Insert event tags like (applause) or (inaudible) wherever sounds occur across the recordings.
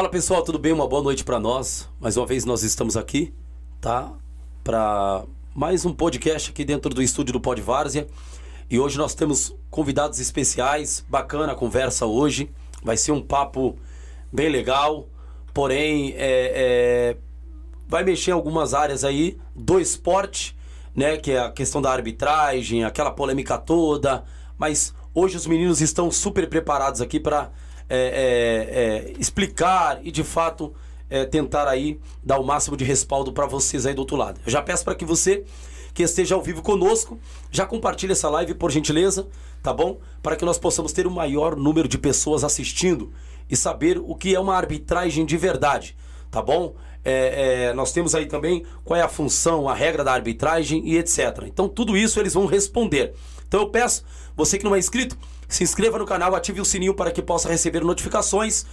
Fala pessoal, tudo bem? Uma boa noite para nós. Mais uma vez nós estamos aqui, tá? Para mais um podcast aqui dentro do estúdio do Pod Várzea. E hoje nós temos convidados especiais, bacana a conversa hoje. Vai ser um papo bem legal, porém é, é, vai mexer em algumas áreas aí do esporte, né? Que é a questão da arbitragem, aquela polêmica toda. Mas hoje os meninos estão super preparados aqui para é, é, é, explicar e de fato é, tentar aí dar o máximo de respaldo para vocês aí do outro lado. Eu já peço para que você que esteja ao vivo conosco, já compartilhe essa live por gentileza, tá bom? Para que nós possamos ter o maior número de pessoas assistindo e saber o que é uma arbitragem de verdade, tá bom? É, é, nós temos aí também qual é a função, a regra da arbitragem e etc. Então tudo isso eles vão responder. Então eu peço, você que não é inscrito, se inscreva no canal, ative o sininho para que possa receber notificações.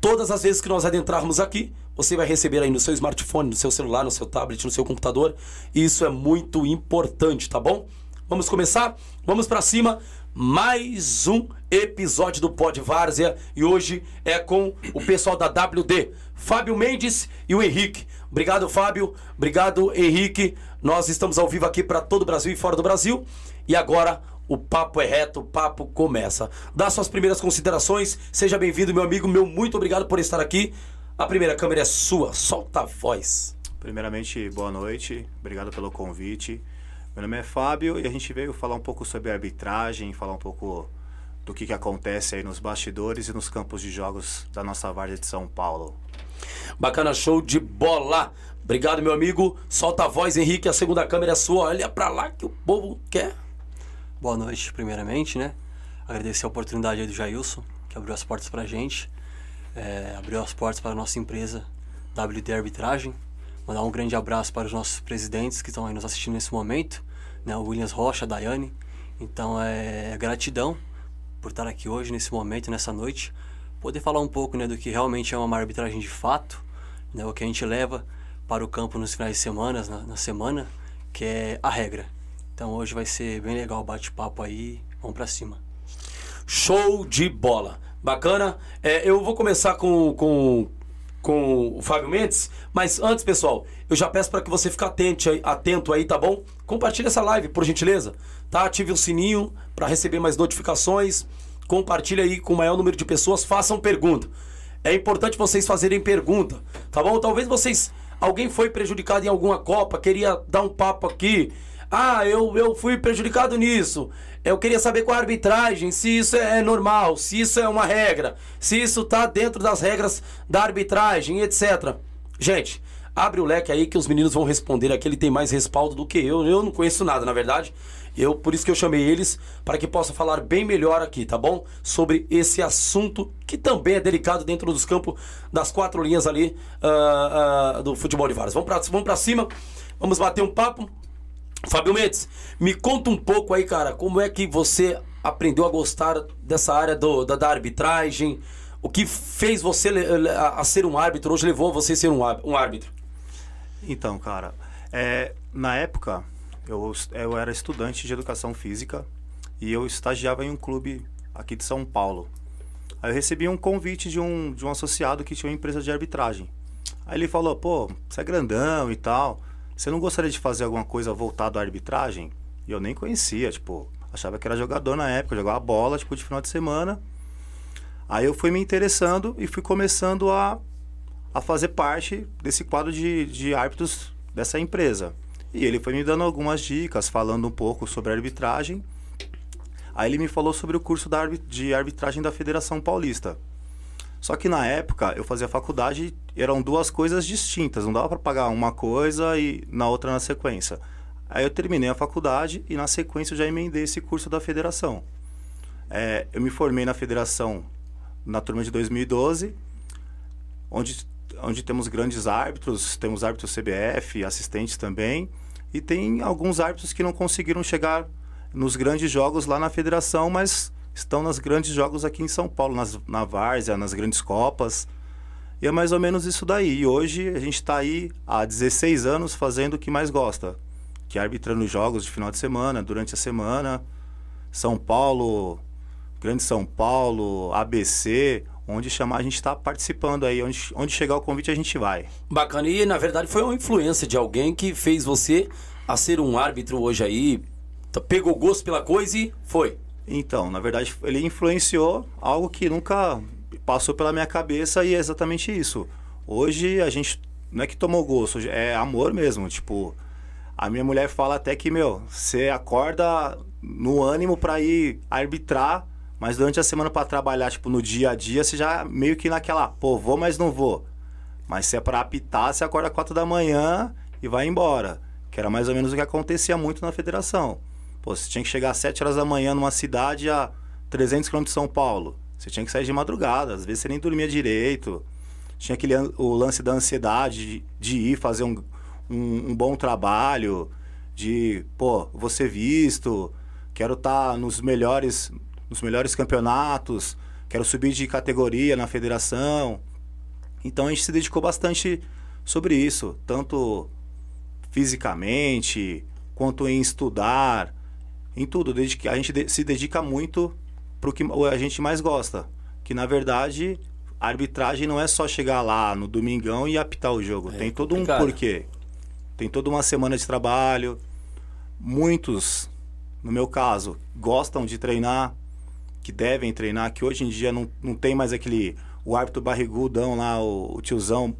Todas as vezes que nós adentrarmos aqui, você vai receber aí no seu smartphone, no seu celular, no seu tablet, no seu computador. E isso é muito importante, tá bom? Vamos começar? Vamos para cima. Mais um episódio do Pod Várzea e hoje é com o pessoal da WD, Fábio Mendes e o Henrique. Obrigado, Fábio. Obrigado, Henrique. Nós estamos ao vivo aqui para todo o Brasil e fora do Brasil. E agora o papo é reto, o papo começa. Dá suas primeiras considerações. Seja bem-vindo, meu amigo. Meu muito obrigado por estar aqui. A primeira câmera é sua. Solta a voz. Primeiramente, boa noite. Obrigado pelo convite. Meu nome é Fábio e a gente veio falar um pouco sobre arbitragem, falar um pouco do que, que acontece aí nos bastidores e nos campos de jogos da nossa Várzea de São Paulo. Bacana, show de bola. Obrigado, meu amigo. Solta a voz, Henrique. A segunda câmera é sua. Olha pra lá que o povo quer. Boa noite, primeiramente, né? Agradecer a oportunidade do Jailson, que abriu as portas pra gente. É, abriu as portas para a nossa empresa WD Arbitragem. Mandar um grande abraço para os nossos presidentes que estão aí nos assistindo nesse momento, né? O Williams Rocha, a Daiane. Então, é gratidão por estar aqui hoje, nesse momento, nessa noite. Poder falar um pouco né, do que realmente é uma arbitragem de fato, né? O que a gente leva para o campo nos finais de semana, na, na semana, que é a regra. Então hoje vai ser bem legal o bate-papo aí. Vamos pra cima. Show de bola. Bacana. É, eu vou começar com, com, com o Fábio Mendes, mas antes, pessoal, eu já peço para que você fique atento atento aí, tá bom? Compartilhe essa live, por gentileza. Tá? Ative o sininho para receber mais notificações. Compartilhe aí com o maior número de pessoas. Façam pergunta. É importante vocês fazerem pergunta, tá bom? Talvez vocês. Alguém foi prejudicado em alguma Copa, queria dar um papo aqui ah, eu, eu fui prejudicado nisso. Eu queria saber com a arbitragem se isso é normal, se isso é uma regra, se isso tá dentro das regras da arbitragem, etc. Gente, abre o leque aí que os meninos vão responder aqui. Ele tem mais respaldo do que eu. Eu não conheço nada, na verdade. Eu, por isso que eu chamei eles, para que possa falar bem melhor aqui, tá bom? Sobre esse assunto que também é delicado dentro dos campos das quatro linhas ali uh, uh, do futebol de várias. Vamos para vamos pra cima, vamos bater um papo. Fábio Mendes, me conta um pouco aí, cara, como é que você aprendeu a gostar dessa área do, da, da arbitragem? O que fez você a, a, ser um árbitro, hoje levou você a ser um, um árbitro? Então, cara, é, na época eu, eu era estudante de educação física e eu estagiava em um clube aqui de São Paulo. Aí eu recebi um convite de um, de um associado que tinha uma empresa de arbitragem. Aí ele falou, pô, você é grandão e tal. Você não gostaria de fazer alguma coisa voltada à arbitragem? E eu nem conhecia, tipo, achava que era jogador na época, jogava bola, tipo, de final de semana. Aí eu fui me interessando e fui começando a, a fazer parte desse quadro de, de árbitros dessa empresa. E ele foi me dando algumas dicas, falando um pouco sobre arbitragem. Aí ele me falou sobre o curso da, de arbitragem da Federação Paulista. Só que na época eu fazia faculdade, eram duas coisas distintas, não dava para pagar uma coisa e na outra na sequência. Aí eu terminei a faculdade e na sequência eu já emendei esse curso da federação. É, eu me formei na federação na turma de 2012, onde, onde temos grandes árbitros, temos árbitros CBF, assistentes também, e tem alguns árbitros que não conseguiram chegar nos grandes jogos lá na federação, mas estão nos grandes jogos aqui em São Paulo, nas, na Várzea, nas grandes Copas. E é mais ou menos isso daí. E hoje a gente está aí há 16 anos fazendo o que mais gosta, que é arbitrando jogos de final de semana, durante a semana. São Paulo, Grande São Paulo, ABC, Onde chamar, a gente está participando aí. Onde, onde chegar o convite, a gente vai. Bacana. E na verdade foi uma influência de alguém que fez você a ser um árbitro hoje aí. Pegou gosto pela coisa e foi. Então, na verdade, ele influenciou algo que nunca passou pela minha cabeça e é exatamente isso. Hoje a gente não é que tomou gosto, é amor mesmo. Tipo, a minha mulher fala até que, meu, você acorda no ânimo para ir arbitrar mas durante a semana para trabalhar, tipo, no dia a dia, você já meio que naquela, pô, vou, mas não vou. Mas se é para apitar, você acorda quatro da manhã e vai embora. Que era mais ou menos o que acontecia muito na federação. Pô, você tinha que chegar às 7 horas da manhã numa cidade a 300 km de São Paulo. Você tinha que sair de madrugada, às vezes você nem dormia direito. Tinha aquele o lance da ansiedade de, de ir fazer um, um, um, bom trabalho, de, pô, vou ser visto, quero estar tá nos melhores nos melhores campeonatos, quero subir de categoria na federação. Então a gente se dedicou bastante sobre isso, tanto fisicamente quanto em estudar, em tudo. A gente se dedica muito para o que a gente mais gosta, que na verdade a arbitragem não é só chegar lá no domingão e apitar o jogo. É, Tem todo um porquê. Tem toda uma semana de trabalho. Muitos, no meu caso, gostam de treinar, que devem treinar, que hoje em dia não, não tem mais aquele o árbitro barrigudão lá, o, o tiozão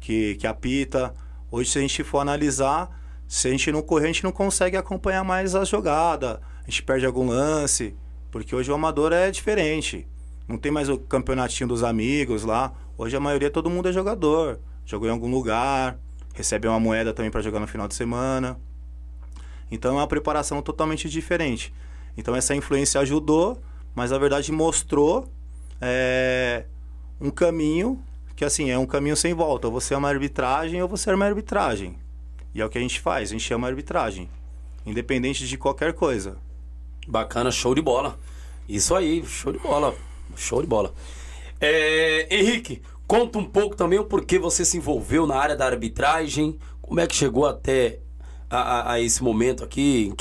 que, que apita. Hoje, se a gente for analisar, se a gente não correr, a gente não consegue acompanhar mais a jogada, a gente perde algum lance, porque hoje o amador é diferente. Não tem mais o campeonatinho dos amigos lá. Hoje a maioria, todo mundo é jogador. Jogou em algum lugar, recebe uma moeda também para jogar no final de semana. Então é uma preparação totalmente diferente. Então essa influência ajudou mas na verdade mostrou é, um caminho que assim é um caminho sem volta. Ou você é uma arbitragem ou você é uma arbitragem. E é o que a gente faz, a gente chama arbitragem, independente de qualquer coisa. Bacana, show de bola. Isso aí, show de bola, show de bola. É, Henrique, conta um pouco também o porquê você se envolveu na área da arbitragem, como é que chegou até a, a, a esse momento aqui,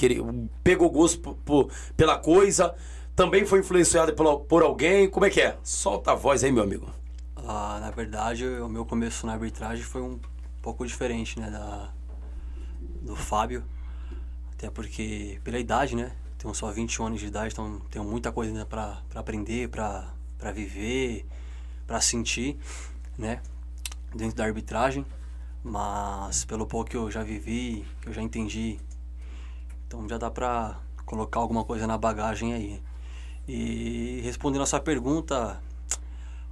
pegou gosto por, por, pela coisa, também foi influenciado por, por alguém? Como é que é? Solta a voz aí, meu amigo. Ah, na verdade, o meu começo na arbitragem foi um pouco diferente, né, da, do Fábio. Até porque, pela idade, né, tenho só 21 anos de idade, então tenho muita coisa ainda para aprender, para viver, para sentir, né, dentro da arbitragem. Mas pelo pouco que eu já vivi, que eu já entendi, então já dá para colocar alguma coisa na bagagem aí. E respondendo a sua pergunta,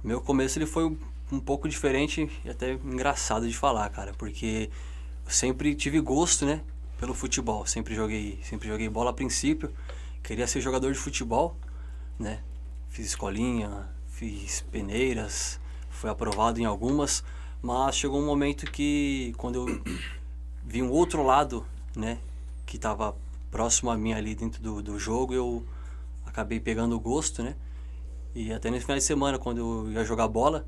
meu começo ele foi um pouco diferente e até engraçado de falar, cara, porque sempre tive gosto, né, pelo futebol. Sempre joguei, sempre joguei bola a princípio. Queria ser jogador de futebol, né? Fiz escolinha, fiz peneiras, fui aprovado em algumas, mas chegou um momento que quando eu vi um outro lado, né, que estava próximo a mim ali dentro do, do jogo, eu acabei pegando o gosto, né? E até nesse final de semana, quando eu ia jogar bola,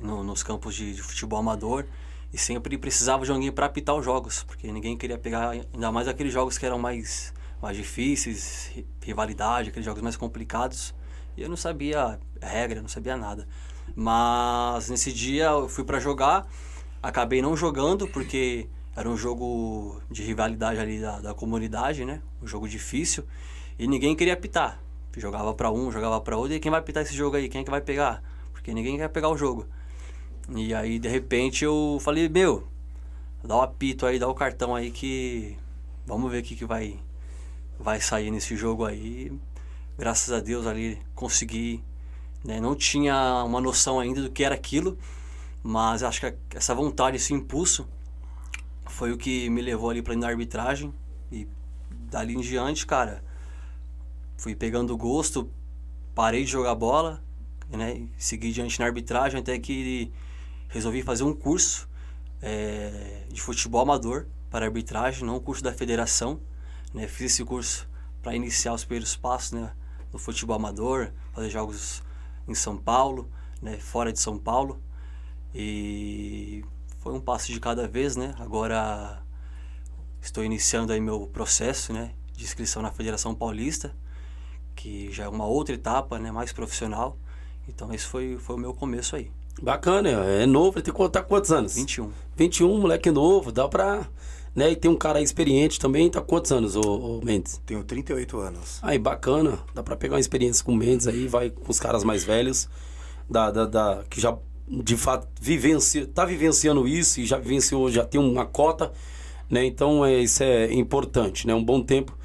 no, nos campos de, de, futebol amador, e sempre precisava de alguém para apitar os jogos, porque ninguém queria pegar, ainda mais aqueles jogos que eram mais, mais difíceis, rivalidade, aqueles jogos mais complicados. E eu não sabia regra, não sabia nada. Mas nesse dia eu fui para jogar, acabei não jogando, porque era um jogo de rivalidade ali da, da comunidade, né? Um jogo difícil. E ninguém queria apitar. Jogava para um, jogava para outro. E quem vai apitar esse jogo aí? Quem é que vai pegar? Porque ninguém quer pegar o jogo. E aí, de repente, eu falei: Meu, dá o apito aí, dá o cartão aí que. Vamos ver o que, que vai, vai sair nesse jogo aí. Graças a Deus ali consegui. Né? Não tinha uma noção ainda do que era aquilo. Mas acho que essa vontade, esse impulso, foi o que me levou ali para ir na arbitragem. E dali em diante, cara, fui pegando gosto, parei de jogar bola, né? Segui diante na arbitragem até que resolvi fazer um curso é, de futebol amador para arbitragem, não um curso da federação. Né? Fiz esse curso para iniciar os primeiros passos né? no futebol amador, fazer jogos em São Paulo, né? fora de São Paulo. E foi um passo de cada vez, né? Agora estou iniciando aí meu processo, né? De inscrição na Federação Paulista que já é uma outra etapa, né, mais profissional. Então esse foi, foi o meu começo aí. Bacana, é novo, ele tem tá quantos anos? 21. 21, moleque novo, dá pra. Né? E tem um cara experiente também, tá quantos anos, ô, ô Mendes? Tenho 38 anos. Aí, bacana. Dá pra pegar uma experiência com o Mendes aí, vai com os caras mais velhos, da, da, da, que já de fato vivencia, tá vivenciando isso e já vivenciou, já tem uma cota, né? Então é, isso é importante, né? Um bom tempo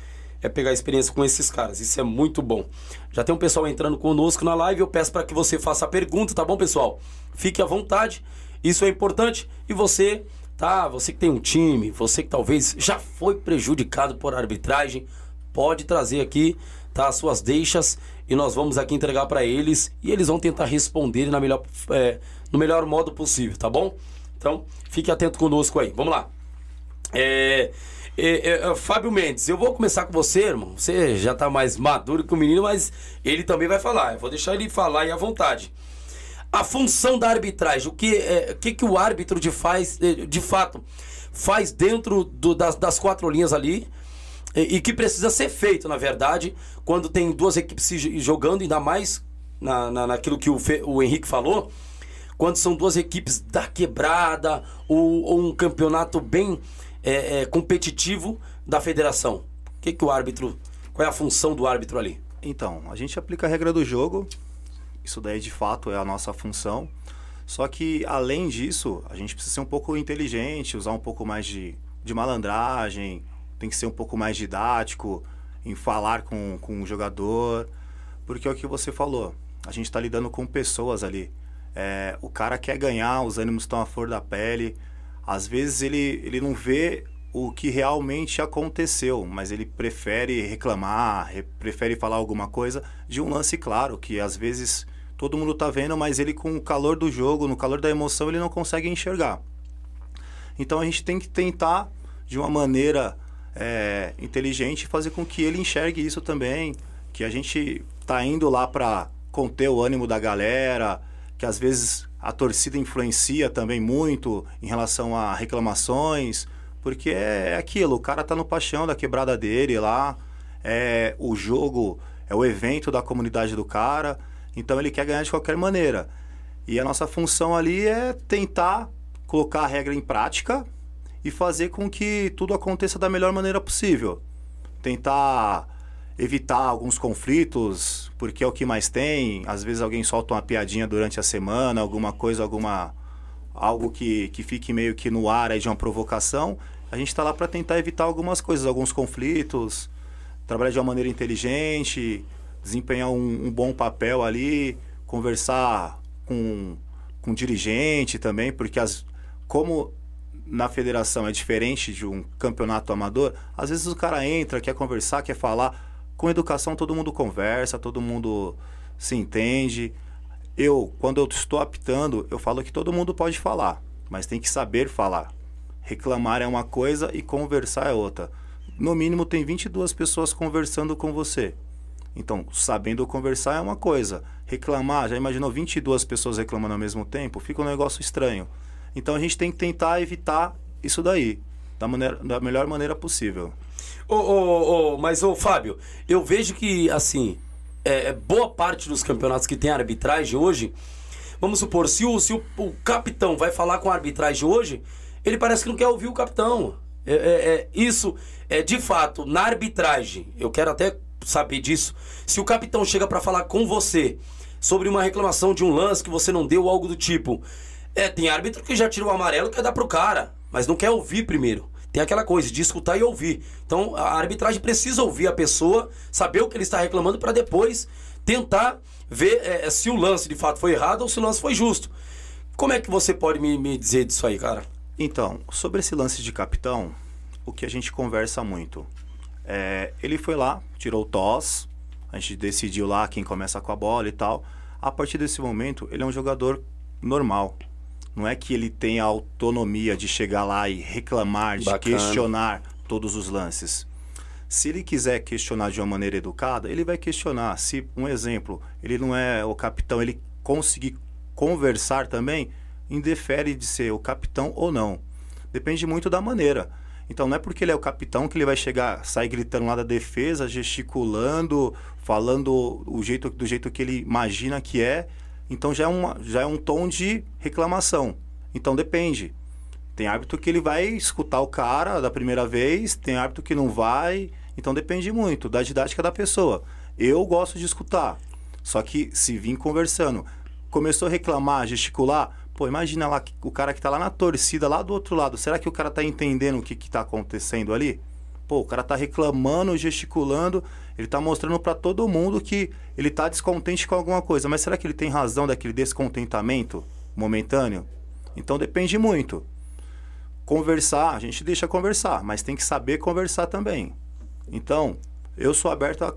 é pegar experiência com esses caras. Isso é muito bom. Já tem um pessoal entrando conosco na live. Eu peço para que você faça a pergunta, tá bom, pessoal? Fique à vontade. Isso é importante. E você, tá? Você que tem um time, você que talvez já foi prejudicado por arbitragem, pode trazer aqui, tá? As suas deixas e nós vamos aqui entregar para eles e eles vão tentar responder na melhor, é, no melhor modo possível, tá bom? Então, fique atento conosco aí. Vamos lá. É, é, é, Fábio Mendes, eu vou começar com você, irmão. Você já tá mais maduro que o menino, mas ele também vai falar. Eu vou deixar ele falar aí à vontade. A função da arbitragem, o que, é, que, que o árbitro de, faz, é, de fato faz dentro do, das, das quatro linhas ali e, e, que precisa ser feito, na verdade, quando tem duas equipes jogando, ainda mais na, na, naquilo que o, Fe, o Henrique falou, quando são duas equipes da quebrada ou, ou um campeonato bem é, é, competitivo da federação? O que, que o árbitro. Qual é a função do árbitro ali? Então, a gente aplica a regra do jogo, isso daí de fato é a nossa função. Só que além disso, a gente precisa ser um pouco inteligente, usar um pouco mais de, de malandragem, tem que ser um pouco mais didático em falar com, com o jogador, porque é o que você falou, a gente está lidando com pessoas ali. É, o cara quer ganhar, os ânimos estão à flor da pele, às vezes ele, ele não vê o que realmente aconteceu, mas ele prefere reclamar, re, prefere falar alguma coisa de um lance claro, que às vezes todo mundo tá vendo, mas ele com o calor do jogo, no calor da emoção, ele não consegue enxergar. Então a gente tem que tentar, de uma maneira é, inteligente, fazer com que ele enxergue isso também, que a gente tá indo lá para conter o ânimo da galera, que às vezes a torcida influencia também muito em relação a reclamações, porque é aquilo, o cara tá no paixão da quebrada dele lá, é o jogo, é o evento da comunidade do cara, então ele quer ganhar de qualquer maneira. E a nossa função ali é tentar colocar a regra em prática e fazer com que tudo aconteça da melhor maneira possível. Tentar evitar alguns conflitos, porque é o que mais tem. Às vezes alguém solta uma piadinha durante a semana, alguma coisa, alguma algo que, que fique meio que no ar aí de uma provocação. A gente está lá para tentar evitar algumas coisas, alguns conflitos, trabalhar de uma maneira inteligente, desempenhar um, um bom papel ali, conversar com, com dirigente também, porque as, como na federação é diferente de um campeonato amador, às vezes o cara entra, quer conversar, quer falar com educação todo mundo conversa, todo mundo se entende. Eu, quando eu estou apitando, eu falo que todo mundo pode falar, mas tem que saber falar. Reclamar é uma coisa e conversar é outra. No mínimo tem 22 pessoas conversando com você. Então, sabendo conversar é uma coisa. Reclamar, já imaginou 22 pessoas reclamando ao mesmo tempo? Fica um negócio estranho. Então a gente tem que tentar evitar isso daí, da, maneira, da melhor maneira possível. Ô, ô, ô, mas, ô, Fábio, eu vejo que, assim, é, é, boa parte dos campeonatos que tem arbitragem hoje, vamos supor, se, o, se o, o, capitão vai falar com a arbitragem hoje, ele parece que não quer ouvir o capitão. É, é, é, isso é de fato, na arbitragem, eu quero até saber disso. Se o capitão chega para falar com você sobre uma reclamação de um lance que você não deu, algo do tipo. É, tem árbitro que já tira o amarelo e quer dar pro cara, mas não quer ouvir primeiro tem aquela coisa de escutar e ouvir. Então a arbitragem precisa ouvir a pessoa, saber o que ele está reclamando para depois tentar ver é, se o lance de fato foi errado ou se o lance foi justo. Como é que você pode me, me dizer disso aí, cara? Então, sobre esse lance de capitão, o que a gente conversa muito. É, ele foi lá, tirou o toss, a gente decidiu lá quem começa com a bola e tal. A partir desse momento, ele é um jogador normal. Não é que ele tenha a autonomia de chegar lá e reclamar, de Bacana. questionar todos os lances. Se ele quiser questionar de uma maneira educada, ele vai questionar. Se, um exemplo, ele não é o capitão, ele conseguir conversar também, indefere de ser o capitão ou não. Depende muito da maneira. Então não é porque ele é o capitão que ele vai chegar, sair gritando lá da defesa, gesticulando, falando o jeito, do jeito que ele imagina que é, Então já é, uma, já é um tom de reclamação. Então depende. Tem árbitro que ele vai escutar o cara da primeira vez, tem árbitro que não vai. Então depende muito da didática da pessoa. Eu gosto de escutar. Só que se vir conversando, começou a reclamar, gesticular, pô, imagina lá o cara que tá lá na torcida, lá do outro lado, será que o cara tá entendendo o que que tá acontecendo ali? Pô, o cara tá reclamando, gesticulando, ele tá mostrando para todo mundo que ele tá descontente com alguma coisa, mas será que ele tem razão daquele descontentamento momentâneo? Então depende muito. Conversar, a gente deixa conversar, mas tem que saber conversar também. Então, eu sou aberto a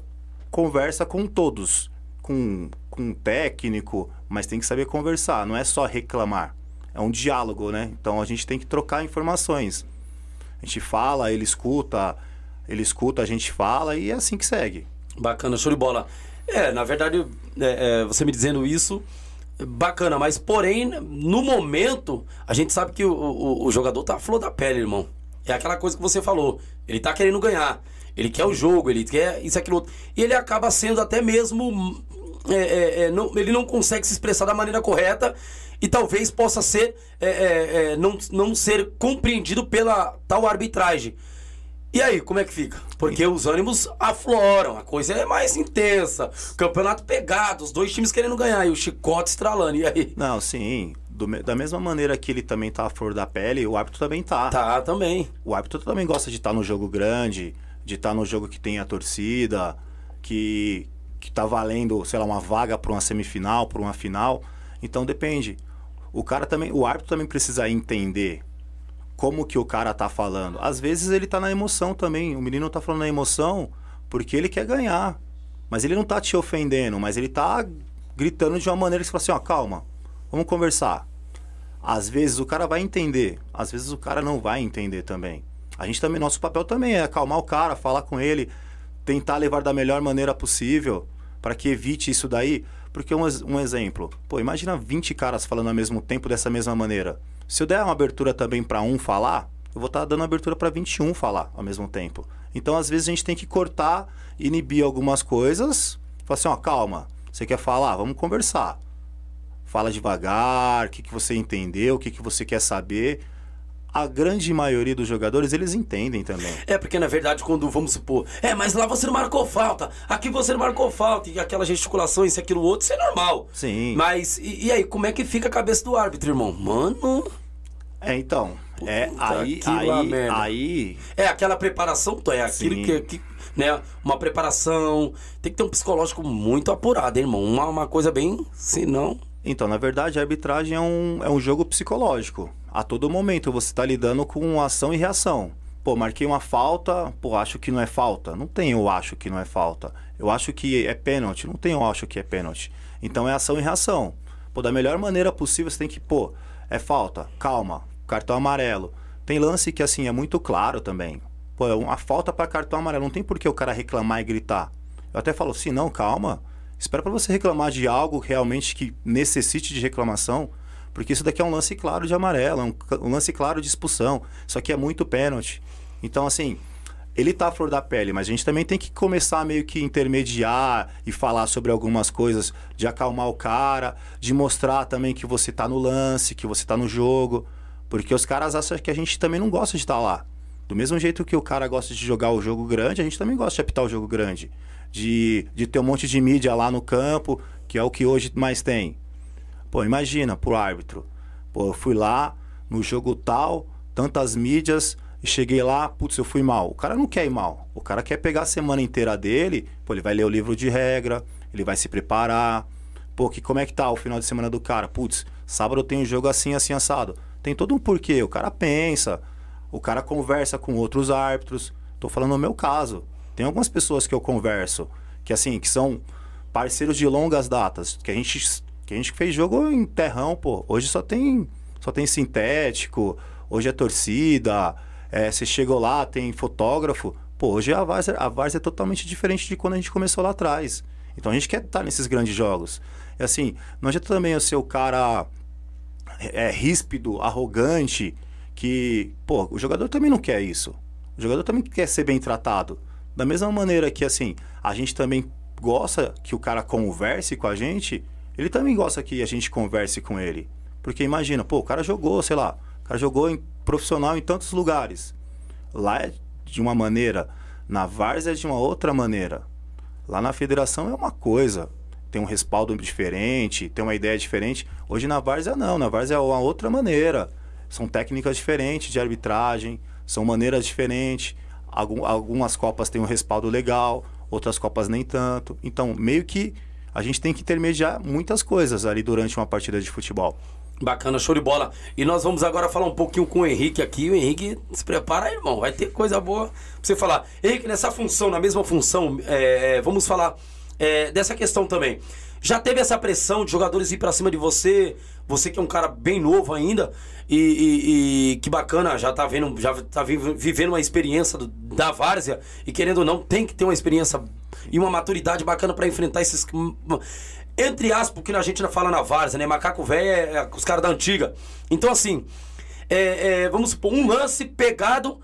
conversa com todos, com, com técnico, mas tem que saber conversar, não é só reclamar. É um diálogo, né? Então a gente tem que trocar informações. A gente fala, ele escuta, ele escuta, a gente fala e é assim que segue. Bacana, show de bola. É, na verdade, é, é, você me dizendo isso, bacana, mas porém, no momento, a gente sabe que o, o, o jogador tá a flor da pele, irmão. É aquela coisa que você falou. Ele tá querendo ganhar. Ele quer o jogo, ele quer isso, aquilo outro. E ele acaba sendo até mesmo. É, é, é, não, ele não consegue se expressar da maneira correta e talvez possa ser. É, é, é, não, não ser compreendido pela tal arbitragem. E aí, como é que fica? Porque os ânimos afloram, a coisa é mais intensa. Campeonato pegado, os dois times querendo ganhar e o chicote estralando. E aí? Não, sim. Do, da mesma maneira que ele também tá a flor da pele, o árbitro também tá. Tá, também. O árbitro também gosta de estar tá no jogo grande, de estar tá no jogo que tem a torcida, que, que tá valendo, sei lá, uma vaga para uma semifinal, para uma final. Então depende. O cara também, o árbitro também precisa entender como que o cara tá falando. Às vezes ele tá na emoção também. O menino tá falando na emoção porque ele quer ganhar. Mas ele não tá te ofendendo, mas ele tá gritando de uma maneira que você fala assim, ó, calma, vamos conversar. Às vezes o cara vai entender, às vezes o cara não vai entender também. A gente também, nosso papel também é acalmar o cara, falar com ele, tentar levar da melhor maneira possível para que evite isso daí. Porque um, um exemplo, pô, imagina 20 caras falando ao mesmo tempo dessa mesma maneira. Se eu der uma abertura também para um falar, eu vou estar tá dando abertura para 21 falar ao mesmo tempo. Então, às vezes, a gente tem que cortar, inibir algumas coisas. Falar assim, ó, calma, você quer falar? Vamos conversar. Fala devagar, o que, que você entendeu, o que, que você quer saber a grande maioria dos jogadores, eles entendem também. É, porque na verdade, quando vamos supor, é, mas lá você não marcou falta, aqui você não marcou falta, e aquela gesticulação, isso, aquilo, outro, isso é normal. Sim. Mas, e, e aí, como é que fica a cabeça do árbitro, irmão? Mano. É, então. É, aí, aí, aí. É aquela preparação, é aquilo que, que, né, uma preparação. Tem que ter um psicológico muito apurado, hein, irmão. Uma, uma coisa bem. Senão. Então, na verdade, a arbitragem é um, é um jogo psicológico. A todo momento você está lidando com ação e reação. Pô, marquei uma falta, pô, acho que não é falta. Não tem eu acho que não é falta. Eu acho que é pênalti. Não tem eu acho que é pênalti. Então é ação e reação. Pô, da melhor maneira possível você tem que, pô, é falta, calma, cartão amarelo. Tem lance que assim é muito claro também. Pô, é uma falta para cartão amarelo. Não tem por que o cara reclamar e gritar. Eu até falo assim, não, calma Espera para você reclamar de algo realmente que necessite de reclamação, porque isso daqui é um lance claro de amarelo, é um, um lance claro de expulsão. Isso aqui é muito pênalti. Então, assim, ele tá a flor da pele, mas a gente também tem que começar meio que intermediar e falar sobre algumas coisas, de acalmar o cara, de mostrar também que você tá no lance, que você tá no jogo. Porque os caras acham que a gente também não gosta de estar tá lá. Do mesmo jeito que o cara gosta de jogar o jogo grande, a gente também gosta de apitar o jogo grande de, de ter um monte de mídia lá no campo, que é o que hoje mais tem. Pô, imagina pro árbitro. Pô, eu fui lá no jogo tal, tantas mídias, e cheguei lá, putz, eu fui mal. O cara não quer ir mal. O cara quer pegar a semana inteira dele, pô, ele vai ler o livro de regra, ele vai se preparar. Pô, que, como é que tá o final de semana do cara? Putz, sábado eu tenho um jogo assim, assim, assado. Tem todo um porquê. O cara pensa, o cara conversa com outros árbitros. Tô falando no meu caso. Tem algumas pessoas que eu converso que assim, que são parceiros de longas datas, que a gente que a gente fez jogo em terrão, pô. Hoje só tem só tem sintético, hoje é torcida, é, você chegou lá, tem fotógrafo. Pô, hoje a Várzea, a Várzea é totalmente diferente de quando a gente começou lá atrás. Então a gente quer estar nesses grandes jogos. Assim, não adianta também eu ser o cara é, ríspido, arrogante, que, pô, o jogador também não quer isso. O jogador também quer ser bem tratado. Da mesma maneira que, assim, a gente também gosta que o cara converse com a gente, ele também gosta que a gente converse com ele. Porque imagina, pô, o cara jogou, sei lá, o cara jogou em profissional em tantos lugares. Lá é de uma maneira, na Várzea é de uma outra maneira. Lá na federação é uma coisa, tem um respaldo diferente, tem uma ideia diferente. Hoje na Várzea não, na Várzea é uma outra maneira. São técnicas diferentes de arbitragem, são maneiras diferentes. Algumas copas têm um respaldo legal, outras copas nem tanto. Então, meio que a gente tem que intermediar muitas coisas ali durante uma partida de futebol. Bacana, show de bola. E nós vamos agora falar um pouquinho com o Henrique aqui. O Henrique, se prepara aí, irmão. Vai ter coisa boa pra você falar. Henrique, nessa função, na mesma função, é, é vamos falar é, dessa questão também. Já teve essa pressão de jogadores ir para cima de você? Você que é um cara bem novo ainda e, e, e, que bacana, já tá vendo, já tá vivendo uma experiência do, da várzea e querendo ou não, tem que ter uma experiência e uma maturidade bacana para enfrentar esses entre aspas, porque a gente não fala na várzea, né? Macaco velho é, é os caras da antiga. Então assim, é, é, vamos supor, um lance pegado,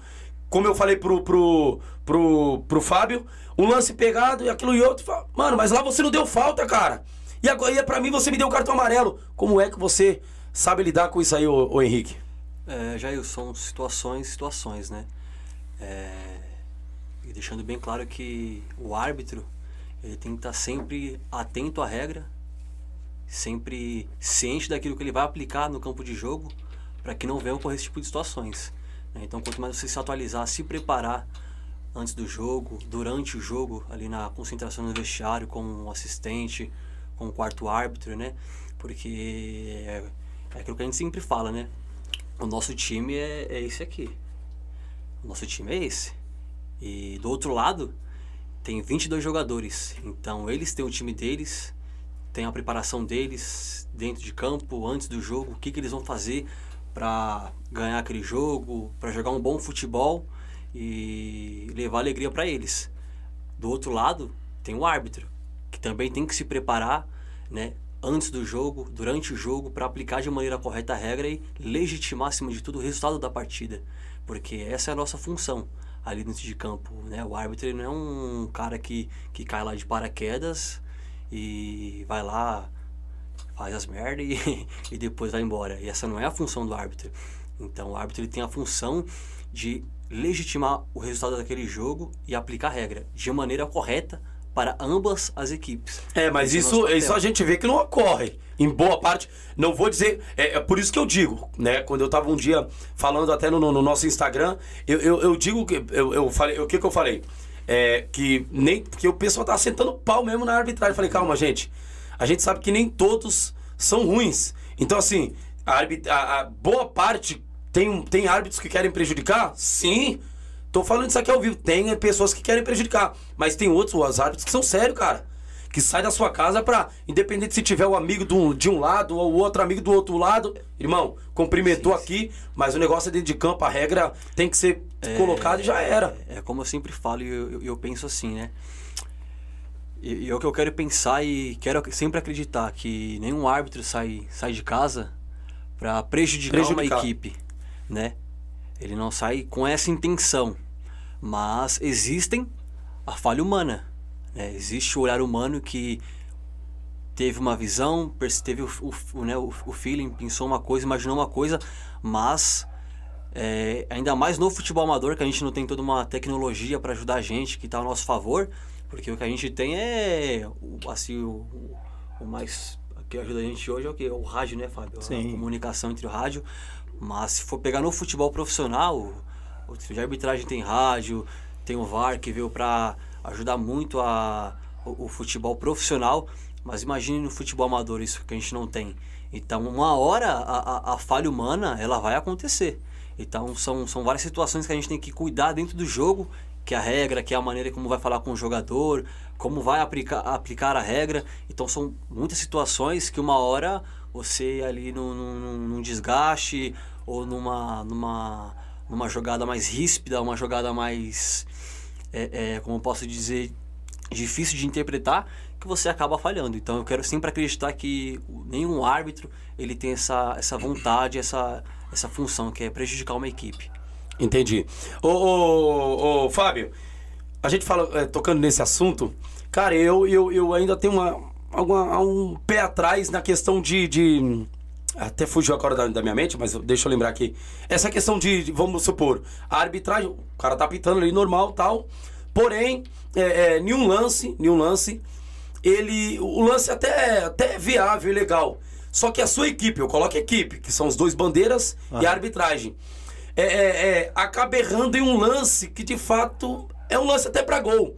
como eu falei pro, pro, pro, pro Fábio, um lance pegado e aquilo e outro. Mano, mas lá você não deu falta, cara. E agora, e pra mim, você me deu o cartão amarelo. Como é que você sabe lidar com isso aí, ô, ô Henrique? É, Jair, são situações, situações, né? É, e deixando bem claro que o árbitro, ele tem que estar sempre atento à regra, sempre ciente daquilo que ele vai aplicar no campo de jogo, para que não venha ocorrer esse tipo de situações. Né? Então, quanto mais você se atualizar, se preparar antes do jogo, durante o jogo, ali na concentração no vestiário, como assistente, como quarto árbitro, né? Porque é aquilo que a gente sempre fala, né? O nosso time é, é esse aqui. O nosso time é esse. E do outro lado, tem 22 jogadores. Então, eles têm o time deles, tem a preparação deles dentro de campo, antes do jogo, o que, que eles vão fazer para ganhar aquele jogo, para jogar um bom futebol e levar alegria para eles. Do outro lado, tem o árbitro, que também tem que se preparar, né, antes do jogo, durante o jogo, para aplicar de maneira correta a regra e legitimar, acima de tudo, o resultado da partida. Porque essa é a nossa função ali dentro de campo. Né? O árbitro não é um cara que, que cai lá de paraquedas e vai lá, faz as merdas e, (laughs) e depois vai embora. E essa não é a função do árbitro. Então o árbitro ele tem a função de legitimar o resultado daquele jogo e aplicar a regra de maneira correta para ambas as equipes. É, mas Esse isso, é isso a gente vê que não ocorre. Em boa parte, não vou dizer. É, é por isso que eu digo, né? Quando eu estava um dia falando até no, no nosso Instagram, eu, eu, eu, digo que. Eu, eu falei. O que, que eu falei? É, que nem. Porque o pessoal tá sentando pau mesmo na arbitragem. Eu falei, calma, gente. A gente sabe que nem todos são ruins. Então, assim, a, a, a boa parte tem, tem árbitros que querem prejudicar? Sim. Tô falando isso aqui ao vivo. Tem pessoas que querem prejudicar. Mas tem outros os árbitros que são sérios, cara. Que sai da sua casa pra, independente se tiver o um amigo de um, de um lado ou o outro amigo do outro lado, irmão, cumprimentou sim, aqui, mas o negócio é dentro de campo, a regra tem que ser é, colocada e já era. É, é, como eu sempre falo e eu, eu, eu, penso assim, né? E, e é o que eu quero pensar e quero sempre acreditar que nenhum árbitro sai, sai de casa para prejudicar, prejudicar uma equipe né? Ele não sai com essa intenção, mas existem a falha humana, né? Existe o olhar humano que teve uma visão, teve o, o, né, o, feeling, pensou uma coisa, imaginou uma coisa, mas é, ainda mais no futebol amador, que a gente não tem toda uma tecnologia para ajudar a gente, que está ao nosso favor, porque o que a gente tem é assim, o, o mais que ajuda a gente hoje é o que? O rádio, né, Fábio? Sim. A comunicação entre o rádio. Mas se for pegar no futebol profissional, o de arbitragem tem rádio, tem o VAR que veio para ajudar muito a, o, o, futebol profissional, mas imagine no futebol amador isso que a gente não tem. Então, uma hora a, a, a falha humana ela vai acontecer. Então, são, são várias situações que a gente tem que cuidar dentro do jogo, que é a regra, que é a maneira como vai falar com o jogador, como vai aplicar, aplicar a regra. Então, são muitas situações que uma hora você ali num, num, num desgaste ou numa, numa, numa jogada mais ríspida, uma jogada mais, é, é, como eu posso dizer, difícil de interpretar, que você acaba falhando. Então eu quero sempre acreditar que nenhum árbitro ele tem essa, essa vontade, essa, essa função, que é prejudicar uma equipe. Entendi. Ô, ô, ô Fábio, a gente fala, é, tocando nesse assunto, cara, eu, eu, eu ainda tenho uma, alguma, um pé atrás na questão de, de até fugiu agora da, da, minha mente, mas deixa eu lembrar aqui. Essa questão de, vamos supor, a arbitragem, o cara tá pitando ali normal tal. Porém, é, é, nenhum lance, nenhum lance, ele. O lance até, até é viável e legal. Só que a sua equipe, eu coloco equipe, que são os dois bandeiras ah. e a arbitragem. É, é, é, acaba errando em um lance que de fato é um lance até para gol.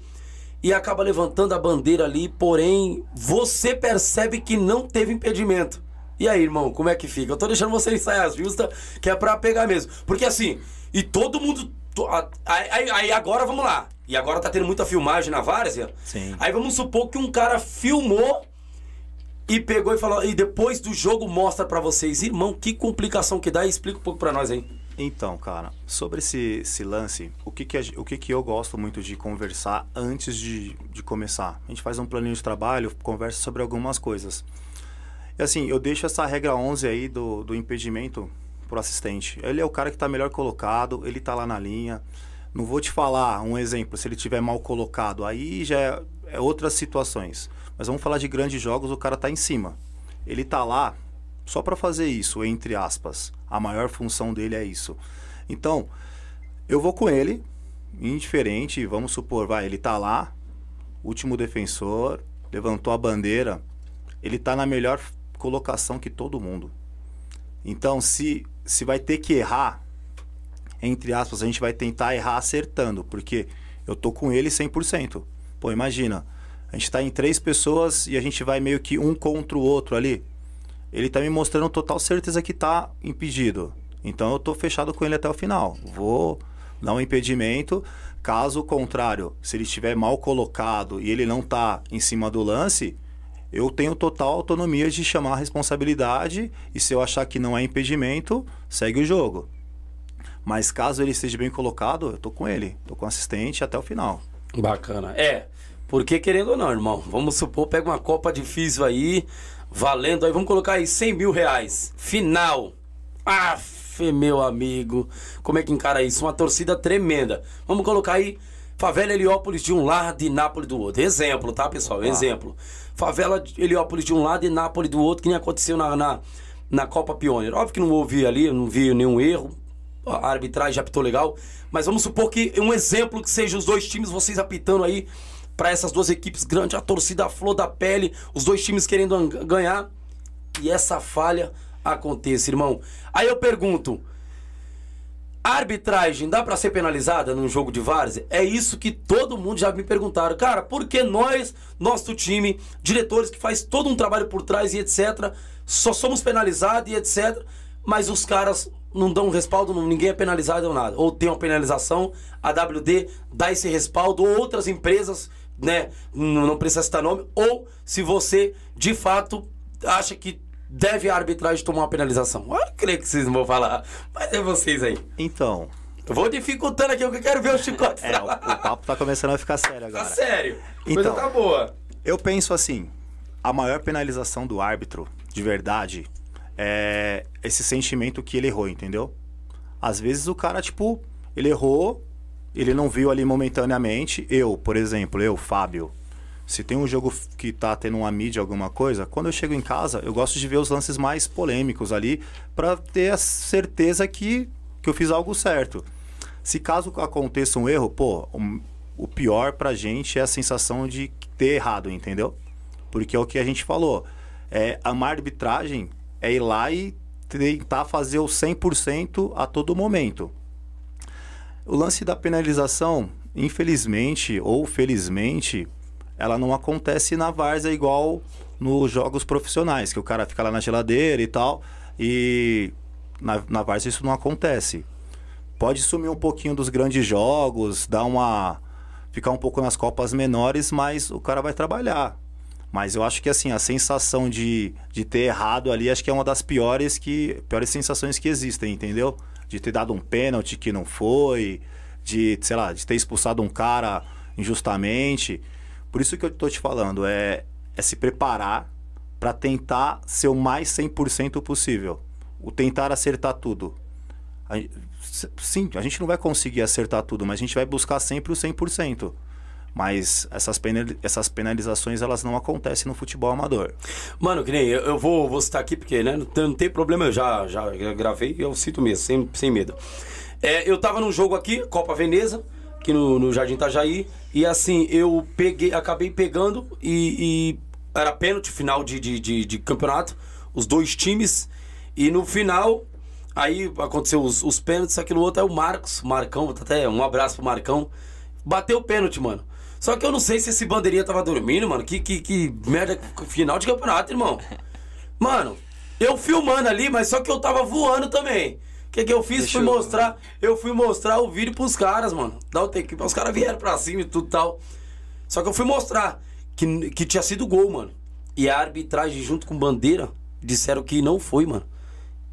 E acaba levantando a bandeira ali, porém, você percebe que não teve impedimento. E aí, irmão, como é que fica? Eu tô deixando você ensaiar as justas, que é pra pegar mesmo. Porque assim, e todo mundo. Aí, aí, agora vamos lá. E agora tá tendo muita filmagem na várzea. Sim. Aí vamos supor que um cara filmou e pegou e falou. E depois do jogo mostra para vocês, irmão, que complicação que dá. Explica um pouco para nós aí. Então, cara, sobre esse, esse lance, o, que, que, o que, que eu gosto muito de conversar antes de, de começar? A gente faz um planinho de trabalho, conversa sobre algumas coisas. E assim, eu deixo essa regra 11 aí do, do impedimento pro assistente. Ele é o cara que está melhor colocado, ele está lá na linha. Não vou te falar um exemplo, se ele tiver mal colocado, aí já é, é outras situações. Mas vamos falar de grandes jogos, o cara está em cima. Ele está lá só para fazer isso, entre aspas. A maior função dele é isso. Então, eu vou com ele, indiferente, vamos supor, vai, ele está lá, último defensor, levantou a bandeira, ele está na melhor colocação que todo mundo. Então, se, se vai ter que errar, entre aspas, a gente vai tentar errar acertando, porque eu tô com ele 100%. Pô, imagina, a gente está em três pessoas e a gente vai meio que um contra o outro ali. Ele está me mostrando total certeza que está impedido. Então eu tô fechado com ele até o final. Vou dar um impedimento. Caso contrário, se ele estiver mal colocado e ele não está em cima do lance, eu tenho total autonomia de chamar a responsabilidade e se eu achar que não é impedimento, segue o jogo. Mas caso ele esteja bem colocado, eu tô com ele, tô com o assistente até o final. Bacana. É, porque querendo ou não, irmão, vamos supor, pega uma Copa difícil aí, valendo aí, vamos colocar aí 100 mil reais. Final. Aff, meu amigo, como é que encara isso? Uma torcida tremenda. Vamos colocar aí Favela Heliópolis de um lado e Nápoles do outro. Exemplo, tá, pessoal? Exemplo. Favela Heliópolis de um lado e Nápoles do outro, que nem aconteceu na, na, na Copa Pioneer. Óbvio que não ouvi ali, não vi nenhum erro. A arbitragem apitou legal. Mas vamos supor que um exemplo que seja os dois times, vocês apitando aí para essas duas equipes grandes, a torcida a flor da pele, os dois times querendo ganhar. E essa falha aconteça, irmão. Aí eu pergunto, a arbitragem dá para ser penalizada num jogo de várzea? É isso que todo mundo já me perguntaram. Cara, por que nós, nosso time, diretores que faz todo um trabalho por trás e etc, só somos penalizados e etc, mas os caras não dão respaldo, ninguém é penalizado ou nada. Ou tem uma penalização, a WD dá esse respaldo, ou outras empresas, né, não precisa citar nome, ou se você de fato acha que deve a arbitragem tomar uma penalização? Eu creio que vocês não vão falar, mas é vocês aí. Então. Eu vou dificultando aqui, eu quero ver o chicote. é, o, o, papo tá começando a ficar sério agora. Tá sério. Então, tá boa. Eu penso assim, a maior penalização do árbitro, de verdade, é esse sentimento que ele errou, entendeu? Às vezes o cara, tipo, ele errou, ele não viu ali momentaneamente. Eu, por exemplo, eu, Fábio, se tem um jogo que tá tendo uma mídia, alguma coisa, quando eu chego em casa, eu gosto de ver os lances mais polêmicos ali para ter a certeza que, que eu fiz algo certo. Se caso aconteça um erro, pô, um, o pior pra gente é a sensação de ter errado, entendeu? Porque é o que a gente falou. É, a má arbitragem é ir lá e tentar fazer o 100% a todo momento. O lance da penalização, infelizmente ou felizmente, ela não acontece na várzea igual nos jogos profissionais, que o cara fica lá na geladeira e tal. E na, na várzea isso não acontece. Pode sumir um pouquinho dos grandes jogos, dar uma. ficar um pouco nas copas menores, mas o cara vai trabalhar. Mas eu acho que assim, a sensação de, de ter errado ali, acho que é uma das piores que piores sensações que existem, entendeu? De ter dado um pênalti que não foi, de, sei lá, de ter expulsado um cara injustamente. Por isso que eu estou te falando, é, é se preparar para tentar ser o mais 100% possível. O tentar acertar tudo. A, sim, a gente não vai conseguir acertar tudo, mas a gente vai buscar sempre o 100%. Mas essas, penali- essas penalizações elas não acontecem no futebol amador. Mano, que nem eu, eu vou, vou citar aqui porque, né, não tem, não tem problema, eu já, já gravei e eu cito mesmo, sem, sem medo. É, eu tava num jogo aqui, Copa Veneza, aqui no, no Jardim Itajaí, e assim, eu peguei, acabei pegando e, e era pênalti final de, de, de, de campeonato, os dois times, e no final, aí aconteceu os, os pênaltis, aquilo outro é o Marcos, Marcão, até um abraço pro Marcão, bateu o pênalti, mano. Só que eu não sei se esse bandeirinha tava dormindo, mano. Que, que, que merda, final de campeonato, irmão. Mano, eu filmando ali, mas só que eu tava voando também. O que, que eu fiz? Deixa fui eu- mostrar. Eu fui mostrar o vídeo pros caras, mano. Dá o take. Os caras vieram pra cima e tudo tal. Só que eu fui mostrar que, que tinha sido gol, mano. E a arbitragem junto com bandeira disseram que não foi, mano.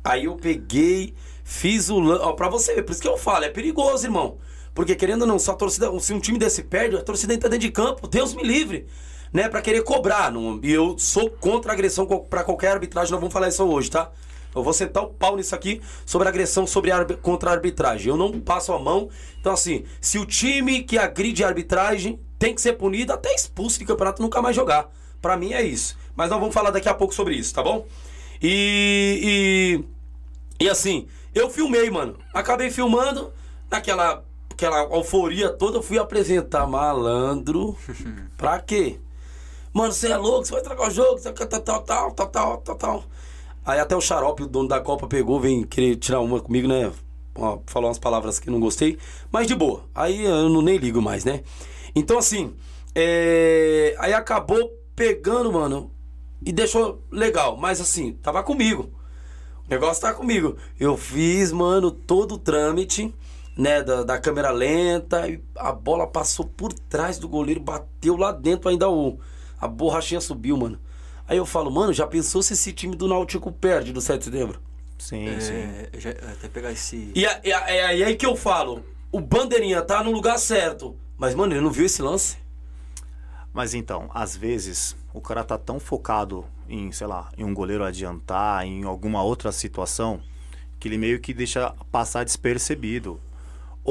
Aí eu peguei, fiz o lance. Ó, pra você ver, por isso que eu falo, é perigoso, irmão. Porque querendo ou não, só a torcida, se um time desse perde, a torcida entra dentro de campo, Deus me livre, né? Pra querer cobrar. Não, e eu sou contra a agressão pra qualquer arbitragem, nós vamos falar isso hoje, tá? Eu vou sentar o pau nisso aqui sobre agressão sobre arbi- contra a arbitragem. Eu não passo a mão. Então, assim, se o time que agride a arbitragem tem que ser punido, até expulso de campeonato nunca mais jogar. Pra mim é isso. Mas nós vamos falar daqui a pouco sobre isso, tá bom? E. E, e assim, eu filmei, mano. Acabei filmando, naquela aquela euforia toda, eu fui apresentar malandro. (laughs) pra quê? Mano, você é louco, você vai tragar o jogo, você tal, tal, tal, tal, tal, tal, tal. Aí até o xarope, o dono da Copa, pegou, vem querer tirar uma comigo, né? Falou umas palavras que não gostei, mas de boa. Aí eu não, nem ligo mais, né? Então assim, é... aí acabou pegando, mano, e deixou legal. Mas assim, tava comigo. O negócio tá comigo. Eu fiz, mano, todo o trâmite, né, da, da câmera lenta, e a bola passou por trás do goleiro, bateu lá dentro ainda o. A borrachinha subiu, mano. Aí eu falo, mano, já pensou se esse time do Náutico perde do 7 de setembro? Sim, sim. É, já- até pegar esse. E é, é, é aí que eu falo, o bandeirinha tá no lugar certo. Mas, mano, ele não viu esse lance? Mas então, às vezes, o cara tá tão focado em, sei lá, em um goleiro adiantar, em alguma outra situação, que ele meio que deixa passar despercebido.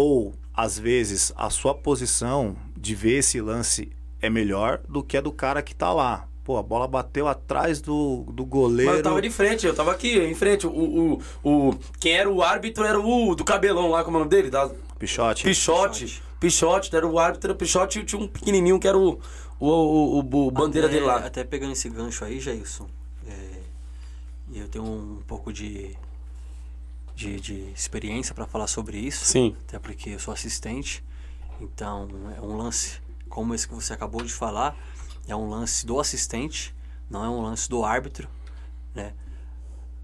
Ou, às vezes, a sua posição de ver esse lance é melhor do que a do cara que tá lá. Pô, a bola bateu atrás do, do goleiro. Mas eu tava de frente, eu tava aqui, em frente. O, o, o, quem era o árbitro era o do cabelão lá, como é o nome dele? Da, Pichote. Pichote. Pichote, era o árbitro, era o Pichote e tinha um pequenininho que era o, o, o, o- o bandeira até, dele lá. Até pegando esse gancho aí, Jailson. é, E eu tenho um pouco de, de, de experiência para falar sobre isso. Sim. Até porque eu sou assistente. Então, é um lance como esse que você acabou de falar. É um lance do assistente, não é um lance do árbitro, né?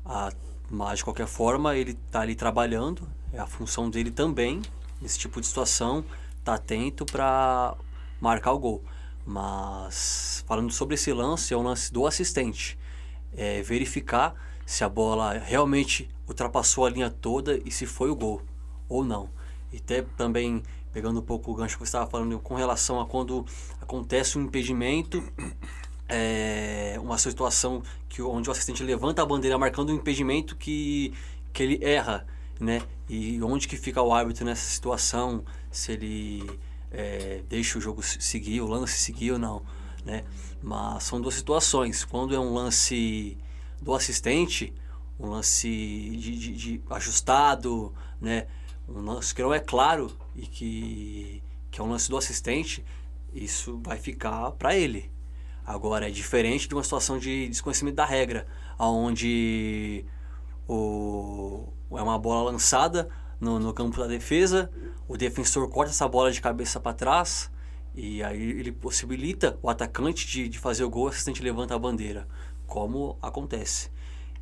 A- mas, de qualquer forma, ele tá ali trabalhando. É a função dele também, nesse tipo de situação, tá atento para marcar o gol. Mas, falando sobre esse lance, é um lance do assistente. É verificar se a bola realmente ultrapassou a linha toda e se foi o gol ou não. E até também pegando um pouco o gancho que você estava falando com relação a quando acontece um impedimento, é, uma situação que onde o assistente levanta a bandeira marcando um impedimento que, que ele erra, né? E onde que fica o árbitro nessa situação, se ele é, deixa o jogo se- seguir, o lance seguir ou não, né? Mas são duas situações. Quando é um lance do assistente, um lance de, de- de ajustado, né? Um lance que não é claro e que, que é um lance do assistente, isso vai ficar para ele. Agora é diferente de uma situação de desconhecimento da regra, onde o, é uma bola lançada no, no campo da defesa, o defensor corta essa bola de cabeça para trás e aí ele possibilita o atacante de, de fazer o gol, o assistente levanta a bandeira, como acontece.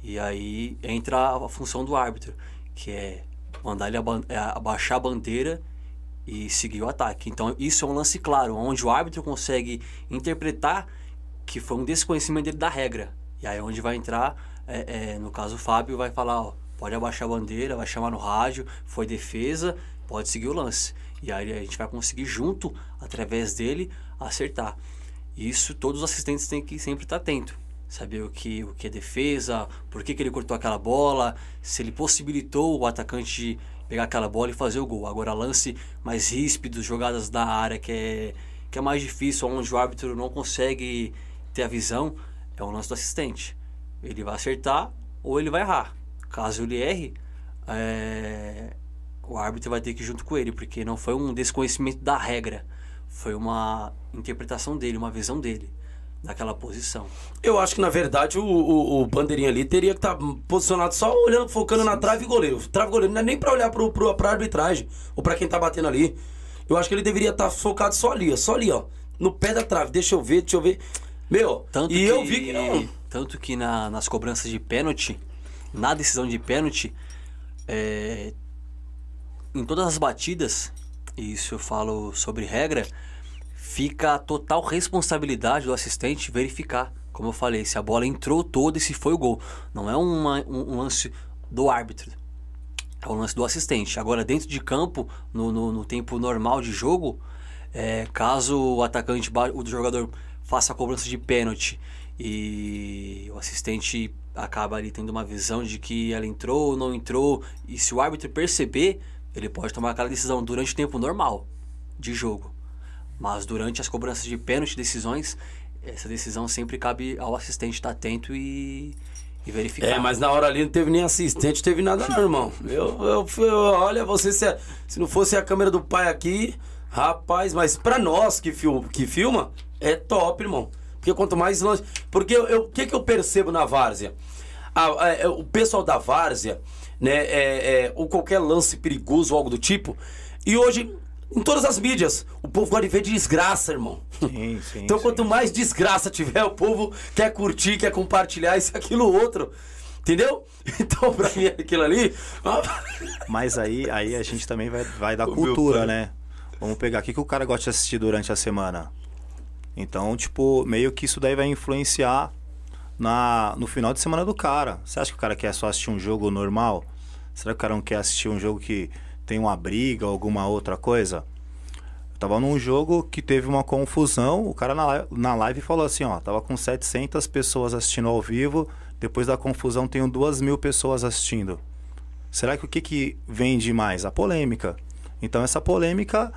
E aí entra a função do árbitro, que é mandar ele é, abaixar a bandeira e seguir o ataque. Então isso é um lance claro, onde o árbitro consegue interpretar que foi um desconhecimento dele da regra. E aí é onde vai entrar, é, é, no caso o Fábio vai falar, ó, pode abaixar a bandeira, vai chamar no rádio, foi defesa, pode seguir o lance. E aí a gente vai conseguir junto, através dele, acertar. Isso todos os assistentes têm que sempre estar atento. Saber o que, o que é defesa, por que, que ele cortou aquela bola, se ele possibilitou o atacante pegar aquela bola e fazer o gol. Agora, lance mais ríspido, jogadas da área que é, que é mais difícil, onde o árbitro não consegue ter a visão, é o lance do assistente. Ele vai acertar ou ele vai errar. Caso ele erre, é, o árbitro vai ter que ir junto com ele, porque não foi um desconhecimento da regra, foi uma interpretação dele, uma visão dele daquela posição. Eu acho que, na verdade, o, o, o bandeirinha ali teria que estar tá posicionado só olhando, focando sim, na trave e goleiro. Trave e goleiro, não é nem pra olhar pro, pro, pra arbitragem ou pra quem tá batendo ali. Eu acho que ele deveria estar tá focado só ali, ó, só ali, ó. No pé da trave. Deixa eu ver, deixa eu ver. Meu, tanto e que, eu vi que não. Tanto que na, nas cobranças de pênalti, na decisão de pênalti, é, em todas as batidas, e isso eu falo sobre regra, fica a total responsabilidade do assistente verificar, como eu falei, se a bola entrou toda e se foi o gol. Não é uma, um, um, lance do árbitro, é o lance do assistente. Agora, dentro de campo, no, no, no tempo normal de jogo, é, caso o atacante, o jogador faça a cobrança de pênalti e o assistente acaba ali tendo uma visão de que ela entrou ou não entrou, e se o árbitro perceber, ele pode tomar aquela decisão durante o tempo normal de jogo. Mas durante as cobranças de pênalti, decisões, essa decisão sempre cabe ao assistente estar atento e, e verificar. É, mas na hora ali não teve nem assistente, teve nada não, irmão. Eu, eu, eu, olha, você se, se não fosse a câmera do pai aqui, rapaz, mas pra nós que, film, que filma, é top, irmão. Porque quanto mais longe. Porque o que, que eu percebo na várzea? A, a, é, o pessoal da várzea, né, é, é, ou qualquer lance perigoso ou algo do tipo, e hoje em todas as mídias. O povo gosta de ver desgraça, irmão. Sim, (laughs) sim, então, sim. quanto mais desgraça tiver, o povo quer curtir, quer compartilhar isso, aquilo, outro. Entendeu? (laughs) Então, pra mim, aquilo ali. Mas aí, aí a gente também vai, vai dar o cultura, né? Vamos pegar o que, que o cara gosta de assistir durante a semana. Então, tipo, meio que isso daí vai influenciar na, no final de semana do cara. Você acha que o cara quer só assistir um jogo normal? Será que o cara não quer assistir um jogo que tem uma briga, alguma outra coisa. Eu tava num jogo que teve uma confusão, o cara na, na live falou assim, ó, tava com 700 pessoas assistindo ao vivo, depois da confusão tenho duas mil pessoas assistindo. Será que o que, que vende mais? A polêmica. Então essa polêmica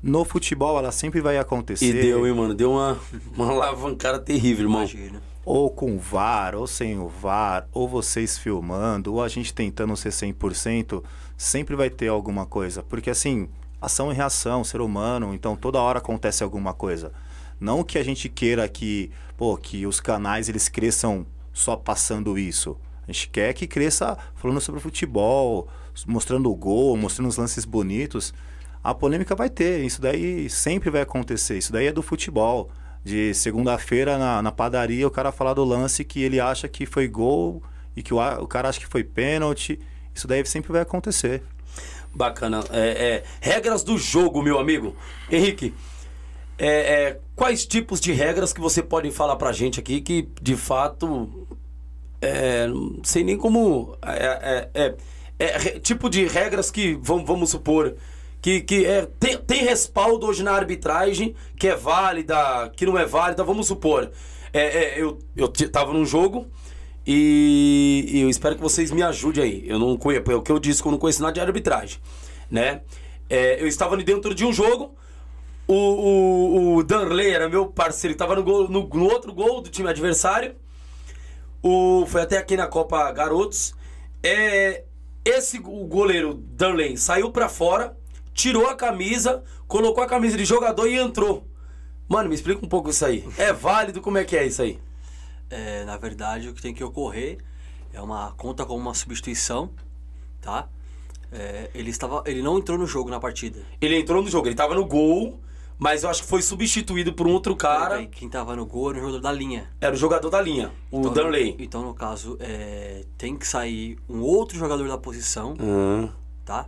no futebol ela sempre vai acontecer. E deu, hein, mano? Deu uma, uma alavancada terrível, irmão. Imagina. Ou com VAR, ou sem o VAR, ou vocês filmando, ou a gente tentando ser 100% sempre vai ter alguma coisa. Porque assim, ação e reação, ser humano, então toda hora acontece alguma coisa. Não que a gente queira que, pô, que os canais eles cresçam só passando isso. A gente quer que cresça falando sobre futebol, mostrando o gol, mostrando os lances bonitos. A polêmica vai ter, isso daí sempre vai acontecer. Isso daí é do futebol. De segunda-feira na, na padaria, o cara falar do lance que ele acha que foi gol e que o, o cara acha que foi pênalti isso daí sempre vai acontecer. Bacana. É, é, regras do jogo, meu amigo. Henrique, é, é, quais tipos de regras que você pode falar pra gente aqui que, de fato, é, não sei nem como... É, é, é tipo de regras que, vamos, vamos supor, que, que é, tem, tem respaldo hoje na arbitragem, que é válida, que não é válida, vamos supor. É, é, eu, eu tava num jogo, e, e, eu espero que vocês me ajudem aí. Eu não conheço, é o que eu disse que eu não conheço nada de arbitragem, né? É, eu estava ali dentro de um jogo, o, o, o Danley era meu parceiro, estava no, gol, no, no, outro gol do time adversário. O, foi até aqui na Copa Garotos. É, esse o goleiro Danley saiu para fora, tirou a camisa, colocou a camisa de jogador e entrou. Mano, me explica um pouco isso aí. É válido? Como é que é isso aí? É, na verdade, o que tem que ocorrer é uma conta como uma substituição, tá? É, ele estava, ele não entrou no jogo na partida. Ele entrou no jogo, ele estava no gol, mas eu acho que foi substituído por um outro cara. quem estava no gol era o jogador da linha. Era o jogador da linha, o então, Darley. então, no caso, é, tem que sair um outro jogador da posição, uhum. tá?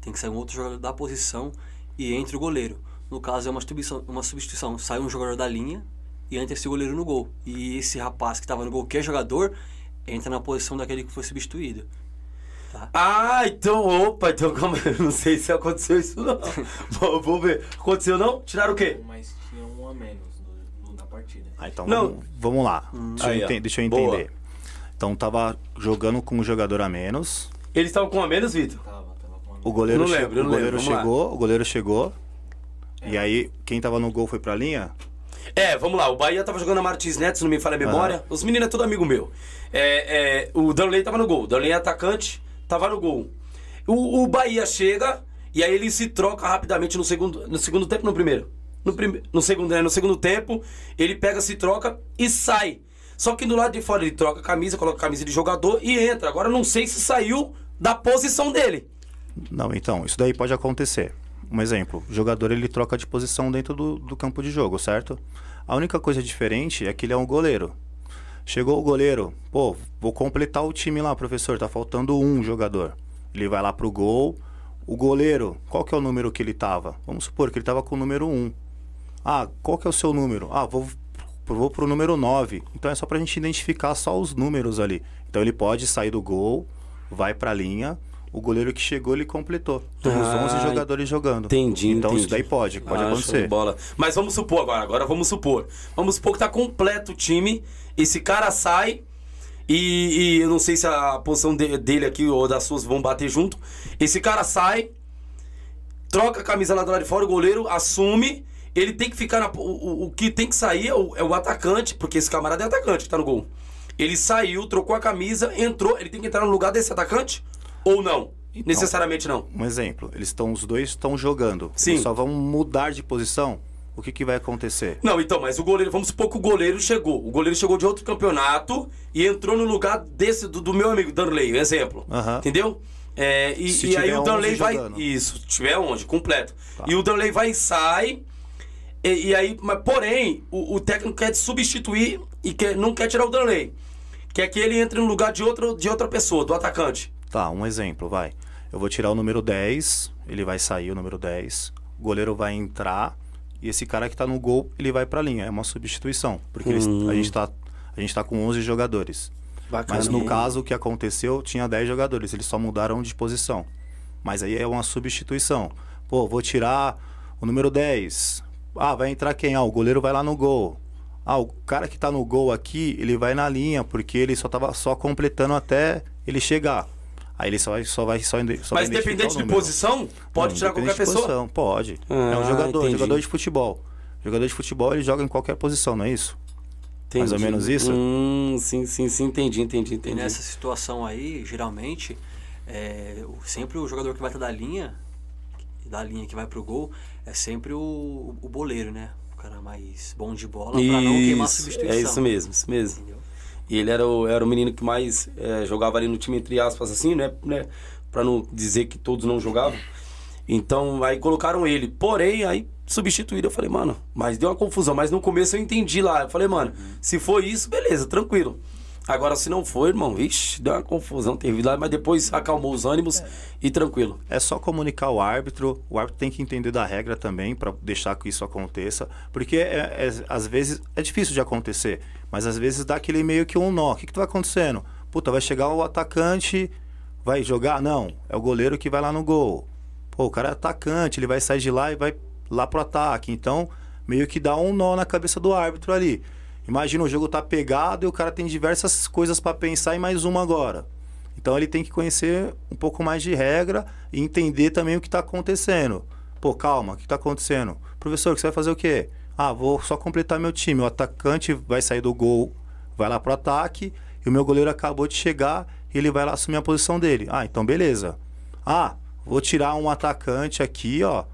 Tem que sair um outro jogador da posição e entre o goleiro. No caso, é uma substituição, uma substituição. Sai um jogador da linha, e entra esse goleiro no gol. E esse rapaz que estava no gol, que é jogador, entra na posição daquele que foi substituído. Tá? Ah, então, opa, então calma, (laughs) não sei se aconteceu isso não. (laughs) Vamos ver. Aconteceu não? Tiraram o quê? Mas tinha um a menos no, no, na partida. Ah, então não. Vamos, vamos lá. Hum. Deixa, Aí, eu deixa, eu entender. Boa. Então tava jogando com um jogador a menos. Eles estavam com a menos, Vitor? Tava, tava com a menos. O goleiro, não lembro, o goleiro chegou, o goleiro chegou. E aí, quem tava no gol foi pra linha? É, vamos lá. O Bahia tava jogando a Martins Neto, se não me falha a memória. Os meninos é tudo amigo meu. É, é, o Danley tava no gol. O Danley é atacante, tava no gol. O, o Bahia chega e aí ele se troca rapidamente no segundo, no segundo tempo, no primeiro. No, prime, no, segundo, né, no segundo tempo, ele pega, se troca e sai. Só que do lado de fora ele troca a camisa, coloca a camisa de jogador e entra. Agora não sei se saiu da posição dele. Não, então, isso daí pode acontecer. Um exemplo, o jogador ele troca de posição dentro do, do campo de jogo, certo? A única coisa diferente é que ele é um goleiro. Chegou o goleiro, pô, vou completar o time lá, professor, tá faltando um jogador. Ele vai lá pro gol. O goleiro, qual que é o número que ele tava? Vamos supor que ele tava com o número 1. Ah, qual que é o seu número? Ah, vou, vou pro número 9. Então é só pra gente identificar só os números ali. Então ele pode sair do gol, vai pra linha, o goleiro que chegou, ele completou. Temos Ah, 11 jogadores jogando. entendi, Então isso entendi. daí pode, pode Ah, acontecer. bola. Mas vamos supor agora, agora vamos supor. Vamos supor que tá completo o time, esse cara sai e, e eu não sei se a posição de- dele aqui ou das suas vão bater junto. Esse cara sai, troca a camisa lá do lado de fora, o goleiro assume, ele tem que ficar na. O, o- o que tem que sair é o, é o atacante, porque esse camarada é atacante que tá no gol. Ele saiu, trocou a camisa, entrou, ele tem que entrar no lugar desse atacante? Ou não? Então. Necessariamente não. Um exemplo, eles estão, os dois estão jogando. Sim. Eles só vão mudar de posição. O que, que vai acontecer? Não, então, mas o goleiro, vamos supor que o goleiro chegou. O goleiro chegou de outro campeonato e entrou no lugar desse, do, do meu amigo Danley, exemplo. Entendeu? É, e, e aí o Danley 11 vai. jogando. Isso, tiver onde, completo. Tá. E o Danley vai e sai. E, e aí, mas, porém, o, o técnico quer substituir e quer, não quer tirar o Danley. Quer que ele entre no lugar de, outro, de outra pessoa, do atacante. Tá, um exemplo, vai. Eu vou tirar o número 10, ele vai sair o número 10. O goleiro vai entrar e esse cara que tá no gol, ele vai pra linha. É uma substituição. Porque eles- a, gente tá, a gente tá com 11 jogadores. Bacana. Mas no caso, o que aconteceu, tinha 10 jogadores. Eles só mudaram de posição. Mas aí é uma substituição. Pô, vou tirar o número 10. Ah, vai entrar quem? Ah, o goleiro vai lá no gol. Ah, o cara que tá no gol aqui, ele vai na linha, porque ele só tava só completando até ele chegar. Aí ele só vai só vai só, só Mas vai identificar independente de posição, pode Não, tirar qualquer pessoa. posição, Pode. é Ah, um jogador, entendi. jogador de futebol. Jogador de futebol, ele joga em qualquer posição, não é isso? Mais ou Entendi. menos isso? Hum, sim, sim, sim, entendi, entendi, E entendi. nessa situação aí, geralmente, é, sempre o jogador que vai estar da linha, da linha que vai pro gol, é sempre o, o boleiro, né? O cara mais bom de bola pra não queimar a Isso, substituição. é isso mesmo, isso mesmo. Entendeu? E ele era o, era o menino que mais é, jogava ali no time, entre aspas, assim, né? né? Pra não dizer que todos não jogavam. Então, aí colocaram ele. Porém, aí substituíram. Eu falei, mano, mas deu uma confusão. Mas no começo eu entendi lá. Eu falei, mano, se foi isso, beleza, tranquilo. Agora, se não for, irmão, vixe, deu uma confusão, teve lá, mas depois acalmou os ânimos e tranquilo. É só comunicar o árbitro. O árbitro tem que entender da regra também para deixar que isso aconteça. Porque é, é- às vezes é difícil de acontecer, mas às vezes dá aquele meio que um nó. O que, que tá acontecendo? Puta, vai chegar o atacante, vai jogar? Não, é o goleiro que vai lá no gol. Pô, o cara é atacante, ele vai sair de lá e vai lá pro ataque. Então, meio que dá um nó na cabeça do árbitro ali. Imagina o jogo tá pegado e o cara tem diversas coisas para pensar e mais uma agora. Então ele tem que conhecer um pouco mais de regra e entender também o que está acontecendo. Pô, calma, o que está acontecendo? Professor, você vai fazer o quê? Ah, vou só completar meu time. O atacante vai sair do gol, vai lá pro ataque, e o meu goleiro acabou de chegar e ele vai lá assumir a posição dele. Ah, então beleza. Ah, vou tirar um atacante aqui, ó.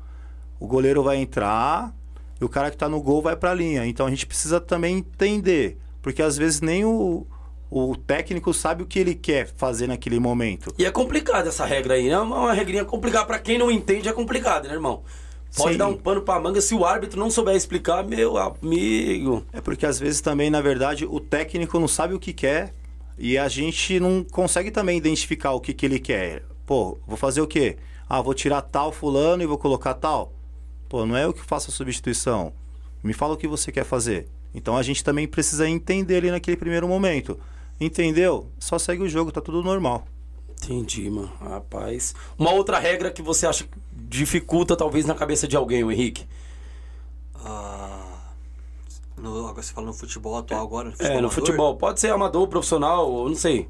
O goleiro vai entrar e o cara que tá no gol vai pra linha. Então a gente precisa também entender, porque às vezes nem o, o técnico sabe o que ele quer fazer naquele momento. E é complicado essa regra aí, né? É uma, regrinha complicada. Pra quem não entende, é complicado, né, irmão? Pode Sim. dar um pano pra manga se o árbitro não souber explicar, meu amigo. É porque às vezes também, na verdade, o técnico não sabe o que quer e a gente não consegue também identificar o que, que ele quer. Pô, vou fazer o quê? Ah, vou tirar tal fulano e vou colocar tal. Pô, não é eu que faço a substituição. Me fala o que você quer fazer. Então a gente também precisa entender ali naquele primeiro momento. Entendeu? Só segue o jogo, tá tudo normal. Entendi, mano. Rapaz. Uma outra regra que você acha dificulta, talvez, na cabeça de alguém, o Henrique. Ah, no, agora você fala no futebol atual agora, no futebol É, no amador? futebol. Pode ser amador, profissional, ou não sei.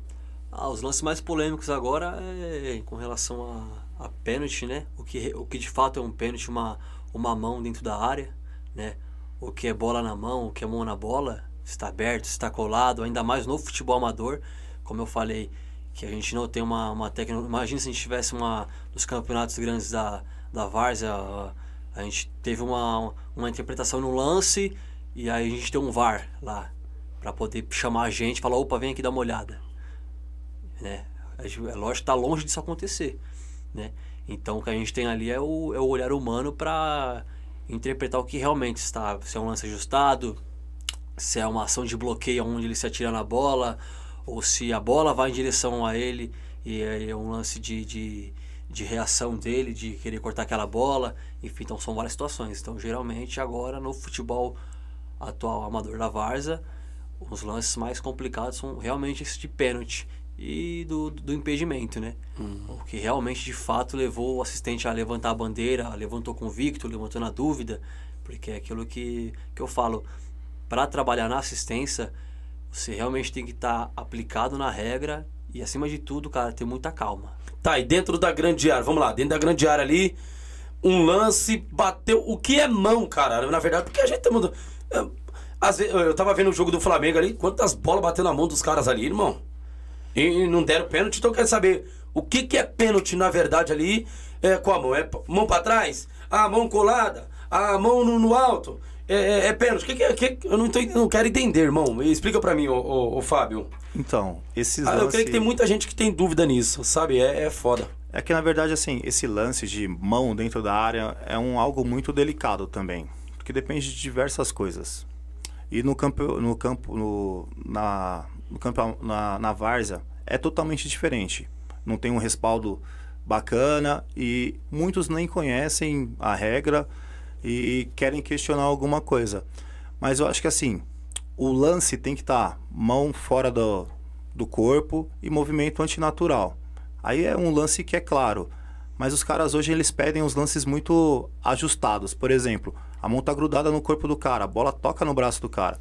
Ah, os lances mais polêmicos agora é com relação a, a pênalti, né? O que, o que de fato é um pênalti, uma, uma mão dentro da área, né? O que é bola na mão, o que é mão na bola, está aberto, está colado, ainda mais no futebol amador, como eu falei, que a gente não tem uma, uma técnica. Imagina se a gente tivesse uma nos campeonatos grandes da, da Várzea, a, a gente teve uma, uma interpretação no lance e aí a gente tem um VAR lá para poder chamar a gente, falar, opa, vem aqui dar uma olhada, né? É lógico está longe disso acontecer, né? Então o que a gente tem ali é o, é o olhar humano para interpretar o que realmente está, se é um lance ajustado, se é uma ação de bloqueio onde ele se atira na bola, ou se a bola vai em direção a ele e é um lance de, de, de reação dele, de querer cortar aquela bola. Enfim, então são várias situações. Então, geralmente, agora no futebol atual amador da Varza, os lances mais complicados são realmente esse de pênalti e do, do impedimento, né? Uhum. O que realmente, de fato, levou o assistente a levantar a bandeira, levantou convicto, levantou na dúvida, porque é aquilo que, que eu falo, para trabalhar na assistência, você realmente tem que estar tá aplicado na regra e, acima de tudo, cara, ter muita calma. Tá, e dentro da grande área, vamos lá, dentro da grande área ali, um lance bateu. O que é mão, cara? Na verdade, porque a gente tá mudando. Eu tava vendo o jogo do Flamengo ali, quantas bolas bateu na mão dos caras ali, irmão? E não deram pênalti, então eu quero saber o que, que é pênalti na verdade ali é, com a mão? É mão para trás? A mão colada? A mão no, no alto? É, é, é pênalti? Que, que, que, eu não, tô, não quero entender, irmão. Explica para mim, ô, ô, ô, Fábio. Então, esses ah, Eu creio que tem muita gente que tem dúvida nisso, sabe? É, é foda. É que, na verdade, assim, esse lance de mão dentro da área é um algo muito delicado também. Porque depende de diversas coisas. E no campo, no campo, no, na, no campo na, na várzea é totalmente diferente. Não tem um respaldo bacana e muitos nem conhecem a regra e querem questionar alguma coisa. Mas eu acho que assim, o lance tem que estar tá mão fora do, do corpo e movimento antinatural. Aí é um lance que é claro. Mas os caras hoje eles pedem os lances muito ajustados. Por exemplo, a mão tá grudada no corpo do cara, a bola toca no braço do cara.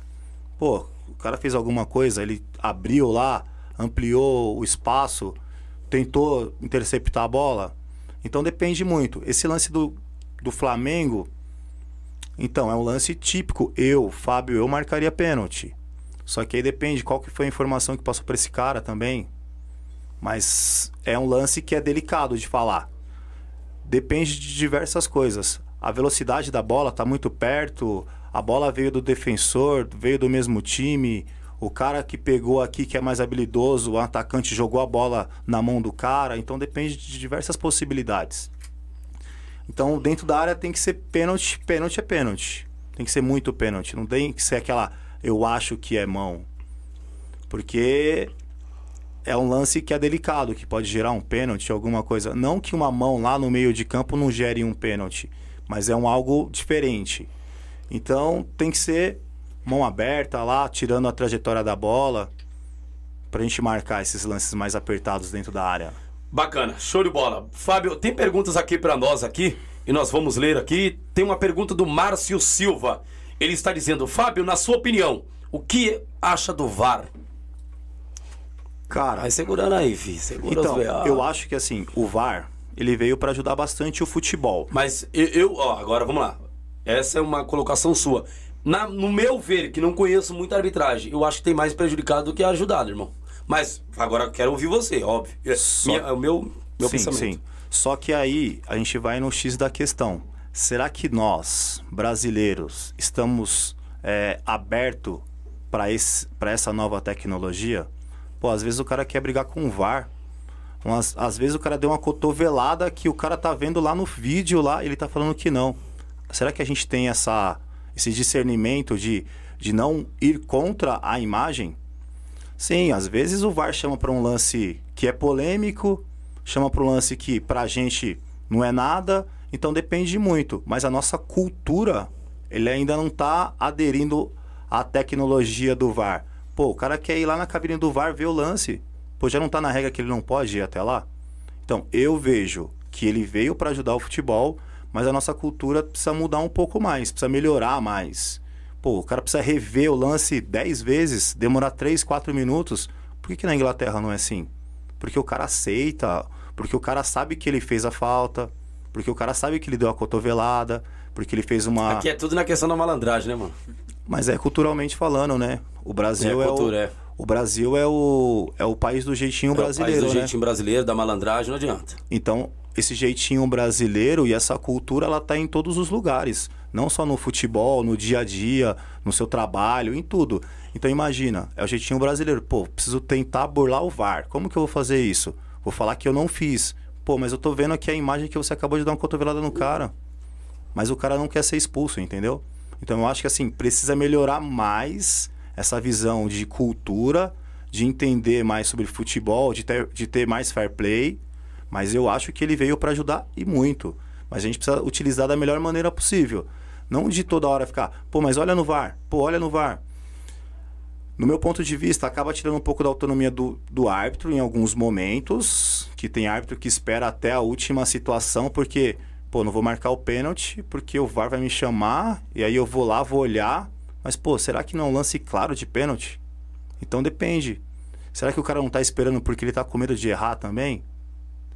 Pô, o cara fez alguma coisa, ele abriu lá, ampliou o espaço, tentou interceptar a bola. Então depende muito. Esse lance do, do Flamengo, então, é um lance típico. Eu, Fábio, eu marcaria pênalti. Só que aí depende qual que foi a informação que passou para esse cara também. Mas é um lance que é delicado de falar. Depende de diversas coisas. A velocidade da bola está muito perto, a bola veio do defensor, veio do mesmo time. O cara que pegou aqui, que é mais habilidoso, o atacante jogou a bola na mão do cara. Então depende de diversas possibilidades. Então, dentro da área tem que ser pênalti, pênalti é pênalti. Tem que ser muito pênalti. Não tem que ser aquela eu acho que é mão. Porque é um lance que é delicado, que pode gerar um pênalti, alguma coisa. Não que uma mão lá no meio de campo não gere um pênalti, mas é um algo diferente. Então tem que ser mão aberta lá, tirando a trajetória da bola, pra gente marcar esses lances mais apertados dentro da área. Bacana, show de bola. Fábio, tem perguntas aqui para nós aqui e nós vamos ler aqui. Tem uma pergunta do Márcio Silva. Ele está dizendo: "Fábio, na sua opinião, o que acha do VAR?" Cara, vai segurando aí, fi. Segura então, eu acho que assim, o VAR, ele veio para ajudar bastante o futebol. Mas eu, eu, ó, agora vamos lá. Essa é uma colocação sua. Na, no meu ver, que não conheço muita arbitragem, eu acho que tem mais prejudicado do que ajudado, irmão. Mas agora quero ouvir você, óbvio. É, Só... Minha, é o meu, meu sim, pensamento. Sim. Só que aí a gente vai no X da questão. Será que nós, brasileiros, estamos é, abertos para essa nova tecnologia? Pô, às vezes o cara quer brigar com o VAR. Umas, às vezes o cara deu uma cotovelada que o cara tá vendo lá no vídeo lá, ele tá falando que não. Será que a gente tem essa, esse discernimento de, de não ir contra a imagem? Sim, às vezes o VAR chama para um lance que é polêmico, chama para um lance que para a gente não é nada, então depende muito. Mas a nossa cultura, ele ainda não está aderindo à tecnologia do VAR. Pô, o cara quer ir lá na cabine do VAR ver o lance. Pô, já não está na regra que ele não pode ir até lá? Então, eu vejo que ele veio para ajudar o futebol, mas a nossa cultura precisa mudar um pouco mais, precisa melhorar mais. Pô, o cara precisa rever o lance 10 vezes, demorar 3, 4 minutos. Por que, que na Inglaterra não é assim? Porque o cara aceita, porque o cara sabe que ele fez a falta, porque o cara sabe que ele deu a cotovelada. Porque ele fez uma. Aqui é tudo na questão da malandragem, né, mano? Mas é culturalmente falando, né? O Brasil É, é, cultura, o. é. O Brasil é o, é o país do jeitinho É o brasileiro, país do né? jeitinho brasileiro, da malandragem, não adianta. Então, esse jeitinho brasileiro e essa cultura, ela tá em todos os lugares. Não só no futebol, no dia a dia, no seu trabalho, em tudo. Então, imagina, é o jeitinho brasileiro. Pô, preciso tentar burlar o VAR. Como que eu vou fazer isso? Vou falar que eu não fiz. Pô, mas eu tô vendo aqui a imagem que você acabou de dar uma cotovelada no cara. Mas o cara não quer ser expulso, entendeu? Então, eu acho que, assim, precisa melhorar mais essa visão de cultura, de entender mais sobre futebol, de ter, de ter mais fair play. Mas eu acho que ele veio para ajudar e muito. Mas a gente precisa utilizar da melhor maneira possível. Não de toda hora ficar, pô, mas olha no VAR, pô, olha no VAR. No meu ponto de vista, acaba tirando um pouco da autonomia do, do árbitro em alguns momentos, que tem árbitro que espera até a última situação, porque, pô, não vou marcar o pênalti, porque o VAR vai me chamar, e aí eu vou lá, vou olhar, mas, pô, será que não é um lance claro de pênalti? Então depende. Será que o cara não tá esperando porque ele tá com medo de errar também?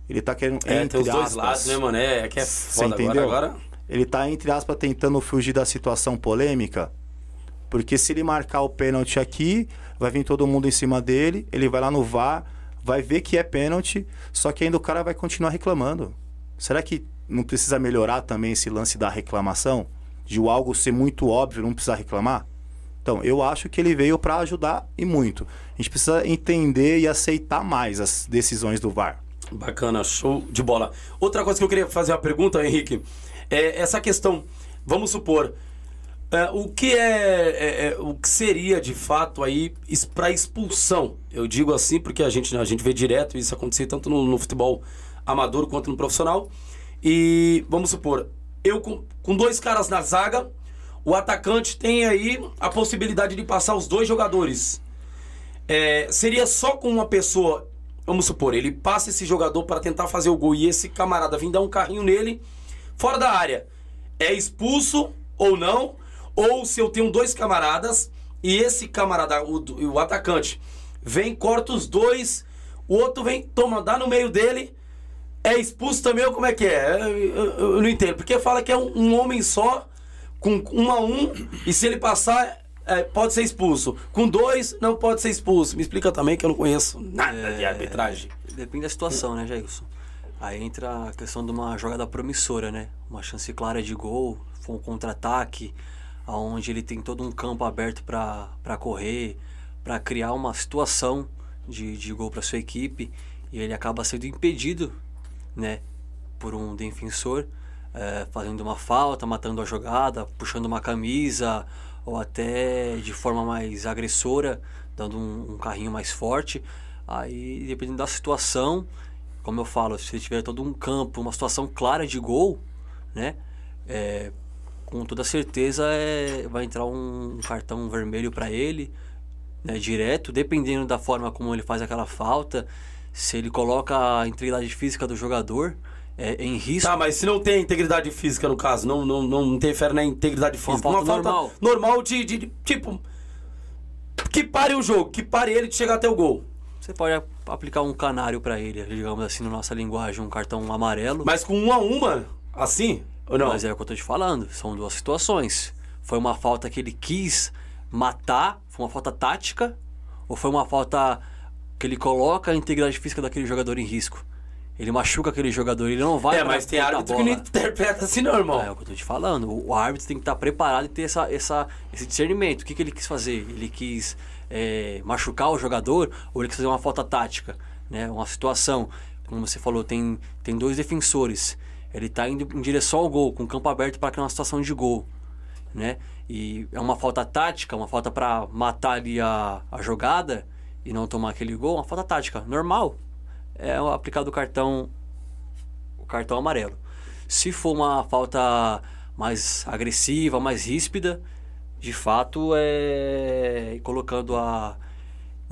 Ele tá querendo. É, entre tem os dois aspas, lados, né, mano? É, é que é foda agora. Agora, Ele tá, entre aspas, tentando fugir da situação polêmica. Porque se ele marcar o pênalti aqui, vai vir todo mundo em cima dele, ele vai lá no VAR, vai ver que é pênalti, só que ainda o cara vai continuar reclamando. Será que não precisa melhorar também esse lance da reclamação? De algo ser muito óbvio, não precisar reclamar? Então, eu acho que ele veio para ajudar e muito. A gente precisa entender e aceitar mais as decisões do VAR. Bacana, show de bola. Outra coisa que eu queria fazer uma pergunta, Henrique, é essa questão. Vamos supor, é, o que é, é, é, o que seria de fato aí para expulsão? Eu digo assim porque a gente a gente vê direto isso acontecer tanto no, no futebol amador quanto no profissional. E vamos supor, eu com, com dois caras na zaga, o atacante tem aí a possibilidade de passar os dois jogadores. É, seria só com uma pessoa, vamos supor, ele passa esse jogador para tentar fazer o gol e esse camarada vir dar um carrinho nele fora da área. É expulso ou não? Ou se eu tenho dois camaradas e esse camarada, o, o atacante, vem, corta os dois, o outro vem, toma, dá no meio dele, é expulso também ou como é que é? Eu, eu- eu não entendo. Porque fala que é um, um homem só, com um a um, e se ele passar, é, pode ser expulso. Com dois, não pode ser expulso. Me explica também que eu não conheço nada de arbitragem. Depende da situação, né, Jailson? Aí entra a questão de uma jogada promissora, né? Uma chance clara de gol, for um contra-ataque, onde ele tem todo um campo aberto para correr, para criar uma situação de, de gol para sua equipe, e ele acaba sendo impedido, né, por um defensor, eh, fazendo uma falta, matando a jogada, puxando uma camisa, ou até de forma mais agressora, dando um, um carrinho mais forte. Aí, dependendo da situação, como eu falo, se tiver todo um campo, uma situação clara de gol, né? é, com toda certeza é, vai entrar um cartão vermelho para ele, né? Direto, dependendo da forma como ele faz aquela falta, se ele coloca a integridade física do jogador é, em risco. Tá, mas se não tem integridade física no caso, não, não, não interfere na integridade Uma física. falta normal. normal de, de, de, tipo. Que pare o jogo, que pare ele de chegar até o gol. Você pode aplicar um canário para ele, digamos assim, na nossa linguagem, um cartão amarelo. Mas com uma a uma, assim? Ou não? Mas é o que eu tô te falando, são duas situações. Foi uma falta que ele quis matar, foi uma falta tática, ou foi uma falta que ele coloca a integridade física daquele jogador em risco? Ele machuca aquele jogador, ele não vai é, mas tem árbitro que não interpreta assim, não, irmão. É, é o que eu tô te falando. O o árbitro tem que estar preparado e ter essa, essa, esse discernimento. O que, que ele quis fazer? Ele quis é, machucar o jogador ou ele quis fazer uma falta tática? Né? Uma situação, como você falou, tem, tem dois defensores. Ele está indo em direção ao gol, com o campo aberto para criar uma situação de gol. Né? E é uma falta tática, uma falta para matar ali a, a jogada e não tomar aquele gol, uma falta tática, normal. É aplicado o cartão o cartão amarelo. Se for uma falta mais agressiva, mais ríspida, de fato é colocando a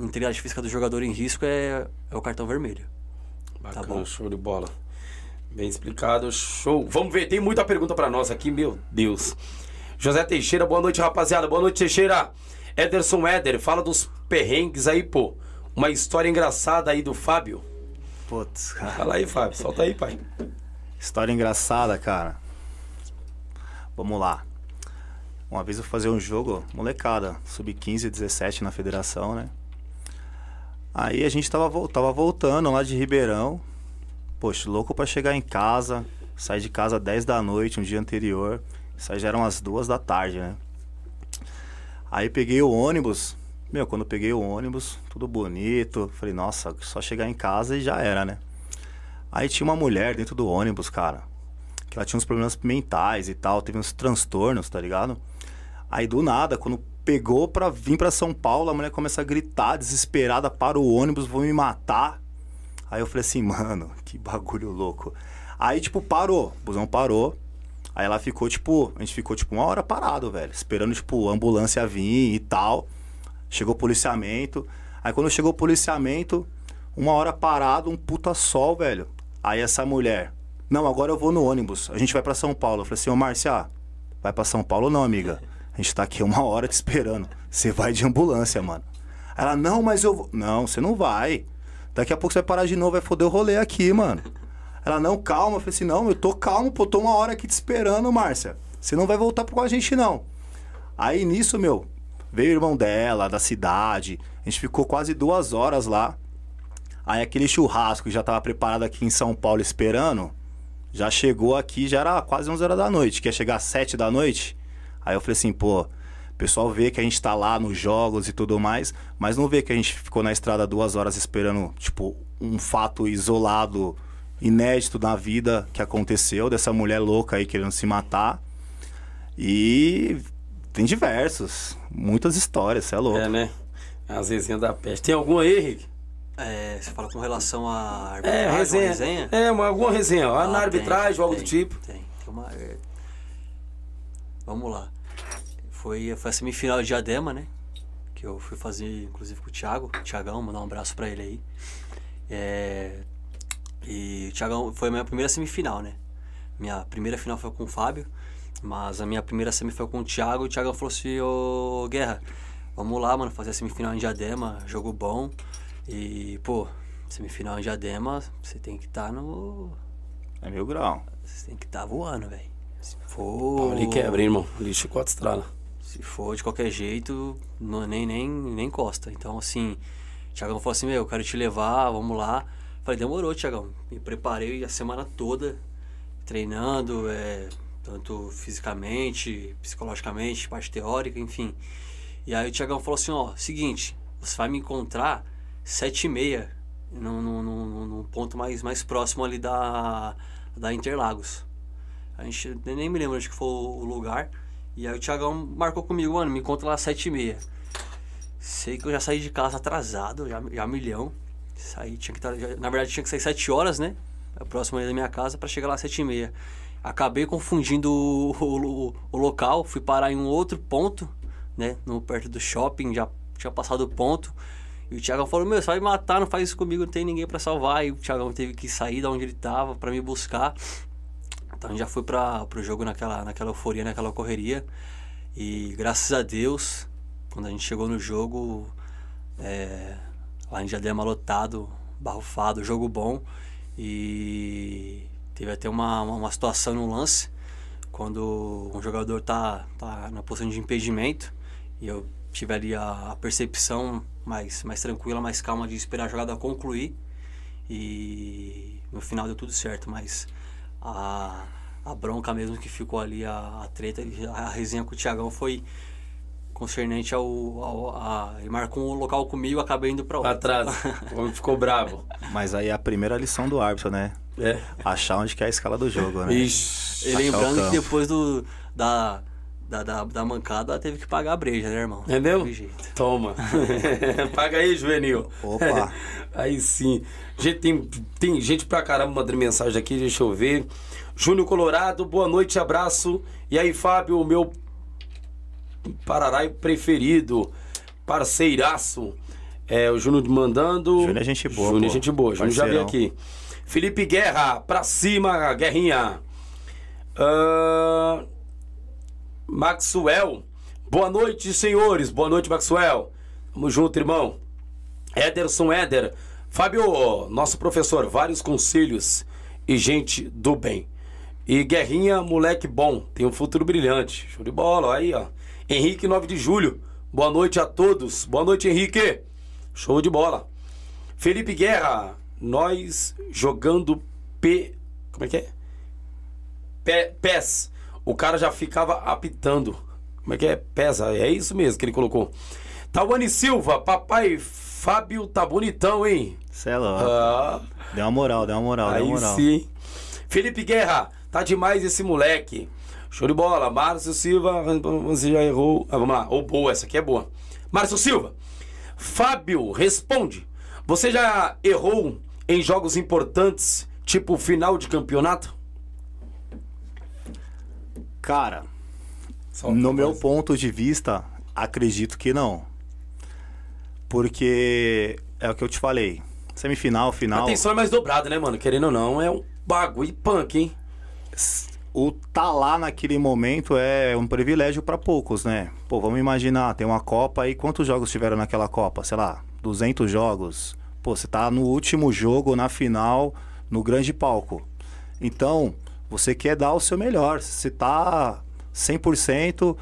integridade física do jogador em risco é, é o cartão vermelho. Bacana, bom. show de bola. Bem explicado, show. Vamos ver, tem muita pergunta pra nós aqui, meu Deus. José Teixeira, boa noite, rapaziada. Boa noite, Teixeira. Ederson Éder, fala dos perrengues aí, pô. Uma história engraçada aí do Fábio. Putz, cara. Fala aí, Fábio. Solta aí, pai. História engraçada, cara. Vamos lá. Uma vez eu fazia um jogo, molecada, sub-15, 17 na federação, né? Aí a gente tava, tava voltando lá de Ribeirão. Poxa, louco pra chegar em casa. Saí de casa 10 da noite, um dia anterior. Aí já eram as duas da tarde, né? Aí peguei o ônibus. Meu, quando eu peguei o ônibus, tudo bonito. Falei, nossa, só chegar em casa e já era, né? Aí tinha uma mulher dentro do ônibus, cara. Que ela tinha uns problemas mentais e tal, teve uns transtornos, tá ligado? Aí do nada, quando pegou pra vir pra São Paulo, a mulher começa a gritar, desesperada, para o ônibus, vão me matar. Aí eu falei assim, mano, que bagulho louco. Aí, tipo, parou, o busão parou. Aí ela ficou, tipo, a gente ficou, tipo, uma hora parado, velho. Esperando, tipo, a ambulância vir e tal. Chegou o policiamento. Aí quando chegou o policiamento, uma hora parado, um puta sol, velho. Aí essa mulher, não, agora eu vou no ônibus. A gente vai pra São Paulo. Eu falei assim, ô Márcia, vai pra São Paulo não, amiga? A gente tá aqui uma hora te esperando. Você vai de ambulância, mano. Ela, não, mas eu vou. Não, você não vai. Daqui a pouco você vai parar de novo, vai foder o rolê aqui, mano. Ela, não, calma. Eu falei assim, não, eu tô calmo, pô, tô uma hora aqui te esperando, Márcia. Você não vai voltar com a gente, não. Aí nisso, meu, veio o irmão dela, da cidade. A gente ficou quase duas horas lá. Aí aquele churrasco que já tava preparado aqui em São Paulo esperando, já chegou aqui, já era quase 11 horas da noite. Quer chegar às 7 da noite? Aí eu falei assim, pô, o pessoal vê que a gente tá lá nos jogos e tudo mais, mas não vê que a gente ficou na estrada duas horas esperando, tipo, um fato isolado, inédito na vida que aconteceu, dessa mulher louca aí querendo se matar. E tem diversos, muitas histórias, você é louco. É, né? As resenhas da peste. Tem alguma aí, Henrique? É, você fala com relação à É, arbitragem, uma resenha. resenha? É, uma, alguma resenha. ó, Ah, na tem, arbitragem, algo do tem, tipo. Tem, tem uma. Vamos lá. Foi, foi a semifinal de Diadema, né? Que eu fui fazer, inclusive, com o Thiago. Thiagão, mandar um abraço pra ele aí. É, e o Thiagão foi a minha primeira semifinal, né? Minha primeira final foi com o Fábio, mas a minha primeira semi foi com o Thiago. E o Thiago falou assim: Ô Guerra, vamos lá, mano, fazer a semifinal em Diadema, jogo bom. E, pô, semifinal em Diadema, você tem que estar no. É mil grau. Você tem que estar voando, velho. For. Ali quebra, hein, irmão. Ali chicote estrala. Se for de qualquer jeito, não, nem, nem, nem encosta. Então, assim, o Thiagão falou assim: Meu, eu quero te levar, vamos lá. Falei: Demorou, Thiagão. Me preparei a semana toda, treinando, é, tanto fisicamente, psicologicamente, parte teórica, enfim. E aí o Thiagão falou assim: Ó, seguinte, você vai me encontrar sete e meia, num, num, num, num ponto mais, mais próximo ali da, da Interlagos. A gente nem me lembro onde que foi o lugar. E aí o Thiagão marcou comigo, mano, me encontra lá às sete e meia. Sei que eu já saí de casa atrasado, já, já milhão. Saí, tinha que tá, já- na verdade tinha que sair sete horas, né? A próxima ali da minha casa para chegar lá às sete e meia. Acabei confundindo o, o, o local, fui parar em um outro ponto, né? No, perto do shopping, já tinha passado o ponto. E o Thiagão falou, meu, você vai me matar, não faz isso comigo, não tem ninguém para salvar. E o Thiagão teve que sair da onde ele tava para me buscar. A gente já foi para pro jogo naquela, naquela euforia, naquela correria. E graças a Deus, quando a gente chegou no jogo, é, lá em Diadema lotado, barrufado, jogo bom. E teve até uma, uma, uma situação no lance, quando um jogador tá, tá na posição de impedimento. E eu tive ali a, a percepção mais, mais tranquila, mais calma de esperar a jogada concluir. E no final deu tudo certo, mas a, a bronca mesmo que ficou ali, a, a treta, a resenha com o Thiagão foi concernente ao. ao a, ele marcou um local comigo, acabei indo pra Pra outro. trás. (laughs) O homem ficou bravo. Mas aí é a primeira lição do árbitro, né? É. Achar onde que é a escala do jogo, né? Ixi. E lembrando que depois do, da, da, da, da mancada teve que pagar a breja, né, irmão? Entendeu? Teve jeito. Toma. (laughs) Paga aí, juvenil. Opa. (laughs) aí sim. Gente, tem, tem gente pra caramba mandando mensagem aqui, deixa eu ver. Júnior Colorado, boa noite, abraço. E aí, Fábio, o meu Pararai preferido, parceiraço. É, o Júnior mandando. Júnior é gente boa, Júnior é gente boa, Júnior já veio aqui. Felipe Guerra, pra cima, Guerrinha. Ah, Maxwell. Boa noite, senhores. Boa noite, Maxwell. Tamo junto, irmão. Ederson Éder. Fábio, nosso professor, vários conselhos e gente do bem. E Guerrinha, moleque bom, tem um futuro brilhante. Show de bola, aí, ó. Henrique, 9 de julho. Boa noite a todos. Boa noite, Henrique. Show de bola. Felipe Guerra, nós jogando P. Como é que é? Pé, pés. O cara já ficava apitando. Como é que é? Pesa. É isso mesmo que ele colocou. Tawane Silva, papai Fábio tá bonitão, hein? Cê é louco. Ah, Deu uma moral, deu uma moral, deu aí uma moral. sim. Felipe Guerra, tá demais esse moleque. Show de bola. Márcio Silva, você já errou. Ah, vamos lá. Ou boa, essa aqui é boa. Márcio Silva, Fábio, responde. Você já errou em jogos importantes, tipo final de campeonato? Cara, no meu coisa. ponto de vista, acredito que não. Porque é o que eu te falei. Semifinal, A final. atenção é mais dobrada, né, mano? Querendo ou não, é um bagulho punk, hein? O tá lá naquele momento é um privilégio pra poucos, né? Pô, vamos imaginar, tem uma Copa aí, quantos jogos tiveram naquela Copa? Sei lá, 200 jogos. Pô, você tá no último jogo, na final, no grande palco. Então, você quer dar o seu melhor. Você tá 100%,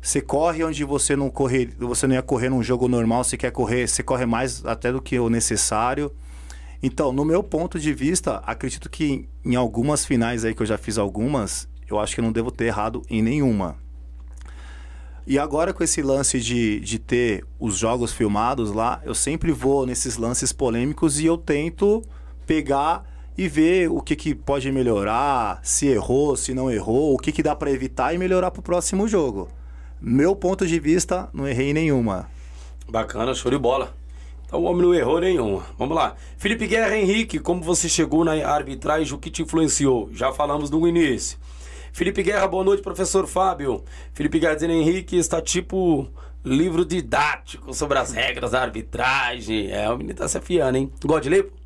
você corre onde você não correr, você não ia correr num jogo normal, você quer correr, você corre mais até do que o necessário. Então, no meu ponto de vista, acredito que em algumas finais aí que eu já fiz algumas, eu acho que eu não devo ter errado em nenhuma. E agora com esse lance de, de ter os jogos filmados lá, eu sempre vou nesses lances polêmicos e eu tento pegar e ver o que, que pode melhorar, se errou, se não errou, o que, que dá para evitar e melhorar pro próximo jogo. Meu ponto de vista, não errei nenhuma. Bacana, show de bola. Então o homem não errou nenhuma. Vamos lá. Felipe Guerra Henrique, como você chegou na arbitragem, o que te influenciou? Já falamos no início. Felipe Guerra, boa noite, professor Fábio. Felipe Guerra dizendo Henrique está tipo livro didático sobre as regras da arbitragem. É, o menino tá se afiando, hein? Gosta de ler?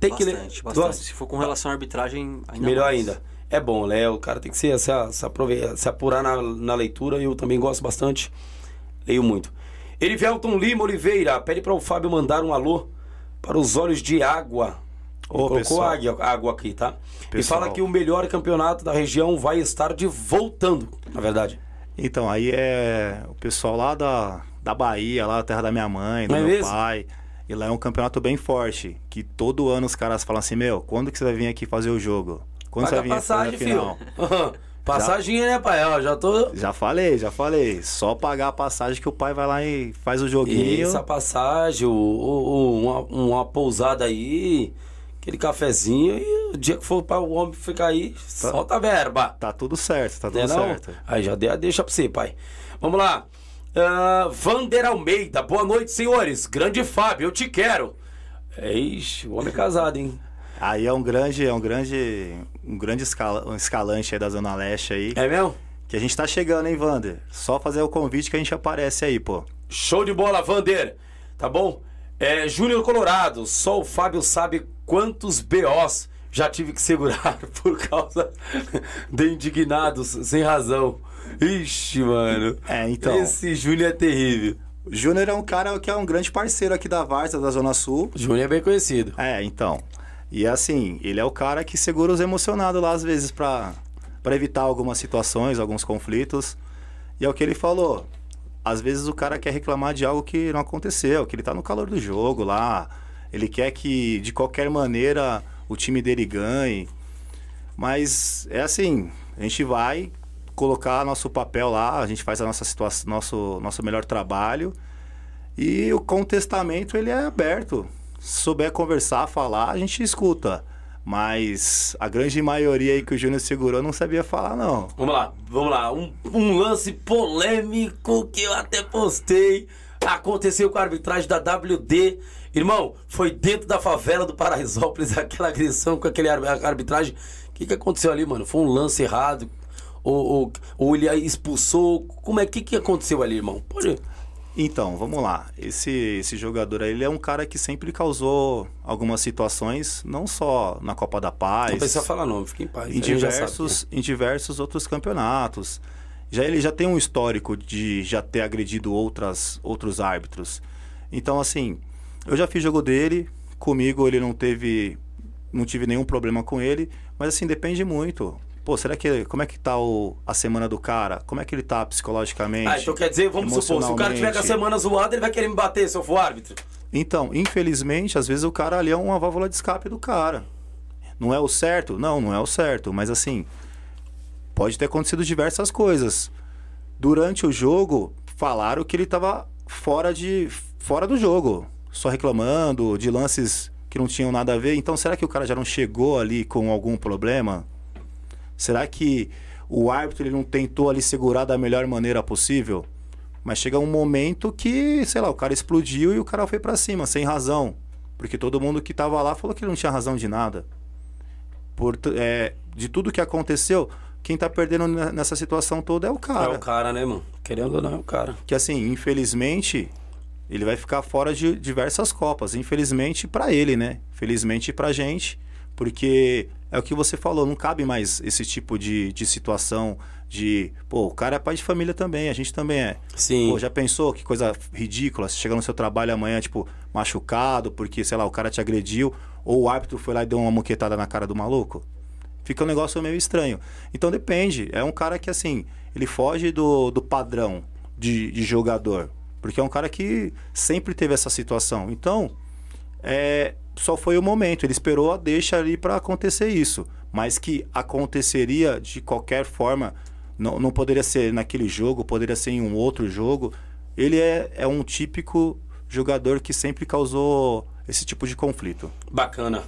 Tem que ler. Bastante, bastante. Se for com relação à arbitragem, ainda Melhor mais. ainda. É bom, né? O cara tem que se, se, se, apurar na, na leitura. Eu também gosto bastante. Leio muito. Erivelton Lima Oliveira pede para o Fábio mandar um alô para os olhos de água. Ô, colocou pessoal. água, água aqui, tá? E Pessoal. fala que o melhor campeonato da região vai estar de voltando, na verdade. Então, aí é o pessoal lá da, da Bahia, lá da terra da minha mãe, do Não é meu mesmo? pai. E lá é um campeonato bem forte. Que todo ano os caras falam assim, meu, quando que você vai vir aqui fazer o jogo? Quando Paga você vai vir passagem, fazer a final? (laughs) Passagem, né, pai? Ó, já tô. Já falei, já falei. Só pagar a passagem que o pai vai lá e faz o joguinho. Essa passagem, o, o- uma, uma pousada aí, aquele cafezinho, e o dia que for para o homem ficar aí, solta a verba. Tá tudo certo, tá tudo Né, não? certo. Aí já dei a deixa pra você, pai. Vamos lá. Ah, Vander Almeida, boa noite, senhores. Grande Fábio, eu te quero. É, Ixi, o homem é casado, hein? (laughs) Aí é um grande, é um grande, um grande escala, um escalante aí da Zona Leste aí. É mesmo? Que a gente tá chegando, hein, Vander? Só fazer o convite que a gente aparece aí, pô. Show de bola, Vander. Tá bom? É, Júnior Colorado, só o Fábio sabe quantos BOs já tive que segurar (laughs) por causa de indignados sem razão. Ixi, mano. É, então. Esse Júnior é terrível. O Júnior é um cara que é um grande parceiro aqui da Varsa, da Zona Sul. Júnior é bem conhecido. É, então. E assim, ele é o cara que segura os emocionados lá às vezes pra evitar algumas situações, alguns conflitos. E é o que ele falou. Às vezes o cara quer reclamar de algo que não aconteceu, que ele tá no calor do jogo lá. Ele quer que de qualquer maneira o time dele ganhe. Mas é assim, a gente vai colocar nosso papel lá, a gente faz a nossa situação, nosso, nosso melhor trabalho. E o contestamento ele é aberto. Se souber conversar, falar, a gente escuta. Mas a grande maioria aí que o Júnior segurou não sabia falar, não. Vamos lá, vamos lá. Um, um lance polêmico que eu até postei. Aconteceu com a arbitragem da WD. Irmão, foi dentro da favela do Paraisópolis (laughs) aquela agressão com aquele ar- arbitragem. O que, que aconteceu ali, mano? Foi um lance errado? Ou, ou, ou ele expulsou? Como é que, que aconteceu ali, irmão? Pode. Então, vamos lá. Esse, esse jogador aí, ele é um cara que sempre causou algumas situações, não só na Copa da Paz. Não precisa falar nome, fica em paz. em já sabe diversos, em diversos outros campeonatos. Já ele já tem um histórico de já ter agredido outras, outros árbitros. Então assim, eu já fiz jogo dele, comigo ele não teve não tive nenhum problema com ele, Mas assim, depende muito. Pô, será que. Como é que tá o, a semana do cara? Como é que ele tá psicologicamente? Ah, então quer dizer, vamos supor, se o cara tiver com a semana zoada, ele vai querer me bater se eu for árbitro. Então, infelizmente, às vezes o cara ali é uma válvula de escape do cara. Não é o certo? Não, não é o certo. Mas assim, pode ter acontecido diversas coisas. Durante o jogo, falaram que ele estava fora de fora do jogo, só reclamando de lances que não tinham nada a ver. Então, será que o cara já não chegou ali com algum problema? Será que o árbitro ele não tentou ali segurar da melhor maneira possível? Mas chega um momento que, sei lá, o cara explodiu e o cara foi para cima, sem razão. Porque todo mundo que tava lá falou que ele não tinha razão de nada. Por, é, de tudo que aconteceu, quem tá perdendo nessa situação toda é o cara. É o cara, né, mano? Querendo ou não, é o cara. Que assim, infelizmente, ele vai ficar fora de diversas Copas. Infelizmente para ele, né? Felizmente pra gente. Porque é o que você falou, não cabe mais esse tipo de, de situação de, pô, o cara é pai de família também, a gente também é. Sim. Pô, já pensou que coisa ridícula? Você chega no seu trabalho amanhã, tipo, machucado, porque, sei lá, o cara te agrediu, ou o árbitro foi lá e deu uma moquetada na cara do maluco? Fica um negócio meio estranho. Então depende. É um cara que, assim, ele foge do, do padrão de, de jogador. Porque é um cara que sempre teve essa situação. Então, é, só foi o momento. Ele esperou a deixa ali para acontecer isso. Mas que aconteceria de qualquer forma, não, não poderia ser naquele jogo, poderia ser em um outro jogo. Ele é, é um típico jogador que sempre causou esse tipo de conflito. Bacana.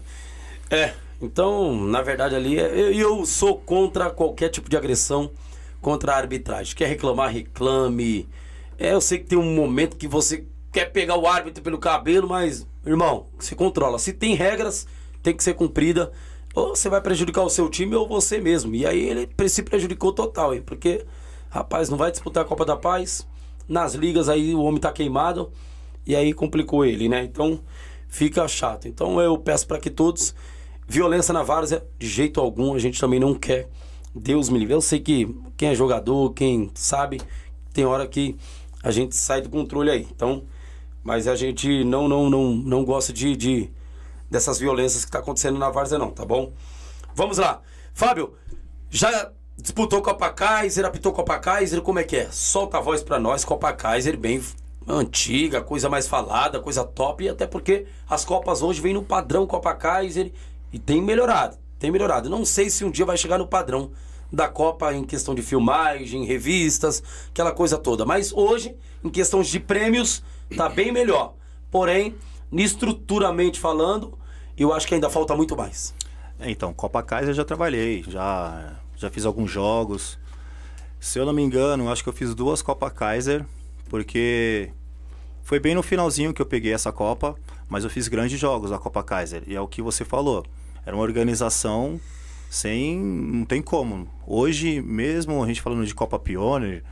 É, então, na verdade ali, eu, eu sou contra qualquer tipo de agressão contra a arbitragem. Quer reclamar, reclame. É, eu sei que tem um momento que você quer pegar o árbitro pelo cabelo, mas, irmão, se controla. Se tem regras, tem que ser cumprida. Ou você vai prejudicar o seu time ou você mesmo. E aí ele se prejudicou total, hein? Porque, rapaz, não vai disputar a Copa da Paz. Nas ligas aí o homem tá queimado. E aí complicou ele, né? Então fica chato. Então eu peço para que todos. Violência na várzea, de jeito algum, a gente também não quer. Deus me livre. Eu sei que quem é jogador, quem sabe, tem hora que a gente sai do controle aí. Então, mas a gente não não não, não gosta de, de dessas violências que está acontecendo na Várzea não, tá bom? Vamos lá. Fábio, já disputou Copa Kaiser, apitou Copa Kaiser, como é que é? Solta a voz para nós, Copa Kaiser bem antiga, coisa mais falada, coisa top, e até porque as Copas hoje vêm no padrão Copa Kaiser e tem melhorado, tem melhorado. Não sei se um dia vai chegar no padrão da Copa em questão de filmagem, revistas, aquela coisa toda, mas hoje, em questões de prêmios, tá bem melhor. Porém, estruturamente falando, eu acho que ainda falta muito mais. É, então, Copa Kaiser eu já trabalhei, já, já fiz alguns jogos. Se eu não me engano, acho que eu fiz duas Copa Kaiser, porque foi bem no finalzinho que eu peguei essa Copa, mas eu fiz grandes jogos da Copa Kaiser. E é o que você falou. Era uma organização sem. não tem como. Hoje, mesmo a gente falando de Copa Pioneer,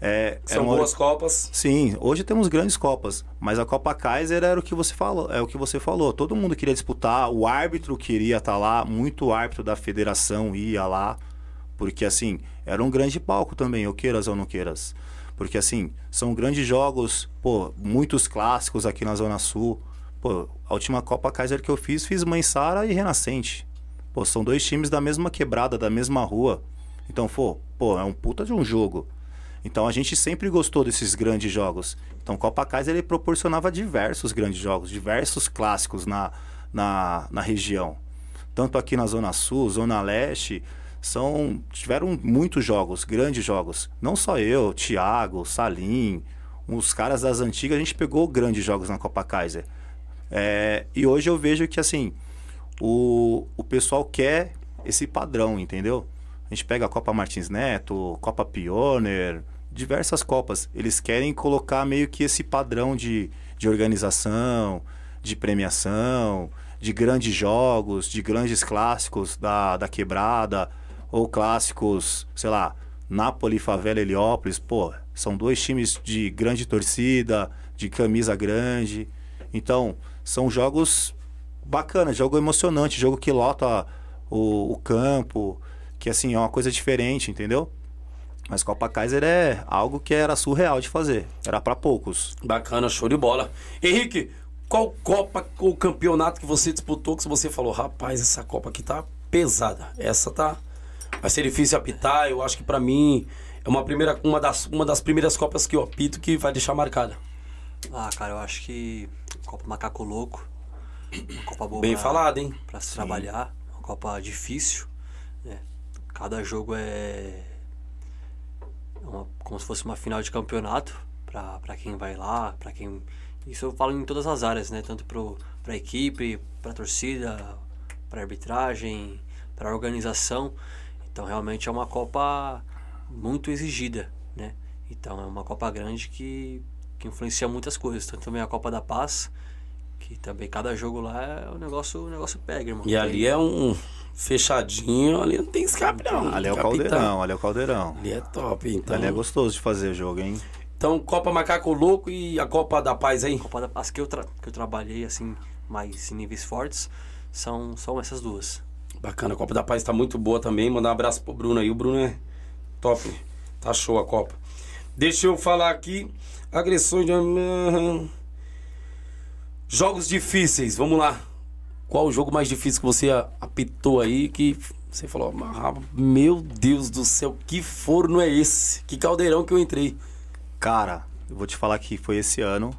é, São uma... boas copas. Sim, hoje temos grandes copas, mas a Copa Kaiser era o que você falou, é o que você falou. Todo mundo queria disputar, o árbitro queria estar tá lá, muito árbitro da federação ia lá, porque assim, era um grande palco também, ou queiras ou não queiras. Porque assim, são grandes jogos, pô, muitos clássicos aqui na Zona Sul. Pô, a última Copa Kaiser que eu fiz, fiz Mãe Sara e Renascente. Pô, são dois times da mesma quebrada, da mesma rua. Então, pô, pô, é um puta de um jogo. Então a gente sempre gostou desses grandes jogos. Então Copa Kaiser ele proporcionava diversos grandes jogos, diversos clássicos na, na, na região. Tanto aqui na Zona Sul, Zona Leste, são tiveram muitos jogos, grandes jogos. Não só eu, Thiago, Salim, os caras das antigas, a gente pegou grandes jogos na Copa Kaiser. É, e hoje eu vejo que assim, o, o pessoal quer esse padrão, entendeu? A gente pega a Copa Martins Neto, Copa Pioneer, diversas Copas. Eles querem colocar meio que esse padrão de, de organização, de premiação, de grandes jogos, de grandes clássicos da, da quebrada, ou clássicos, sei lá, Napoli, Favela, Heliópolis. Pô, são dois times de grande torcida, de camisa grande. Então, são jogos bacanas, jogo emocionante, jogo que lota o, o campo, que assim, é uma coisa diferente, entendeu? Mas Copa Kaiser é algo que era surreal de fazer. Era para poucos. Bacana, show de bola. Henrique, qual Copa ou campeonato que você disputou que você falou, rapaz, essa Copa aqui tá pesada. Essa tá. Vai ser difícil apitar. Eu acho que pra mim é uma, primeira, uma, das, uma das primeiras Copas que eu apito que vai deixar marcada. Ah, cara, eu acho que Copa Macaco Louco, uma Copa boa Bem pra- falado, hein? pra se trabalhar, uma Copa difícil, né? Cada jogo é uma- como se fosse uma final de campeonato pra quem vai lá, pra quem isso eu falo em todas as áreas, né? Tanto pro pra equipe, pra torcida, pra arbitragem, pra organização. Então realmente é uma Copa muito exigida, né? Então é uma Copa grande que que influencia muitas coisas, tanto também a Copa da Paz, que também cada jogo lá é o negócio, o negócio pega, irmão. E ali é um fechadinho, ali não tem escape, não. Ali é o Capitão. caldeirão, ali é o caldeirão. Ali é top, então. Ali é gostoso de fazer jogo, hein? Então, Copa Macaco Louco e a Copa da Paz aí? Copa da Paz que eu, tra- que eu trabalhei, assim, mais em níveis fortes, são, são essas duas. Bacana, a Copa da Paz tá muito boa também. Mandar um abraço pro Bruno aí. O Bruno é top. Tá show a Copa. Deixa eu falar aqui. Agressões de. Jogos difíceis, vamos lá. Qual o jogo mais difícil que você apitou aí que você falou, "Ah, meu Deus do céu, que forno é esse? Que caldeirão que eu entrei. Cara, eu vou te falar que foi esse ano.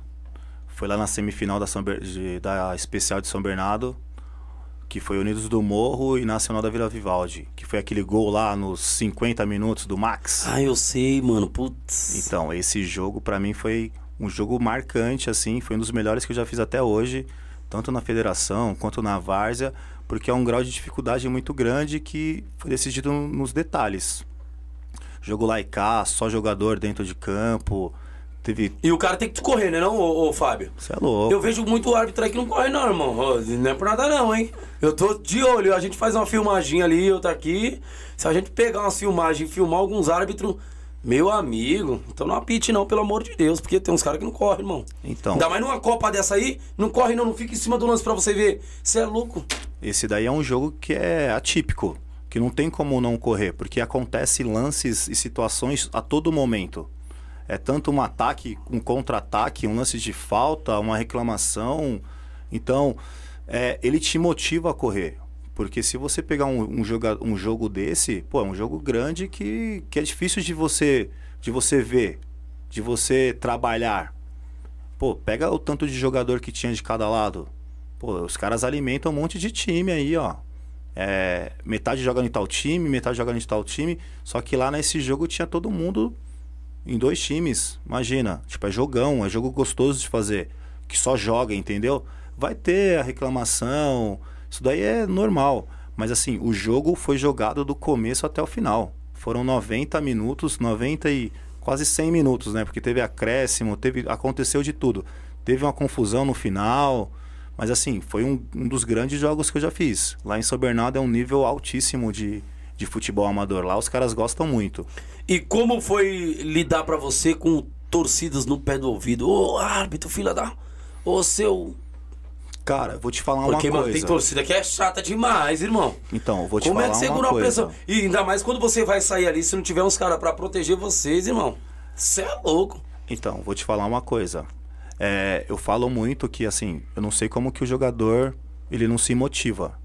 Foi lá na semifinal da, Ber- de- da especial de São Bernardo. Que foi Unidos do Morro e Nacional da Vila Vivaldi. Que foi aquele gol lá nos 50 minutos do Max. Ah, eu sei, mano. Putz. Então, esse jogo pra mim foi um jogo marcante, assim, foi um dos melhores que eu já fiz até hoje, tanto na federação quanto na várzea, porque é um grau de dificuldade muito grande que foi decidido nos detalhes. Jogo lá e cá, só jogador dentro de campo, teve. E o cara tem que correr, né, não, ô, ô Fábio? Você é louco. Eu vejo muito árbitro aí que não corre, não, irmão. Não é por nada, não, hein? Eu tô de olho. A gente faz uma filmagem ali, outra aqui. Se a gente pegar uma filmagem e filmar alguns árbitros, meu amigo, então não apite, não, pelo amor de Deus, porque tem uns caras que não correm, irmão. Então, Ainda mais numa Copa dessa aí, não corre, não, não fica em cima do lance pra você ver. Você é louco. esse daí é um jogo que é atípico, que não tem como não correr, porque acontece lances e situações a todo momento. É tanto um ataque, um contra-ataque, um lance de falta, uma reclamação. Então, é, ele te motiva a correr. Porque se você pegar um, um, joga, um jogo desse, pô, é um jogo grande que, que é difícil de você, de você ver, de você trabalhar. Pô, pega o tanto de jogador que tinha de cada lado. Pô, os caras alimentam um monte de time aí, ó. É, metade joga em tal time, metade joga em tal time. Só que lá nesse jogo tinha todo mundo em dois times. Imagina, tipo, é jogão, é jogo gostoso de fazer. Que só joga, entendeu? Vai ter a reclamação, isso daí é normal. Mas assim, o jogo foi jogado do começo até o final. Foram 90 minutos, 90 e quase 100 minutos, né? Porque teve acréscimo, teve, aconteceu de tudo. Teve uma confusão no final. Mas assim, foi um, um dos grandes jogos que eu já fiz. Lá em São Bernardo é um nível altíssimo de, de futebol amador. Lá os caras gostam muito. E como foi lidar pra você com torcidas no pé do ouvido? Ô, árbitro, filha da. Ô, seu. Cara, vou te falar Porque, uma mano, coisa. tem torcida que é chata demais, irmão. Então, vou te Como é falar que segura uma a coisa. pressão? E ainda mais quando você vai sair ali, se não tiver uns caras pra proteger vocês, irmão. Você é louco. Então, vou te falar uma coisa. É, eu falo muito que, assim, eu não sei como que o jogador, ele não se motiva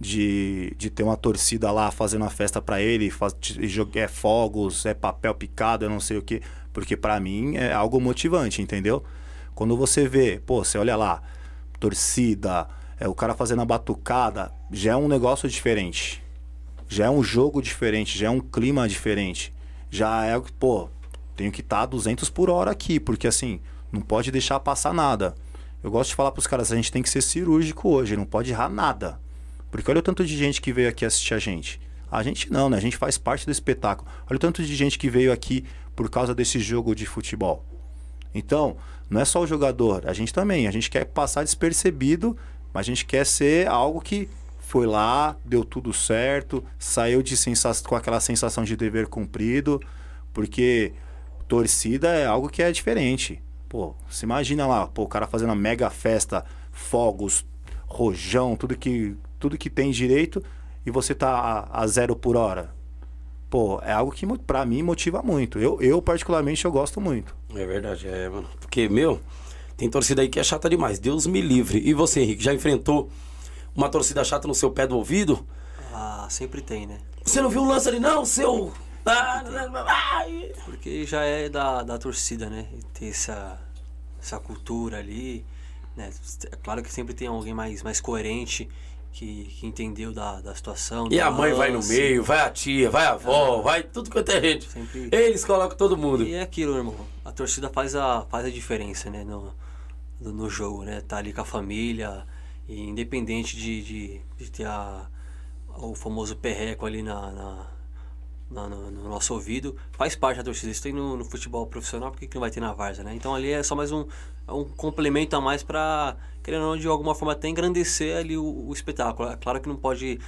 de, de ter uma torcida lá fazendo a festa pra ele, faz, é fogos, é papel picado, eu não sei o que, porque pra mim é algo motivante, entendeu? Quando você vê, pô, você olha lá, torcida, é o cara fazendo a batucada, já é um negócio diferente. Já é um jogo diferente, já é um clima diferente. Já é, pô, tenho que estar a 200 por hora aqui, porque assim, não pode deixar passar nada. Eu gosto de falar pros caras, a gente tem que ser cirúrgico hoje, não pode errar nada. Porque olha o tanto de gente que veio aqui assistir a gente. A gente não, né? A gente faz parte do espetáculo. Olha o tanto de gente que veio aqui por causa desse jogo de futebol. Então, não é só o jogador, a gente também. A gente quer passar despercebido, mas a gente quer ser algo que foi lá, deu tudo certo, saiu de com aquela sensação de dever cumprido, porque torcida é algo que é diferente. Pô, você imagina lá, pô, o cara fazendo uma mega festa, fogos, rojão, tudo que, tudo que tem direito, e você tá a, a zero por hora. Pô, é algo que pra mim motiva muito. Eu, eu particularmente, eu gosto muito. É verdade, é, mano. Porque, meu, tem torcida aí que é chata demais. Deus me livre. E você, Henrique, já enfrentou uma torcida chata no seu pé do ouvido? Ah, sempre tem, né? Você não viu o lance ali, não, seu. Ah. Porque já é da, da torcida, né? Ter essa, essa cultura ali. Né? É claro que sempre tem alguém mais, mais coerente que, que entendeu da, da situação. E a mãe vai no lance. meio, vai a tia, vai a avó, vai tudo quanto é gente. Sempre- Eles colocam todo mundo. E é aquilo, irmão. A torcida faz a, faz a diferença, né? No, no, jogo, né? Tá ali com a família. E independente de, de, de ter a, o famoso perreco ali na, na- no, no nosso ouvido, faz parte da torcida. Isso tem no, no futebol profissional, por que não vai ter na Varsa, né? Então ali é só mais um, um complemento a mais pra, querendo ou não, de alguma forma até engrandecer ali o, o espetáculo. É claro que não pode,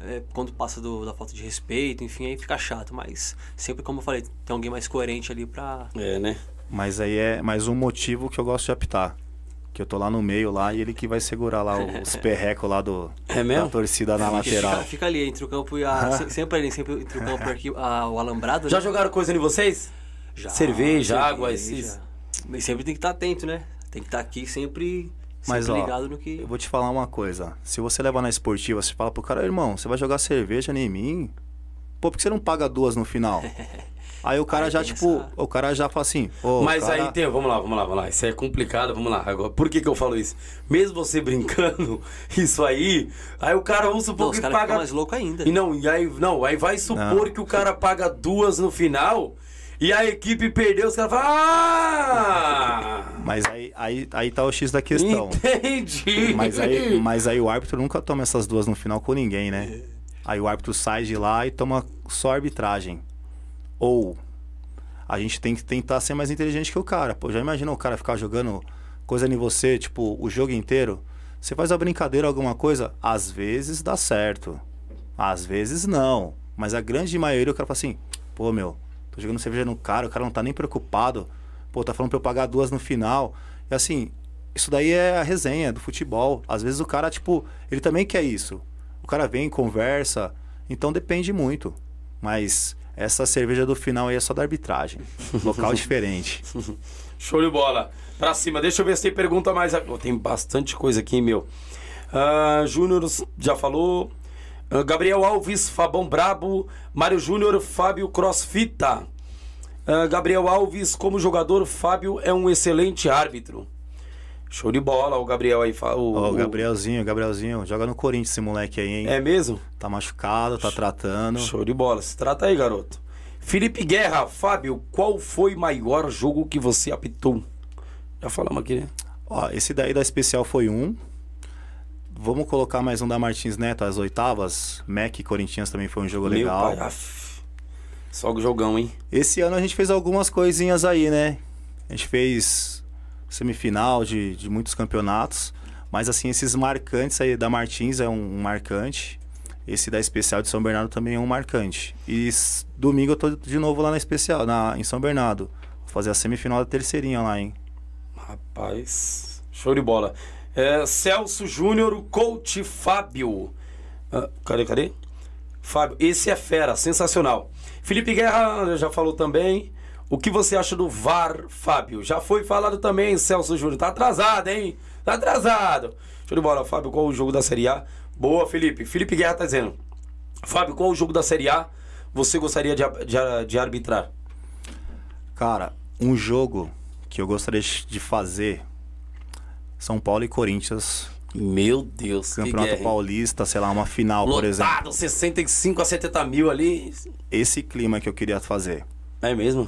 é, quando passa do- da falta de respeito, enfim, aí fica chato. Mas sempre, como eu falei, tem alguém mais coerente ali pra... É, né? Mas aí é mais um motivo que eu gosto de apitar. Que eu tô lá no meio lá e ele que vai segurar lá os (laughs) perrecos lá do, É mesmo? da torcida na lateral. Fica, fica ali entre o campo e a. se- sempre ali, sempre entre o campo e aqui, a- o alambrado. Já né? jogaram coisa em vocês? Já, cerveja, cerveja. água, esses- sempre tem que estar atento, né? Tem que estar aqui sempre Mas, ó, ligado no que. Eu vou te falar uma coisa. Se você levar na esportiva, você fala pro cara, irmão, você vai jogar cerveja em mim? Pô, por que você não paga duas no final? (laughs) Aí o cara Aí já, tipo, essa- o cara já fala assim, ô, Mas cara... aí tem, vamos lá, vamos lá, vamos lá. Isso é complicado, vamos lá. Agora, por que, que eu falo isso? Mesmo você (laughs) brincando, isso aí, aí o cara, vamos supor Não, os que caras paga. ficam mais loucos ainda. E não, e aí, não, aí vai supor que o cara paga duas no final e a equipe perdeu, os caras falam. Ah! Mas aí, aí, aí tá o X da questão. Entendi. Mas aí, mas aí o árbitro nunca toma essas duas no final com ninguém, né? Aí o árbitro sai de lá e toma só arbitragem. Ou a gente tem que tentar ser mais inteligente que o cara. Pô, já imagina o cara ficar jogando coisa em você, tipo, o jogo inteiro? Você faz a brincadeira, alguma coisa? Às vezes dá certo. Às vezes não. Mas a grande maioria o cara fala assim, pô, meu, tô jogando cerveja no cara, o cara não tá nem preocupado. Pô, tá falando pra eu pagar duas no final. E assim, isso daí é a resenha do futebol. Às vezes o cara, tipo, ele também quer isso. O cara vem, conversa. Então depende muito. Mas essa cerveja do final aí é só da arbitragem. (laughs) Local diferente. Show de bola. Pra cima, deixa eu ver se tem pergunta mais. Oh, tem bastante coisa aqui, meu. Ah, Júnior já falou. Ah, Gabriel Alves, Fabão Brabo. Mário Júnior, Fábio Crossfita. Ah, Gabriel Alves, como jogador, Fábio é um excelente árbitro. Show de bola, o Gabriel aí. O, Ó, o o- Gabrielzinho, Gabrielzinho, joga no Corinthians esse moleque aí, hein? É mesmo? Tá machucado, tá tratando. Show de bola. Se trata aí, garoto. Felipe Guerra, Fábio, qual foi o maior jogo que você apitou? Já falamos aqui, né? Ó, esse daí da especial foi um. Vamos colocar mais um da Martins Neto, as oitavas. Mac e Corinthians também foi um jogo Meu legal. pai. Só o jogão, hein? Esse ano a gente fez algumas coisinhas aí, né? A gente fez semifinal de, de muitos campeonatos. Mas assim, esses marcantes aí da Martins é um, um marcante. Esse da especial de São Bernardo também é um marcante. E domingo eu tô de novo lá na especial, na, em São Bernardo. Vou fazer a semifinal da terceirinha lá, hein? Rapaz, show de bola. É, Celso Júnior, o coach Fábio. Ah, cadê, cadê? Fábio, esse é fera, sensacional. Felipe Guerra já falou também. O que você acha do VAR, Fábio? Já foi falado também, Celso Júnior. Tá atrasado, hein? Tá atrasado. Show de bola, Fábio. Qual o jogo da Série A? Boa, Felipe. Felipe Guerra tá dizendo. Fábio, qual o jogo da Série A você gostaria de, de, de arbitrar? Cara, um jogo que eu gostaria de fazer. São Paulo e Corinthians. Meu Deus, que Campeonato hein? Paulista, sei lá, uma final, por exemplo. Lotado, 65 a 70 mil ali. Esse clima que eu queria fazer. É mesmo?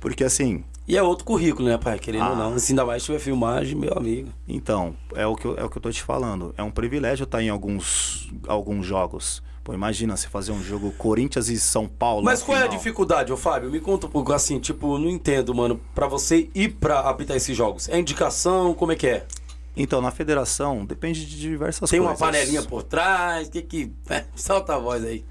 Porque assim, E é outro currículo, né, pai? Querendo ou Ah. não. Se ainda mais tiver filmagem, meu amigo. Então, é o que eu, é o que eu tô te falando. É um privilégio estar em alguns, alguns jogos. Pô, imagina você fazer um jogo Corinthians e São Paulo. Mas qual é a final. dificuldade, ô Fábio? Me conta um pouco assim, tipo, não entendo, mano. Pra você ir pra apitar esses jogos. É indicação? Como é que é? Então, na federação, depende de diversas Tem coisas. uma panelinha por trás? Que que. (laughs) É, solta a voz aí.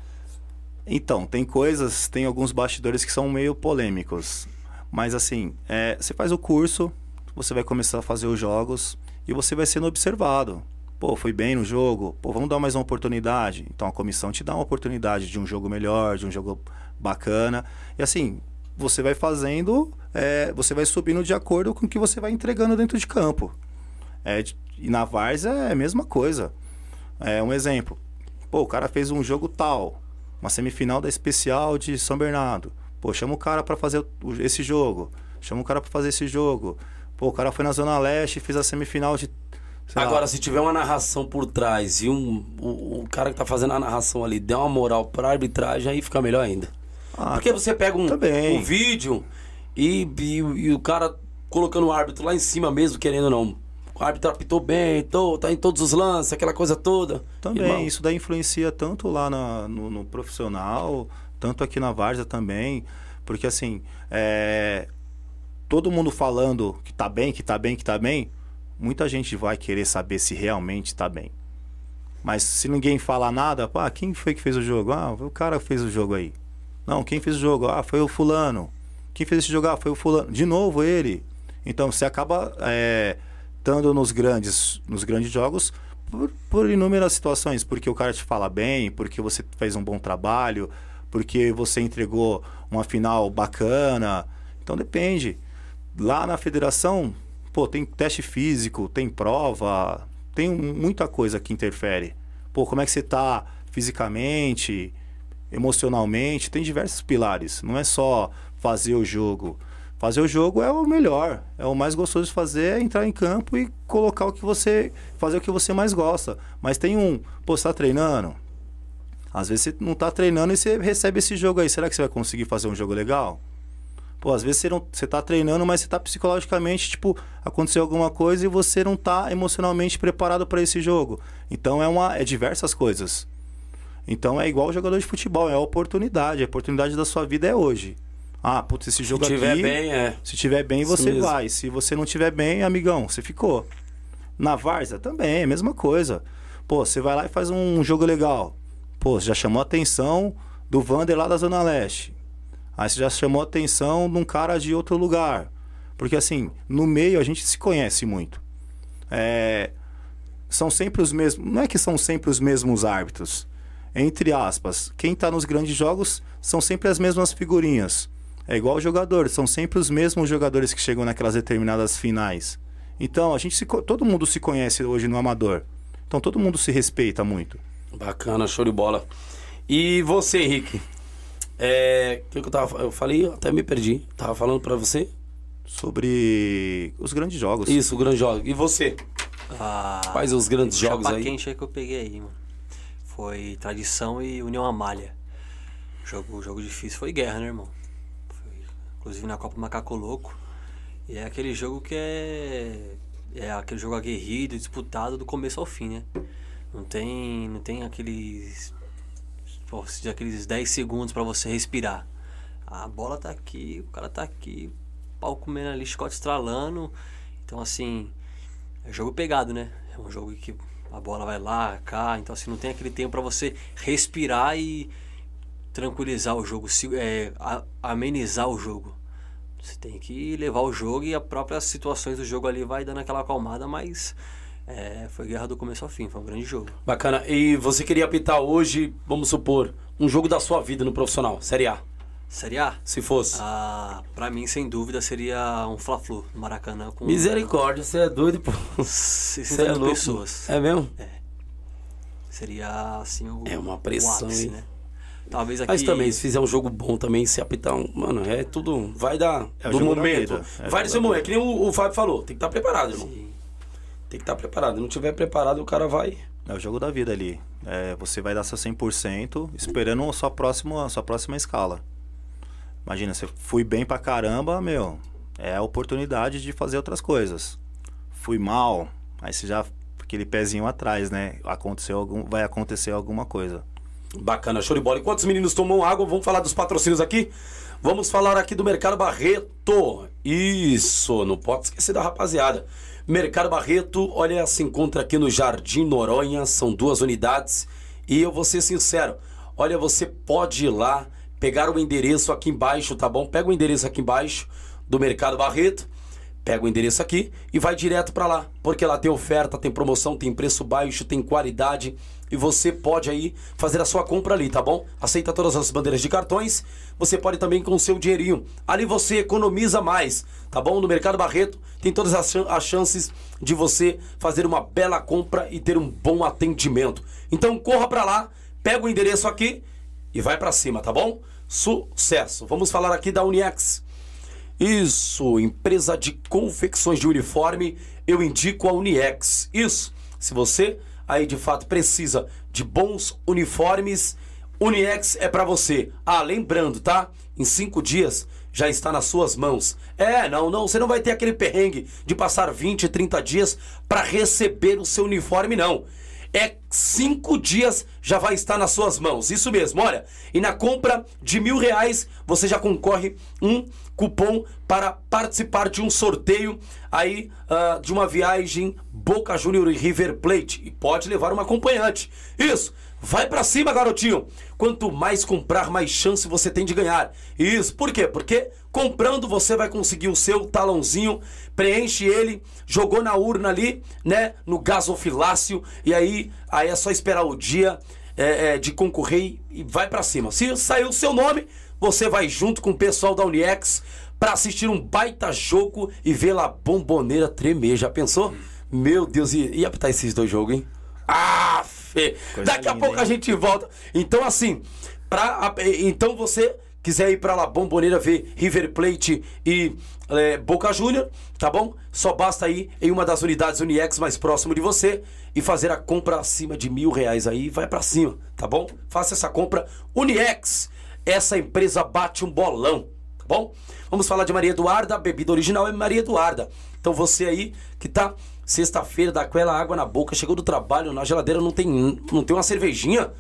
Então, tem coisas, tem alguns bastidores que são meio polêmicos. Mas assim, é, você faz o curso, você vai começar a fazer os jogos e você vai sendo observado. Pô, foi bem no jogo, pô, vamos dar mais uma oportunidade. Então a comissão te dá uma oportunidade de um jogo melhor, de um jogo bacana. E assim, você vai fazendo, é, você vai subindo de acordo com o que você vai entregando dentro de campo. É, e na Várzea é a mesma coisa. É um exemplo. Pô, o cara fez um jogo tal, uma semifinal da especial de São Bernardo. Pô, chama o cara para fazer esse jogo. Chama o cara para fazer esse jogo. Pô, o cara foi na Zona Leste e fez a semifinal de. Sei lá. Agora, se tiver uma narração por trás e um, o, o cara que tá fazendo a narração ali der uma moral pra arbitragem, aí fica melhor ainda. Ah, Porque você pega um, também. um vídeo e, e, e o cara colocando o árbitro lá em cima mesmo, querendo ou não. O árbitro apitou bem, tô, tá em todos os lances, aquela coisa toda. Também, Irmão, isso daí influencia tanto lá na- no, no profissional, tanto aqui na Várzea também, porque assim, é, todo mundo falando que tá bem, que tá bem, que tá bem, muita gente vai querer saber se realmente tá bem. Mas se ninguém falar nada, pá, quem foi que fez o jogo? Ah, o cara fez o jogo aí. Não, quem fez o jogo? Ah, foi o fulano. Quem fez esse jogo? Ah, foi o fulano. De novo ele. Então você acaba é, estando nos grandes, nos grandes jogos por, por inúmeras situações, porque o cara te fala bem, porque você fez um bom trabalho, porque você entregou uma final bacana. Então depende. Lá na federação, pô, tem teste físico, tem prova, tem muita coisa que interfere. Pô, como é que você tá fisicamente, emocionalmente, tem diversos pilares. Não é só fazer o jogo. Fazer o jogo é o melhor, é o mais gostoso de fazer, é entrar em campo e colocar o que você, fazer o que você mais gosta. Mas tem um, pô, você tá treinando? Às vezes você não tá treinando e você recebe esse jogo aí. Será que você vai conseguir fazer um jogo legal? Pô, às vezes você, não, você tá treinando, mas você tá psicologicamente, tipo, aconteceu alguma coisa e você não tá emocionalmente preparado para esse jogo. Então é uma é diversas coisas. Então é igual o jogador de futebol, é a oportunidade, a oportunidade da sua vida é hoje. Ah, putz, esse se jogo tiver aqui, bem, é. se tiver bem, Isso você mesmo. vai. Se você não tiver bem, amigão, você ficou. Na Varsa também, é a mesma coisa. Pô, você vai lá e faz um jogo legal. Pô, já chamou a atenção do Vander lá da Zona Leste. Aí você já chamou a atenção de um cara de outro lugar. Porque assim, no meio a gente se conhece muito. É, são sempre os mesmos. Não é que são sempre os mesmos árbitros. Entre aspas, quem tá nos grandes jogos são sempre as mesmas figurinhas. É igual jogador, são sempre os mesmos jogadores que chegam naquelas determinadas finais. Então, a gente se, todo mundo se conhece hoje no amador. Então todo mundo se respeita muito. Bacana, show de bola. E você, Henrique? É. O que, eu tava. Eu falei, até me perdi. Tava falando pra você? Sobre os grandes jogos. Isso, o grande jogo. E você? Ah, Quais os grandes jogos aí? quente aí que eu peguei aí, mano. Foi Tradição e União Amália. Jogo, jogo difícil foi guerra, né, irmão? Foi, inclusive na Copa Macaco Louco. E é aquele jogo que é. É aquele jogo aguerrido, disputado do começo ao fim, né? Não tem, não tem aqueles. Diz aqueles 10 segundos pra você respirar. A bola tá aqui, o cara tá aqui, pau comendo ali, chicote estralando. Então, assim, é jogo pegado, né? É um jogo que a bola vai lá, cá, então assim, não tem aquele tempo pra você respirar e tranquilizar o jogo, é, amenizar o jogo. Você tem que levar o jogo e as próprias situações do jogo ali vai dando aquela acalmada, mas é, foi guerra do começo ao fim, foi um grande jogo. Bacana. E você queria apitar hoje, vamos supor, um jogo da sua vida no profissional, Série A, Série A? se fosse. Ah, pra mim, sem dúvida, seria um Fla-Flu no Maracanã com Misericórdia, você é doido, pô. 60 Você é mil louco. pessoas. É mesmo? Seria assim o, É uma pressão, ápice, hein? né? Talvez aqui. Mas também, se fizer um jogo bom também, se apitar um. Mano, é tudo. Vai dar. É do da momento. É o vai do seu da momento. Que nem o, o Fábio falou. Tem que estar preparado, irmão. Sim. Tem que estar preparado. Se não tiver preparado, o cara vai. É o jogo da vida ali. É, você vai dar seu 100% esperando a sua próxima, a sua próxima escala. Imagina, você fui bem pra caramba, meu. É a oportunidade de fazer outras coisas. Fui mal, aí você já aquele pezinho atrás, né? Aconteceu algum, vai acontecer alguma coisa. Bacana, show de bola. Enquanto os meninos tomam água, vamos falar dos patrocínios aqui. Vamos falar aqui do Mercado Barreto. Isso, não pode esquecer da rapaziada. Mercado Barreto, olha, se encontra aqui no Jardim Noronha, são duas unidades. E eu vou ser sincero, olha, você pode ir lá, pegar o endereço aqui embaixo, tá bom? Pega o endereço aqui embaixo do Mercado Barreto. Pega o endereço aqui e vai direto para lá, porque lá tem oferta, tem promoção, tem preço baixo, tem qualidade e você pode aí fazer a sua compra ali, tá bom? Aceita todas as bandeiras de cartões. Você pode também com o seu dinheirinho. Ali você economiza mais, tá bom? No Mercado Barreto tem todas as, as chances de você fazer uma bela compra e ter um bom atendimento. Então corra para lá, pega o endereço aqui e vai pra cima, tá bom? Sucesso. Vamos falar aqui da Uniex. Isso, empresa de confecções de uniforme, eu indico a Uniex. Isso, se você aí de fato precisa de bons uniformes, Uniex é pra você. Ah, lembrando, tá? Em cinco dias já está nas suas mãos. É, não, não, você não vai ter aquele perrengue de passar 20, 30 dias para receber o seu uniforme, não. É cinco dias já vai estar nas suas mãos. Isso mesmo, olha. E na compra de mil reais você já concorre um cupom para participar de um sorteio aí uh, de uma viagem Boca Júnior e River Plate. E pode levar uma acompanhante. Isso. Vai para cima, garotinho. Quanto mais comprar, mais chance você tem de ganhar. Isso, por quê? Porque comprando você vai conseguir o seu talãozinho, preenche ele, jogou na urna ali, né, no gasofilácio, e aí, aí é só esperar o dia é, é, de concorrer e vai para cima. Se saiu o seu nome, você vai junto com o pessoal da Uniex para assistir um baita jogo e ver lá a bomboneira tremer. Já pensou? Meu Deus, ia apitar esses dois jogos, hein? Ah, Fê. Daqui linda, a pouco hein? a gente volta. Então, assim, pra, então você quiser ir para lá, Bomboneira, ver River Plate e é, Boca Júnior, tá bom? Só basta ir em uma das unidades Uniex mais próximo de você e fazer a compra acima de mil reais aí, vai para cima, tá bom? Faça essa compra Uniex, essa empresa bate um bolão, tá bom? Vamos falar de Maria Eduarda, a bebida original é Maria Eduarda. Então você aí que tá Sexta-feira, dá aquela água na boca, chegou do trabalho, na geladeira não tem, não tem uma cervejinha,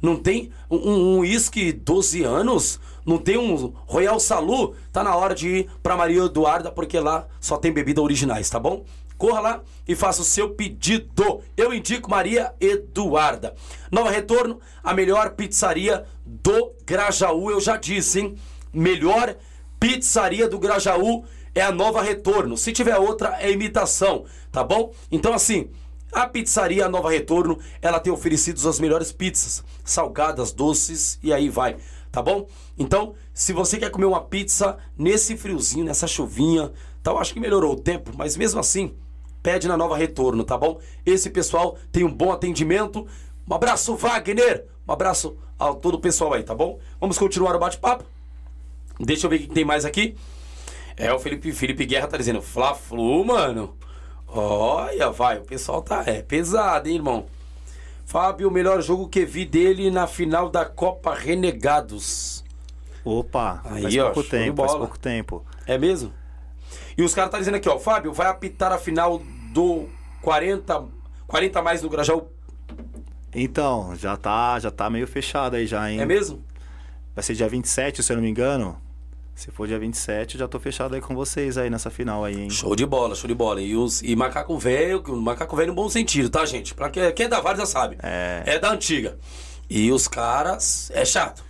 não tem um uísque um 12 anos, não tem um Royal Salu, tá na hora de ir pra Maria Eduarda, porque lá só tem bebida originais, tá bom? Corra lá e faça o seu pedido. Eu indico Maria Eduarda. Nova Retorno, a melhor pizzaria do Grajaú, eu já disse, hein? Melhor pizzaria do Grajaú é a Nova Retorno. Se tiver outra, é imitação tá bom? Então, assim, a pizzaria Nova Retorno, ela tem oferecido as melhores pizzas, salgadas, doces e aí vai, tá bom? Então, se você quer comer uma pizza nesse friozinho, nessa chuvinha, tal, acho que melhorou o tempo, mas mesmo assim, pede na Nova Retorno, tá bom? Esse pessoal tem um bom atendimento. Um abraço, Wagner! Um abraço a todo o pessoal aí, tá bom? Vamos continuar o bate-papo. Deixa eu ver o que tem mais aqui. É, o Felipe, Felipe Guerra tá dizendo, Fla-Flu, mano. Olha, vai, o pessoal tá é pesado, hein, irmão. Fábio, o melhor jogo que vi dele na final da Copa Renegados. Opa, Aí, faz ó, pouco tempo, faz pouco tempo. É mesmo? E os caras tá dizendo aqui, ó, Fábio, vai apitar a final do 40, 40 mais do Grajaú. Então, já tá, já tá meio fechado aí já, hein? É mesmo? Vai ser dia 27, se eu não me engano. Se for dia 27, eu já tô fechado aí com vocês aí nessa final aí, hein? Show de bola, show de bola. E, os, e macaco velho, macaco velho no bom sentido, tá, gente? Pra quem, quem é da Vale já sabe. É. É da antiga. E os caras, é chato.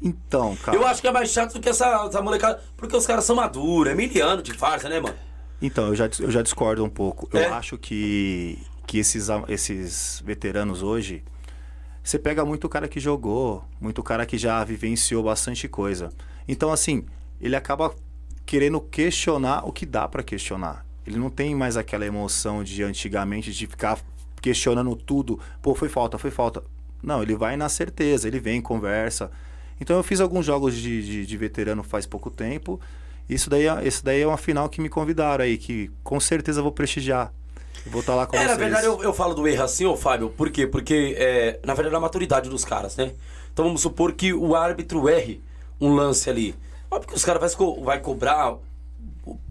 Então, cara. Eu acho que é mais chato do que essa, essa molecada. Porque os caras são maduros, é miliano de farsa, né, mano? Então, eu já, eu já discordo um pouco. É? Eu acho que, que esses, esses veteranos hoje. Você pega muito o cara que jogou, muito o cara que já vivenciou bastante coisa. Então, assim, ele acaba querendo questionar o que dá para questionar. Ele não tem mais aquela emoção de antigamente de ficar questionando tudo. Pô, foi falta, foi falta. Não, ele vai na certeza, ele vem, conversa. Então eu fiz alguns jogos de, de, de veterano faz pouco tempo. Isso daí, é, esse daí é uma final que me convidaram aí, que com certeza vou prestigiar. Vou estar tá lá com é, vocês. Na verdade, eu, eu falo do erro assim, ô Fábio, por quê? Porque, é, na verdade, é a maturidade dos caras, né? Então vamos supor que o árbitro erre um lance ali. Óbvio que os caras vai, co vai cobrar,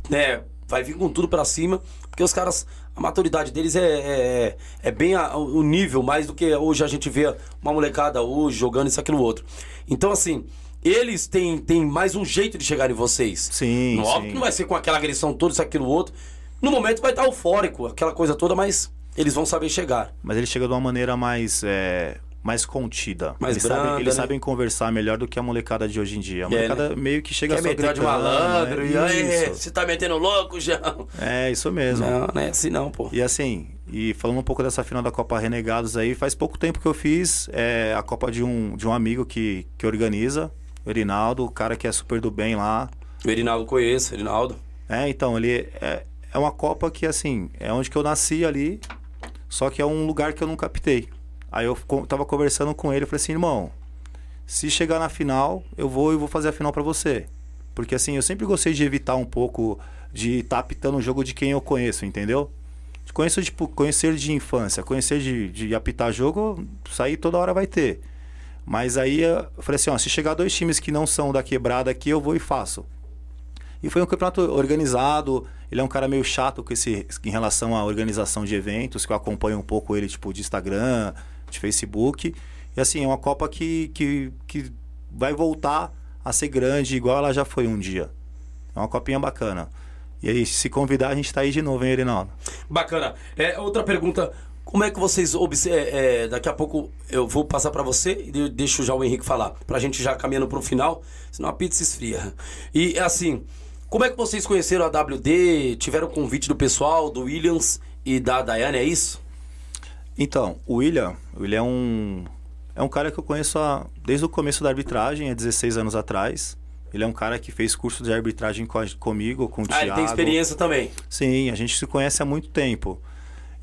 né? Vai vir com tudo para cima, porque os caras, a maturidade deles é, é, é bem a, o nível, mais do que hoje a gente vê uma molecada hoje jogando isso, aquilo, outro. Então, assim, eles têm, têm mais um jeito de chegar em vocês. Sim. No, óbvio que não vai ser com aquela agressão toda, isso, aquilo, outro. No momento vai estar eufórico, aquela coisa toda, mas eles vão saber chegar. Mas ele chega de uma maneira mais. É mais contida. Mais eles, branda, sabem, eles né? sabem conversar melhor do que a molecada de hoje em dia. A molecada é, né? meio que chega Quer só meter de malandro, né? e aí, você tá metendo louco, já? É, isso mesmo. Não, não é assim não, pô. E assim, e falando um pouco dessa final da Copa Renegados aí, faz pouco tempo que eu fiz é, a Copa de um, de um amigo que, que organiza, o Erinaldo, o cara que é super do bem lá. O Erinaldo conheço, o Erinaldo. É, então, ele é, é uma Copa que, assim, é onde que eu nasci ali, só que é um lugar que eu nunca captei Aí eu tava conversando com ele, eu falei assim, irmão, se chegar na final, eu vou e vou fazer a final pra você. Porque assim, eu sempre gostei de evitar um pouco de estar apitando o jogo de quem eu conheço, entendeu? Conheço, tipo, conhecer de infância, conhecer de, de apitar jogo, aí toda hora vai ter. Mas aí eu falei assim, ó, se chegar dois times que não são da quebrada aqui, eu vou e faço. E foi um campeonato organizado. Ele é um cara meio chato com esse, em relação à organização de eventos, que eu acompanho um pouco ele, tipo, de Instagram, de Facebook. E assim, é uma Copa que, que, que vai voltar a ser grande, igual ela já foi um dia. É uma copinha bacana. E aí, se convidar, a gente tá aí de novo, hein, Erinaldo? Bacana. É, outra pergunta. Como é que vocês observam? daqui a pouco eu vou passar pra você e de- deixo já o Henrique falar. Pra gente já caminhando pro final, senão a pizza esfria. E assim, como é que vocês conheceram a WD? Tiveram convite do pessoal, do Williams e da Daiane, é isso? Então, o William, o William é um, é um cara que eu conheço há- desde o começo da arbitragem, há 16 anos atrás. Ele é um cara que fez curso de arbitragem com a- comigo, com o Ah, ele Thiago. tem experiência também. Sim, a gente se conhece há muito tempo.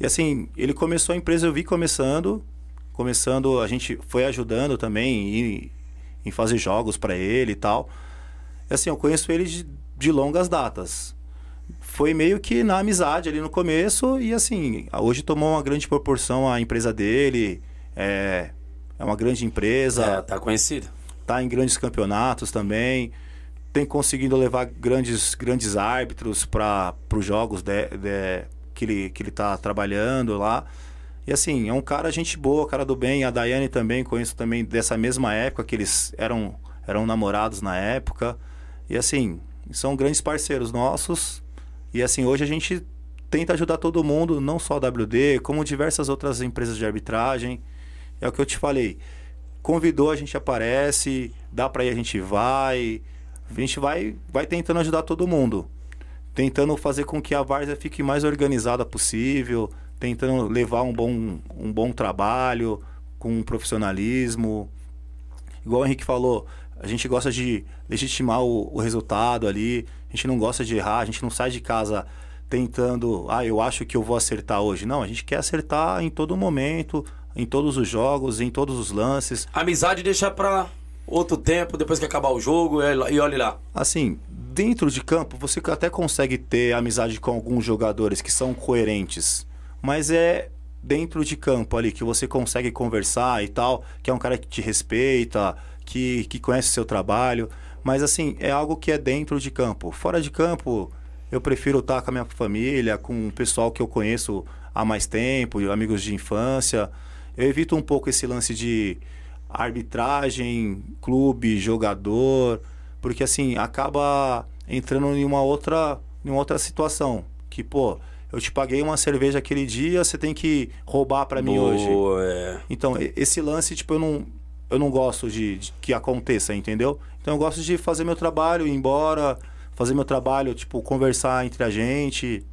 E assim, ele começou a empresa, eu vi começando, começando, a gente foi ajudando também em, em fazer jogos para ele e tal. E assim, eu conheço ele de, de longas datas. Foi meio que na amizade ali no começo e assim, hoje tomou uma grande proporção a empresa dele, é, é uma grande empresa É, tá conhecido. Tá em grandes campeonatos também, tem conseguido levar grandes, grandes árbitros para os jogos de- de- que, ele, que ele tá trabalhando lá. E assim, é um cara gente boa, cara do bem. A Daiane também, conheço também dessa mesma época, que eles eram, eram namorados na época. E assim, são grandes parceiros nossos. E assim, hoje a gente tenta ajudar todo mundo, não só a WD, como diversas outras empresas de arbitragem. É o que eu te falei. Convidou, a gente aparece, dá pra ir, a gente vai. A gente vai, vai tentando ajudar todo mundo. Tentando fazer com que a várzea fique mais organizada possível, tentando levar um bom, um bom trabalho, com profissionalismo. Igual o Henrique falou, a gente gosta de legitimar o, o resultado ali, a gente não gosta de errar, a gente não sai de casa tentando, ah, eu acho que eu vou acertar hoje. Não, a gente quer acertar em todo momento, em todos os jogos, em todos os lances. Amizade deixa pra outro tempo, depois que acabar o jogo, é, e olhe lá. Assim, dentro de campo, você até consegue ter amizade com alguns jogadores que são coerentes, mas é dentro de campo ali que você consegue conversar e tal, que é um cara que te respeita, que, que conhece o seu trabalho, mas assim, é algo que é dentro de campo. Fora de campo, eu prefiro estar com a minha família, com o pessoal que eu conheço há mais tempo, amigos de infância. Eu evito um pouco esse lance de arbitragem, clube, jogador, porque assim, acaba entrando em uma outra, em uma outra situação, que pô, eu te paguei uma cerveja aquele dia, você tem que roubar para mim hoje. É. Então, esse lance, tipo, eu não, eu não gosto de, de que aconteça, entendeu? Então, eu gosto de fazer meu trabalho, ir embora, fazer meu trabalho, tipo, conversar entre a gente,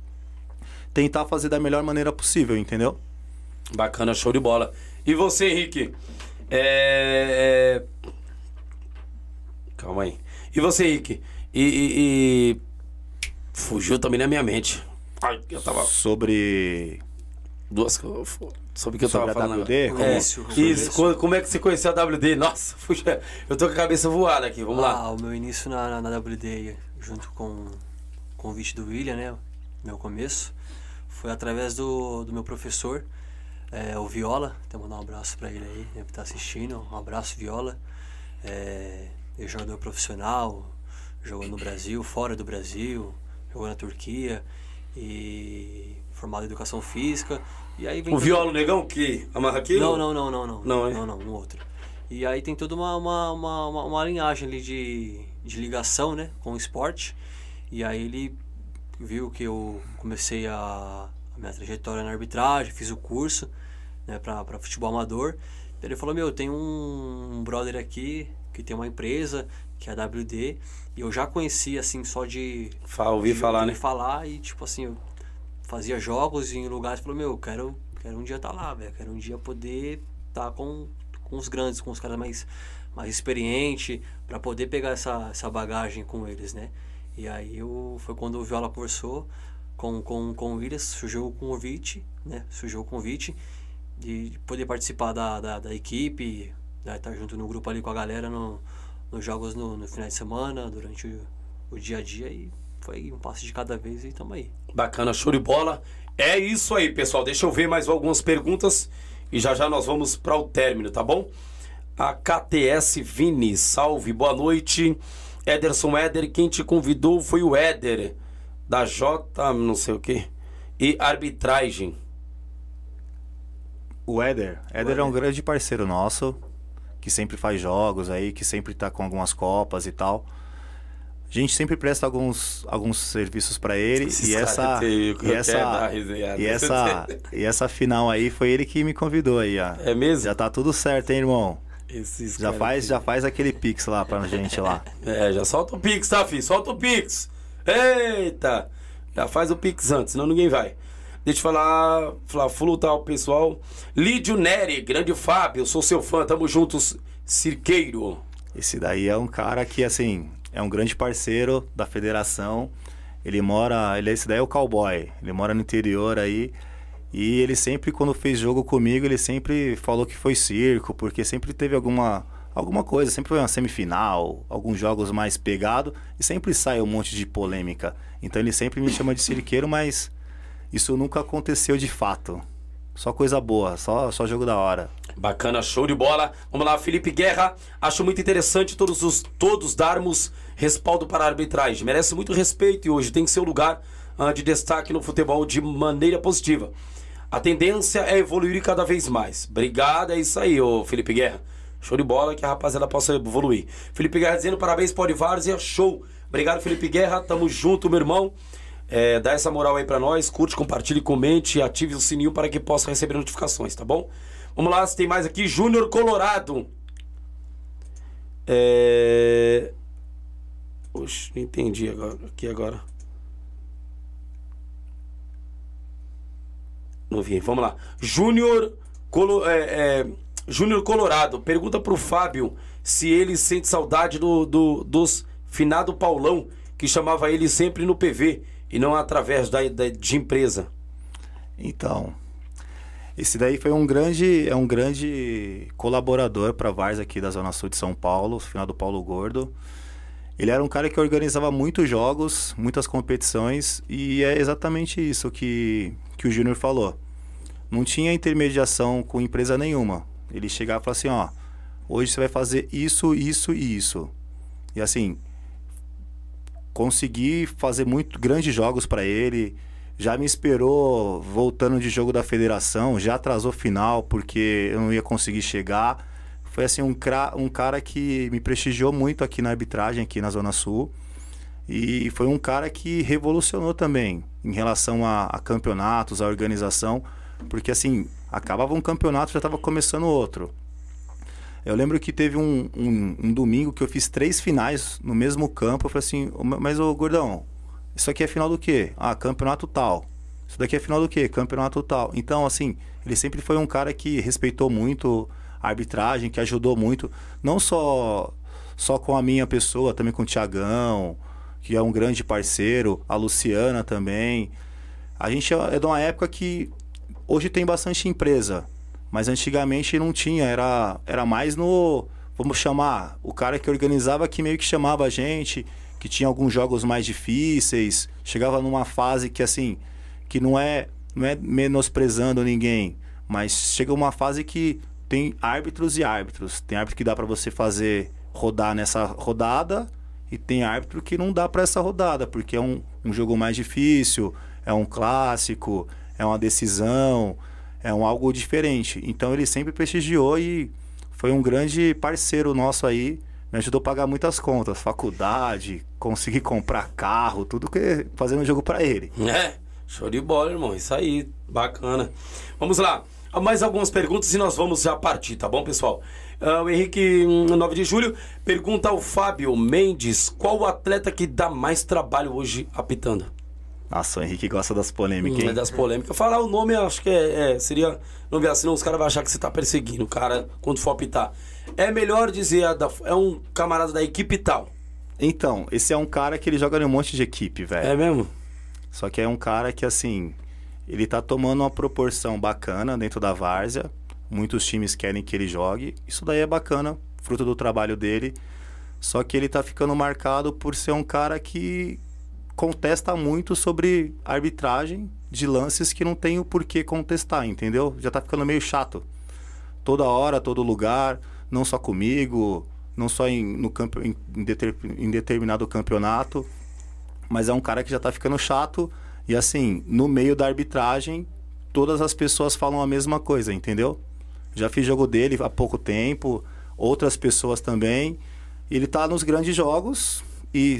tentar fazer da melhor maneira possível, entendeu? Bacana, show de bola. E você, Henrique? É... é- Calma aí. E você, Henrique? E, e- e- Fugiu também na minha mente. Ai, eu tava... Sobre. Duas... Sobre o que eu Sobre tava a falando. WD? É, O início, o isso. começo. Como, como é que você conheceu a WD? Nossa, (laughs) fuja. Eu tô com a cabeça voada aqui. Vamos lá. Ah, o meu início na, na, na WD, junto com o convite do William, né? Meu começo, foi através do, do meu professor, é, o Viola. Então, mandar um abraço pra ele aí, né, que tá assistindo. Um abraço, Viola. É, ele é jogador profissional, jogou no Brasil, fora do Brasil, jogou na Turquia e formado em educação física. E aí vem O Viola, o negão que amarra aquilo? não, não, não, não, não. Não, é? Não, não, um outro. E aí tem toda uma, uma, uma, uma, uma linhagem ali de, de ligação, né, com o esporte. E aí ele viu que eu comecei a, a minha trajetória na arbitragem, fiz o curso, né, pra futebol amador. Ele falou, meu, tem um, um brother aqui que tem uma empresa, que é a WD, e eu já conhecia, assim, só de... Fa- ouvi de falar, ouvir né? falar e, tipo assim, eu fazia jogos em lugares, falou, meu, quero, quero um dia estar lá, velho, quero um dia poder estar com, com os grandes, com os caras mais, mais experientes, para poder pegar essa, essa bagagem com eles, né? E aí eu, foi quando o Viola conversou com, com, com o Williams, surgiu o convite, né? Surgiu o convite de poder participar da, da, da equipe, né, estar junto no grupo ali com a galera no, nos jogos no, no final de semana, durante o, o dia a dia e foi um passo de cada vez e tamo aí. Bacana, show de bola. É isso aí, pessoal. Deixa eu ver mais algumas perguntas e já já nós vamos para o término, tá bom? A KTS Vini, salve, boa noite. Ederson Éder, quem te convidou foi o Éder, da J, não sei o que, e arbitragem. O Éder. Éder é um grande parceiro nosso, que sempre faz jogos aí, que sempre tá com algumas copas e tal. A gente sempre presta alguns, alguns serviços para ele Esses e essa, que e essa, e essa e essa final aí foi ele que me convidou aí, ó. É mesmo? Já tá tudo certo, hein, irmão? Esses Já faz, que- já faz aquele pix lá pra gente lá. É, já solta o Pix, tá, filho? Solta o Pix. Eita! Já faz o Pix antes, senão ninguém vai. Deixa eu falar, full tal, pessoal. Lídio Neri, grande Fábio, sou seu fã, tamo juntos, Cirqueiro. Esse daí é um cara que, assim, é um grande parceiro da federação. Ele mora. Ele, esse daí é o cowboy. Ele mora no interior aí. E ele sempre, quando fez jogo comigo, ele sempre falou que foi circo, porque sempre teve alguma, alguma coisa, sempre foi uma semifinal, alguns jogos mais pegados, e sempre sai um monte de polêmica. Então ele sempre me chama de cirqueiro, mas isso nunca aconteceu de fato. Só coisa boa, só, só jogo da hora. Bacana, show de bola. Vamos lá, Felipe Guerra. Acho muito interessante todos os todos darmos respaldo para a arbitragem. Merece muito respeito e hoje tem seu lugar ah, de destaque no futebol de maneira positiva. A tendência é evoluir cada vez mais. Obrigado, é isso aí, ô Felipe Guerra. Show de bola, que a rapaziada possa evoluir. Felipe Guerra dizendo parabéns, pode Várzea, show. Obrigado, Felipe Guerra, tamo junto, meu irmão. É, dá essa moral aí pra nós, curte, compartilhe, comente, ative o sininho para que possa receber notificações, tá bom? Vamos lá, se tem mais aqui, Júnior Colorado. É... Oxe, não entendi agora, aqui agora. Não vi, vamos lá. Júnior Colo... é, é, Júnior Colorado, pergunta pro Fábio se ele sente saudade do, do, dos finado Paulão, que chamava ele sempre no PV e não através da, da- de empresa. Então, esse daí foi um grande, é um grande colaborador para Vars aqui da Zona Sul de São Paulo, final do Paulo Gordo. Ele era um cara que organizava muitos jogos, muitas competições, e é exatamente isso que, que o Júnior falou. Não tinha intermediação com empresa nenhuma. Ele chegava e falava assim, ó, hoje você vai fazer isso, isso e isso. E assim, consegui fazer muito grandes jogos para ele. Já me esperou voltando de jogo da federação, já atrasou final porque eu não ia conseguir chegar. Foi assim um, um cara que me prestigiou muito aqui na arbitragem aqui na Zona Sul. E foi um cara que revolucionou também em relação a, a campeonatos, a organização, porque assim, acabava um campeonato, já estava começando outro. Eu lembro que teve um, um, um domingo que eu fiz três finais no mesmo campo. Eu falei assim, "Ô, mas ô gordão, isso aqui é final do quê? Ah, campeonato tal. Isso daqui é final do quê? Campeonato tal. Então, assim, ele sempre foi um cara que respeitou muito a arbitragem, que ajudou muito, não só só com a minha pessoa, também com o Tiagão, que é um grande parceiro, a Luciana também. A gente é é de uma época que hoje tem bastante empresa, mas antigamente não tinha, era, era mais no, vamos chamar, o cara que organizava que meio que chamava a gente, que tinha alguns jogos mais difíceis, chegava numa fase que assim, que não é, não é menosprezando ninguém, mas chega uma fase que tem árbitros e árbitros. Tem árbitro que dá para você fazer rodar nessa rodada e tem árbitro que não dá para essa rodada, porque é um, um jogo mais difícil, é um clássico, é uma decisão, é um algo diferente. Então ele sempre prestigiou e foi um grande parceiro nosso aí. Me ajudou a pagar muitas contas, faculdade, conseguir comprar carro, tudo que fazendo jogo para ele. É, show de bola, irmão. Isso aí, bacana. Vamos lá. Mais algumas perguntas e nós vamos já partir, tá bom, pessoal? Ah, o Henrique, hum, 9 de julho, pergunta ao Fábio Mendes qual o atleta que dá mais trabalho hoje apitando? Nossa, o Henrique gosta das polêmicas, Hum, hein? é das polêmicas. Falar o nome, acho que é, é, seria. Não virar, senão os caras vão achar que você tá perseguindo o cara quando for apitar. É melhor dizer, da- é um camarada da equipe tal. Então, esse é um cara que ele joga em um monte de equipe, velho. É mesmo? Só que é um cara que, assim, ele tá tomando uma proporção bacana dentro da várzea. Muitos times querem que ele jogue. Isso daí é bacana, fruto do trabalho dele. Só que ele tá ficando marcado por ser um cara que contesta muito sobre arbitragem de lances que não tem o porquê contestar, entendeu? Já tá ficando meio chato. Toda hora, todo lugar, não só comigo, não só em, no campo, em, em, deter, em determinado campeonato, mas é um cara que já tá ficando chato e assim, no meio da arbitragem, todas as pessoas falam a mesma coisa, entendeu? Já fiz jogo dele há pouco tempo, outras pessoas também. Ele tá nos grandes jogos e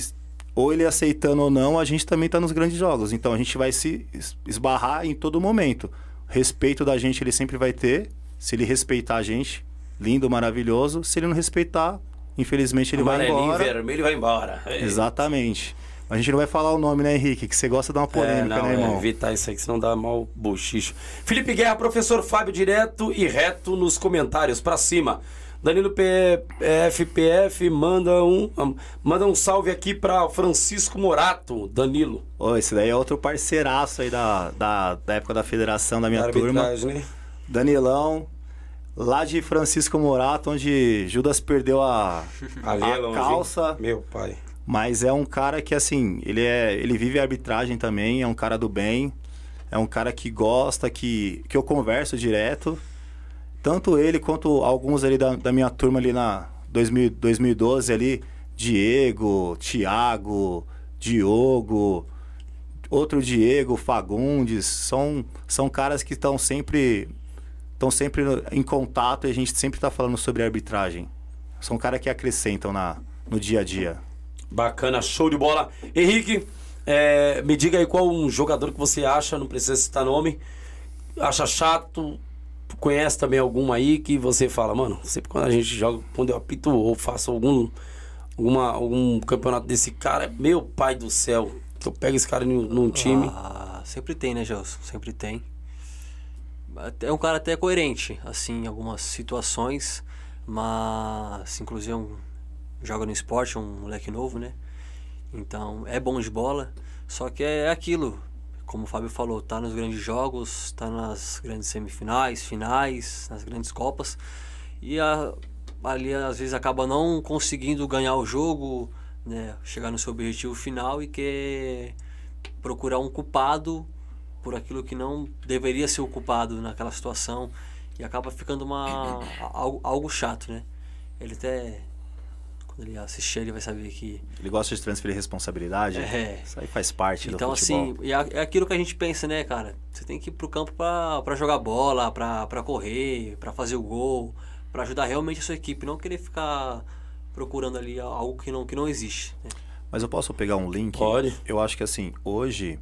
ou ele aceitando ou não, a gente também tá nos grandes jogos. Então a gente vai se esbarrar em todo momento. Respeito da gente ele sempre vai ter. Se ele respeitar a gente, lindo, maravilhoso. Se ele não respeitar, infelizmente ele vai embora. vermelho vai embora. É. Exatamente. A gente não vai falar o nome, né, Henrique? Que você gosta de uma polêmica, é, não, né, irmão? É, evitar isso aí, que senão dá mal bochicho. Felipe Guerra, professor Fábio, direto e reto nos comentários, pra cima. Danilo PFPF manda um, manda um salve aqui para Francisco Morato, Danilo. Ô, esse daí é outro parceiraço aí da, da, da época da federação da minha da turma. Né? Danilão, lá de Francisco Morato, onde Judas perdeu a, (laughs) a, a calça. Meu pai. Mas é um cara que, assim, ele, é, ele vive a arbitragem também, é um cara do bem, é um cara que gosta, que, que eu converso direto. Tanto ele quanto alguns ali da, da minha turma ali na 2000, 2012 ali, Diego, Thiago, Diogo, outro Diego, Fagundes, são, são caras que estão sempre estão sempre em contato e a gente sempre está falando sobre arbitragem. São caras que acrescentam na, no dia a dia. Bacana, show de bola. Henrique, é, me diga aí qual um jogador que você acha, não precisa citar nome, acha chato, conhece também algum aí que você fala, mano, sempre quando a gente joga, quando eu apito ou faço algum, alguma, algum campeonato desse cara, meu pai do céu, que eu pego esse cara num, num time. Ah, sempre tem, né, Gelson? Sempre tem. É um cara até coerente, assim, em algumas situações, mas inclusive é um joga no esporte, um moleque novo, né? Então é bom de bola, só que é aquilo, como o Fábio falou, tá nos grandes jogos, tá nas grandes semifinais, finais, nas grandes copas e a, ali às vezes acaba não conseguindo ganhar o jogo, né? Chegar no seu objetivo final e quer procurar um culpado por aquilo que não deveria ser o culpado naquela situação e acaba ficando uma algo, algo chato, né? Ele até quando ele assistir, ele vai saber que. Ele gosta de transferir responsabilidade. É. Isso aí faz parte então, do futebol. Então, assim, é aquilo que a gente pensa, né, cara? Você tem que ir pro campo para jogar bola, para correr, para fazer o gol, para ajudar realmente a sua equipe, não querer ficar procurando ali algo que não, que não existe. Né? Mas eu posso pegar um link? Pode. Eu acho que assim, hoje,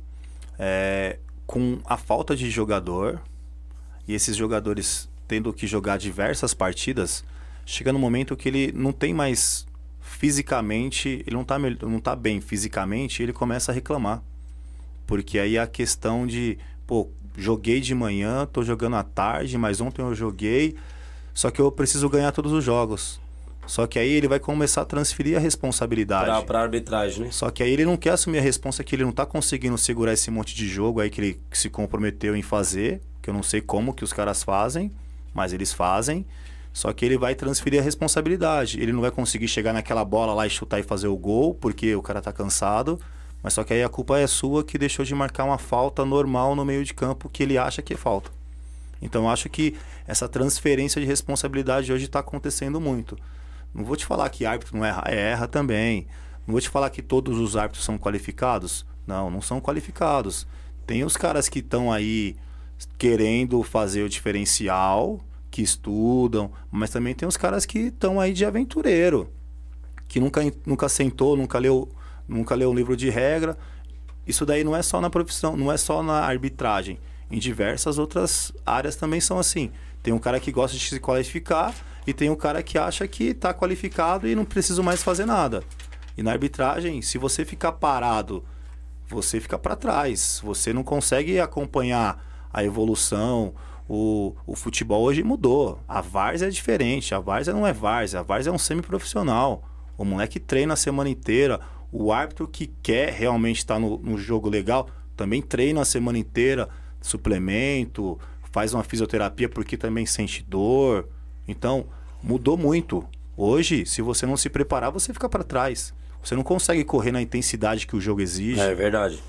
é, com a falta de jogador e esses jogadores tendo que jogar diversas partidas, chega no momento que ele não tem mais fisicamente, ele não está não tá bem fisicamente, ele começa a reclamar. Porque aí a questão de, pô, joguei de manhã, tô jogando à tarde, mas ontem eu joguei, só que eu preciso ganhar todos os jogos. Só que aí ele vai começar a transferir a responsabilidade. Pra, arbitragem, né? Só que aí ele não quer assumir a responsa que ele não tá conseguindo segurar esse monte de jogo aí que ele se comprometeu em fazer, que eu não sei como que os caras fazem, mas eles fazem. Só que ele vai transferir a responsabilidade. Ele não vai conseguir chegar naquela bola lá e chutar e fazer o gol, porque o cara tá cansado. Mas só que aí a culpa é sua que deixou de marcar uma falta normal no meio de campo que ele acha que é falta. Então acho que essa transferência de responsabilidade hoje está acontecendo muito. Não vou te falar que árbitro não erra, erra também. Não vou te falar que todos os árbitros são qualificados. Não, não são qualificados. Tem os caras que estão aí querendo fazer o diferencial que estudam, mas também tem os caras que estão aí de aventureiro, que nunca, nunca sentou, nunca leu, nunca leu um livro de regra. Isso daí não é só na profissão, não é só na arbitragem. Em diversas outras áreas também são assim. Tem um cara que gosta de se qualificar e tem um cara que acha que está qualificado e não precisa mais fazer nada. E na arbitragem, se você ficar parado, você fica para trás. Você não consegue acompanhar a evolução, o, o futebol hoje mudou. A várzea é diferente. A várzea não é várzea. A várzea é um semiprofissional. O moleque treina a semana inteira. O árbitro que quer realmente estar no, no jogo legal também treina a semana inteira. suplemento, faz uma fisioterapia porque também sente dor. Então, mudou muito. Hoje, se você não se preparar, você fica para trás. Você não consegue correr na intensidade que o jogo exige. É verdade.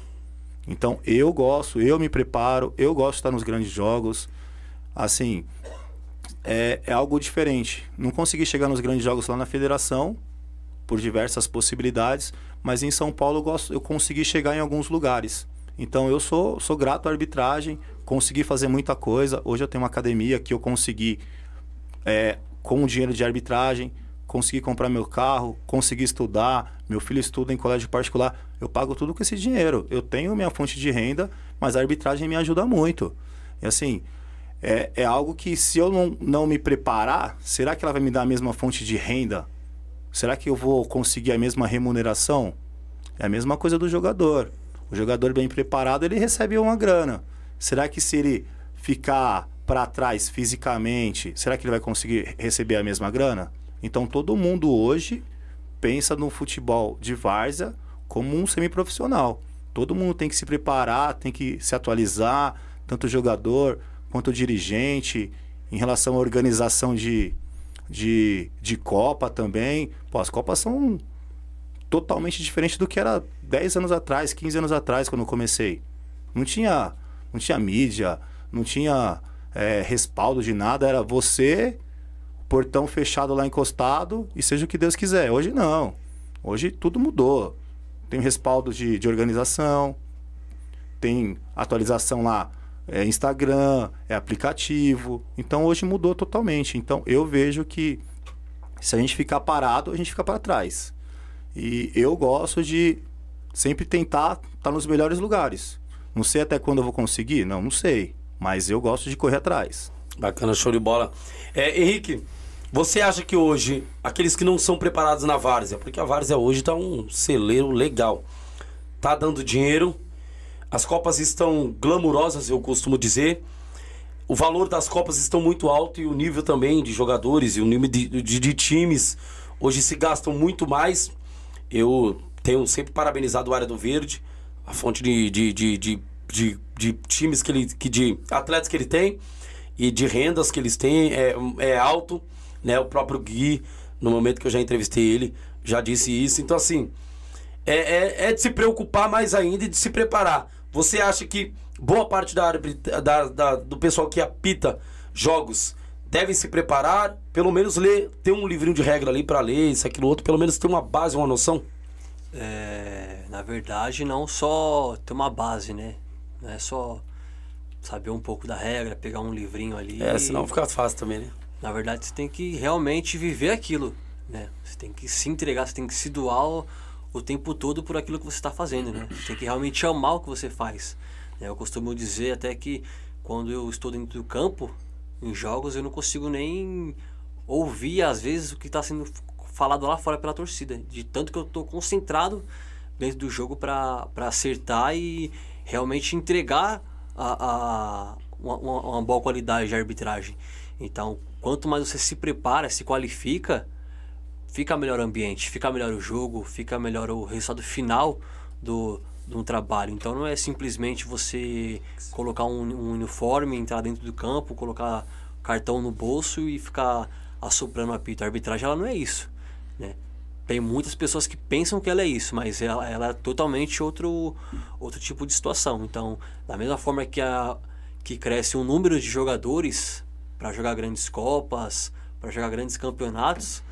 Então, eu gosto, eu me preparo, eu gosto de estar nos grandes jogos. Assim, é, é algo diferente. Não consegui chegar nos grandes jogos lá na federação, por diversas possibilidades, mas em São Paulo eu, gosto, eu consegui chegar em alguns lugares. Então eu sou, sou grato à arbitragem, consegui fazer muita coisa. Hoje eu tenho uma academia que eu consegui, é, com o dinheiro de arbitragem, consegui comprar meu carro, consegui estudar. Meu filho estuda em colégio particular. Eu pago tudo com esse dinheiro. Eu tenho minha fonte de renda, mas a arbitragem me ajuda muito. E assim, é, é algo que se eu não, não me preparar, será que ela vai me dar a mesma fonte de renda? Será que eu vou conseguir a mesma remuneração? É a mesma coisa do jogador. O jogador bem preparado, ele recebe uma grana. Será que se ele ficar para trás fisicamente, será que ele vai conseguir receber a mesma grana? Então todo mundo hoje pensa no futebol de várzea como um semiprofissional. Todo mundo tem que se preparar, tem que se atualizar, tanto o jogador quanto dirigente, em relação à organização de, de, de Copa também. Pô, as Copas são totalmente diferentes do que era 10 anos atrás, 15 anos atrás, quando eu comecei. Não tinha, não tinha mídia, não tinha é, respaldo de nada, era você, portão fechado lá encostado e seja o que Deus quiser. Hoje não. Hoje tudo mudou. Tem respaldo de, de organização, tem atualização lá, é Instagram, é aplicativo. Então hoje mudou totalmente. Então eu vejo que se a gente ficar parado, a gente fica para trás. E eu gosto de sempre tentar estar tá nos melhores lugares. Não sei até quando eu vou conseguir? Não, não sei. Mas eu gosto de correr atrás. Bacana, show de bola. É, Henrique, você acha que hoje, aqueles que não são preparados na várzea, porque a várzea hoje tá um celeiro legal, tá dando dinheiro, as copas estão glamurosas, eu costumo dizer, o valor das copas estão muito alto e o nível também de jogadores e o nível de, de, de times hoje se gastam muito mais. Eu tenho sempre parabenizado o Área do Verde, a fonte de, de, de, de, de, de times que ele. Que de atletas que ele tem e de rendas que eles têm é, é alto. Né? O próprio Gui, no momento que eu já entrevistei ele, já disse isso. Então, assim, é, é, é de se preocupar mais ainda e de se preparar. Você acha que boa parte da, da, da, do pessoal que apita jogos deve se preparar, pelo menos ler, ter um livrinho de regra ali para ler, isso, aquilo, outro, pelo menos ter uma base, uma noção? É, na verdade, não só ter uma base, né? Não é só saber um pouco da regra, pegar um livrinho ali. É, senão fica fácil também, né? Na verdade, você tem que realmente viver aquilo, né? Você tem que se entregar, você tem que se doar o, tempo todo por aquilo que você está fazendo, né? Você tem que realmente amar o que você faz. Né? Eu costumo dizer até que quando eu estou dentro do campo, em jogos, eu não consigo nem ouvir, às vezes, o que está sendo falado lá fora pela torcida. De tanto que eu estou concentrado dentro do jogo para acertar e realmente entregar a, a uma, uma, boa qualidade de arbitragem. Então, quanto mais você se prepara, se qualifica, fica melhor o ambiente, fica melhor o jogo, fica melhor o resultado final do, de um trabalho. Então não é simplesmente você colocar um, um, uniforme, entrar dentro do campo, colocar cartão no bolso e ficar assoprando o apito. A arbitragem ela não é isso. Né? Tem muitas pessoas que pensam que ela é isso, mas ela, ela é totalmente outro, outro tipo de situação. Então, da mesma forma que, a, que cresce o um número de jogadores para jogar grandes copas, para jogar grandes campeonatos,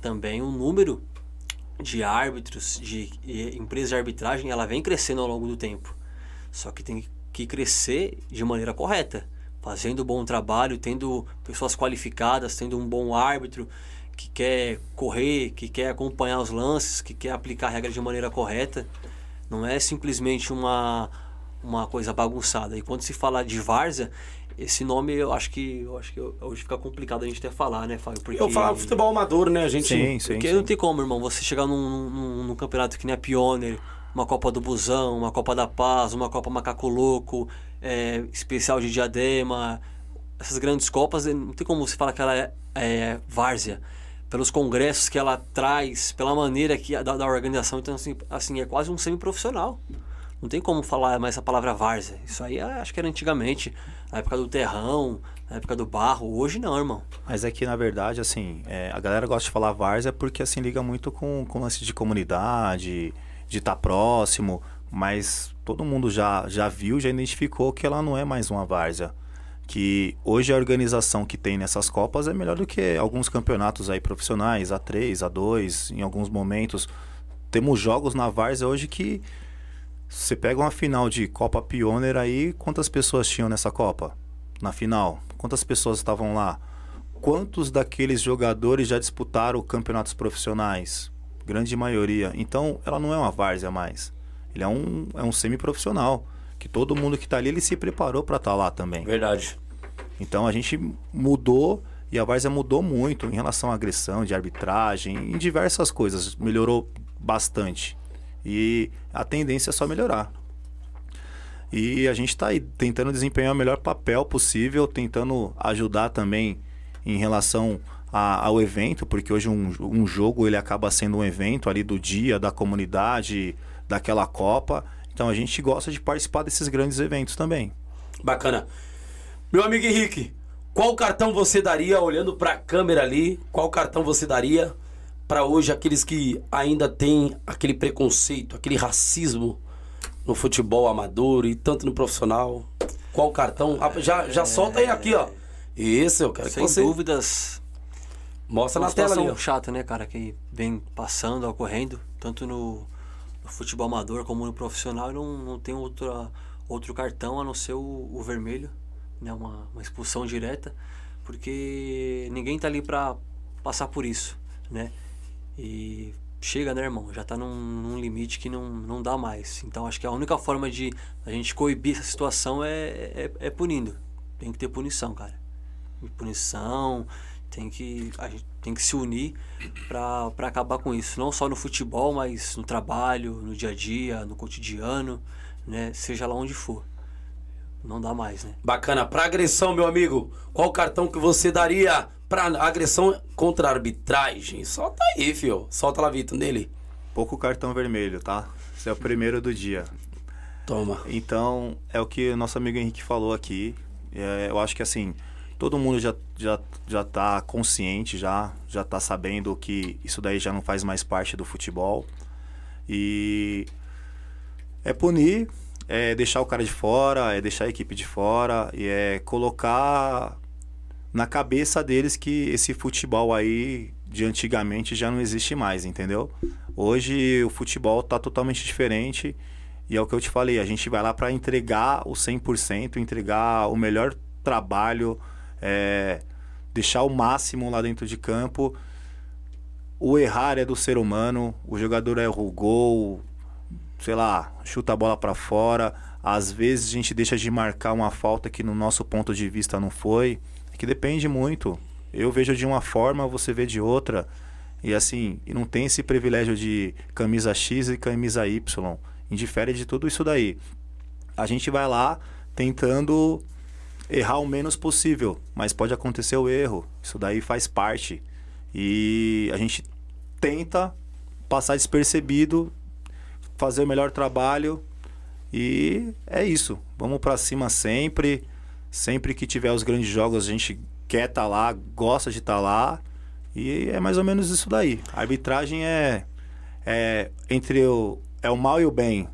também o número de árbitros, de, empresas de arbitragem, ela vem crescendo ao longo do tempo. Só que tem que crescer de maneira correta, fazendo bom trabalho, tendo pessoas qualificadas, tendo um bom árbitro que quer correr, que quer acompanhar os lances, que quer aplicar a regra de maneira correta. Não é simplesmente uma, uma coisa bagunçada. E quando se fala de várzea, esse nome eu acho que eu acho que hoje fica complicado a gente até falar, né, Fábio? Porque... Eu falo futebol amador, né? A gente. Sim, sim. Porque sim. não tem como, irmão, você chegar num, num, num, campeonato que nem a Pioneer, uma Copa do Busão, uma Copa da Paz, uma Copa Macaco Louco, é, especial de Diadema, essas grandes Copas, não tem como você falar que ela é, é várzea. Pelos congressos que ela traz, pela maneira que da, da organização, então assim, assim é quase um semi-profissional. Não tem como falar mais essa palavra várzea. Isso aí acho que era antigamente, na época do terrão, na época do barro. Hoje não, irmão. Mas é que, na verdade, assim, é, a galera gosta de falar várzea porque, assim, liga muito com, com lance de comunidade, de estar tá próximo. Mas todo mundo já, já viu, já identificou que ela não é mais uma várzea. Que hoje a organização que tem nessas Copas é melhor do que alguns campeonatos aí profissionais, A3, A2, em alguns momentos. Temos jogos na várzea hoje que você pega uma final de Copa Pioneer aí, quantas pessoas tinham nessa Copa? Na final? Quantas pessoas estavam lá? Quantos daqueles jogadores já disputaram campeonatos profissionais? Grande maioria. Então, ela não é uma várzea mais. Ele é um, é um semi-profissional. Que todo mundo que está ali, ele se preparou para estar tá lá também. Verdade. Então, a gente mudou e a várzea mudou muito em relação à agressão, de arbitragem, em diversas coisas. Melhorou bastante. E a tendência é só melhorar. E a gente está aí tentando desempenhar o melhor papel possível, tentando ajudar também em relação a, ao evento, porque hoje um, um jogo ele acaba sendo um evento ali do dia, da comunidade, daquela Copa. Então a gente gosta de participar desses grandes eventos também. Bacana. Meu amigo Henrique, qual cartão você daria, olhando para a câmera ali, qual cartão você daria para hoje aqueles que ainda têm aquele preconceito, aquele racismo no futebol amador e tanto no profissional? Qual cartão? Ah, já, já solta aí aqui, ó. Isso, eu quero Sem que você... dúvidas. Mostra na tela ali. É chata, né, cara, que vem passando, ocorrendo, tanto no, no futebol amador como no profissional, não, não tem outra, outro cartão a não ser o, o vermelho, né, uma, uma expulsão direta, porque ninguém tá ali para passar por isso, né? E chega, né, irmão? Já tá num, num, limite que não, não dá mais. Então acho que a única forma de a gente coibir essa situação é, é, é punindo. Tem que ter punição, cara. Punição, tem que, a gente tem que se unir para acabar com isso. Não só no futebol, mas no trabalho, no dia a dia, no cotidiano, né? Seja lá onde for. Não dá mais, né? Bacana. Pra agressão, meu amigo, qual cartão que você daria pra agressão contra a arbitragem. Solta aí, fio. Solta lá, Vitor, nele. Pouco cartão vermelho, tá? Esse é o primeiro do dia. Toma. Então, é o que o nosso amigo Henrique falou aqui. É, eu acho que assim, todo mundo já, já, já tá consciente, já, já tá sabendo que isso daí já não faz mais parte do futebol. E é punir, é deixar o cara de fora, é deixar a equipe de fora, e é colocar na cabeça deles que esse futebol aí de antigamente já não existe mais, entendeu? Hoje o futebol tá totalmente diferente e é o que eu te falei, a gente vai lá para entregar o 100%, entregar o melhor trabalho, é, deixar o máximo lá dentro de campo. O errar é do ser humano, o jogador erra o gol, sei lá, chuta a bola para fora. Às vezes a gente deixa de marcar uma falta que no nosso ponto de vista não foi que depende muito. Eu vejo de uma forma, você vê de outra. E assim, não tem esse privilégio de camisa X e camisa Y. Indifere de tudo isso daí. A gente vai lá tentando errar o menos possível, mas pode acontecer o erro. Isso daí faz parte. E a gente tenta passar despercebido, fazer o melhor trabalho e é isso. Vamos para cima sempre. Sempre que tiver os grandes jogos, a gente quer estar tá lá, gosta de estar tá lá. E é mais ou menos isso daí. A arbitragem é, é entre o, é o mal e o bem.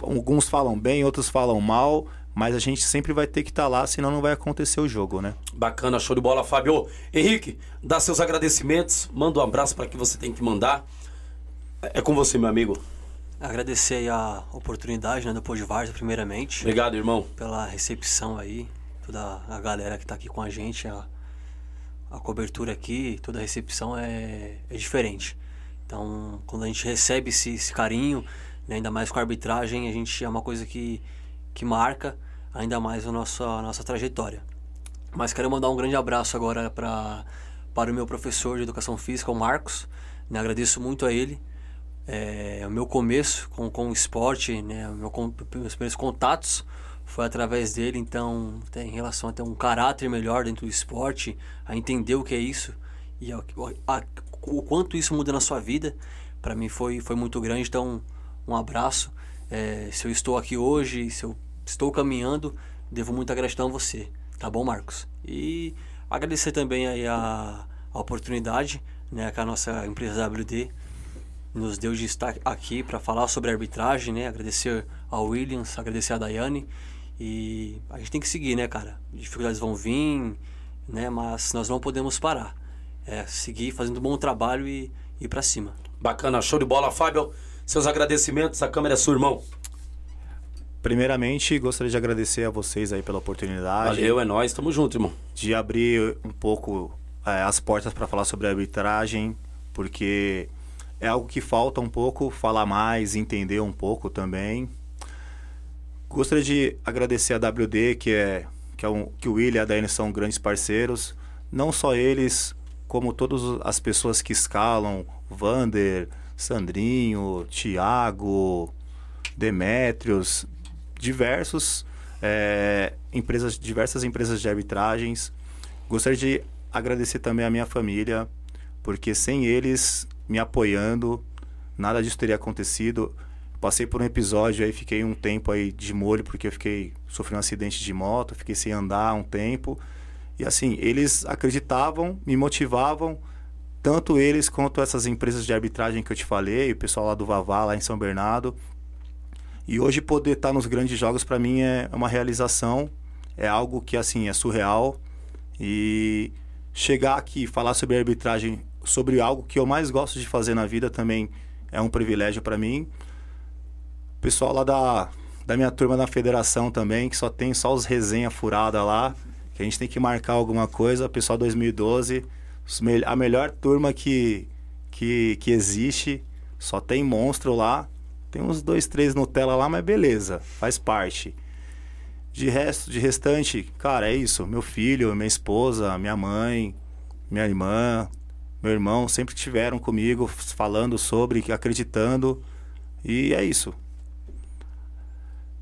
Alguns falam bem, outros falam mal, mas a gente sempre vai ter que estar tá lá, senão não vai acontecer o jogo, né? Bacana, show de bola, Fábio. Henrique, dá seus agradecimentos, manda um abraço para que você tem que mandar. É com você, meu amigo. Agradecer a oportunidade né, do Varsa, primeiramente. Obrigado, irmão. Pela recepção aí, toda a galera que está aqui com a gente, a, a cobertura aqui, toda a recepção é, é diferente. Então, quando a gente recebe esse, esse carinho, né, ainda mais com a arbitragem, a gente é uma coisa que, que marca ainda mais a nossa, a nossa trajetória. Mas quero mandar um grande abraço agora pra, para o meu professor de Educação Física, o Marcos. Né, agradeço muito a ele é, o meu começo com, com o esporte, né, meu, meus primeiros contatos foi através dele, então em relação a ter um caráter melhor dentro do esporte, a entender o que é isso e a, a, o quanto isso muda na sua vida, para mim foi, foi muito grande, então um abraço. É, se eu estou aqui hoje, se eu estou caminhando, devo muita gratidão a você, tá bom, Marcos? E agradecer também aí a, a oportunidade, né, que a nossa empresa WD nos deu de estar aqui para falar sobre arbitragem, né? Agradecer ao Williams, agradecer a Daiane e a gente tem que seguir, né, cara? Dificuldades vão vir, né? Mas nós não podemos parar. É seguir fazendo um bom trabalho e ir para cima. Bacana, show de bola, Fábio. Seus agradecimentos, a câmera é sua, irmão. Primeiramente, gostaria de agradecer a vocês aí pela oportunidade. Valeu, é nóis, tamo junto, irmão. De abrir um pouco é, as portas para falar sobre a arbitragem, porque é algo que falta um pouco falar mais, entender um pouco também. Gostaria de agradecer a WD, que é que, é um, que o William e a Daiane são grandes parceiros. Não só eles, como todas as pessoas que escalam, Vander, Sandrinho, Thiago, Demétrios, diversos é, empresas, diversas empresas de arbitragens. Gostaria de agradecer também a minha família, porque sem eles me apoiando, nada disso teria acontecido. Passei por um episódio aí, fiquei um tempo aí de molho, porque eu fiquei sofri um acidente de moto, fiquei sem andar um tempo. E assim, eles acreditavam, me motivavam, tanto eles quanto essas empresas de arbitragem que eu te falei, o pessoal lá do Vavá, lá em São Bernardo, e hoje poder estar nos grandes jogos para mim é uma realização, é algo que assim é surreal e chegar aqui falar sobre arbitragem, sobre algo que eu mais gosto de fazer na vida também é um privilégio para mim. O pessoal lá da da minha turma da federação também, que só tem só os resenha furada lá, que a gente tem que marcar alguma coisa, pessoal 2012, a melhor turma que que que existe, só tem monstro lá. Tem uns dois, três Nutella lá, mas beleza, faz parte. De resto, de restante, cara, é isso. Meu filho, minha esposa, minha mãe, minha irmã, meu irmão sempre estiveram comigo falando sobre, acreditando. E é isso.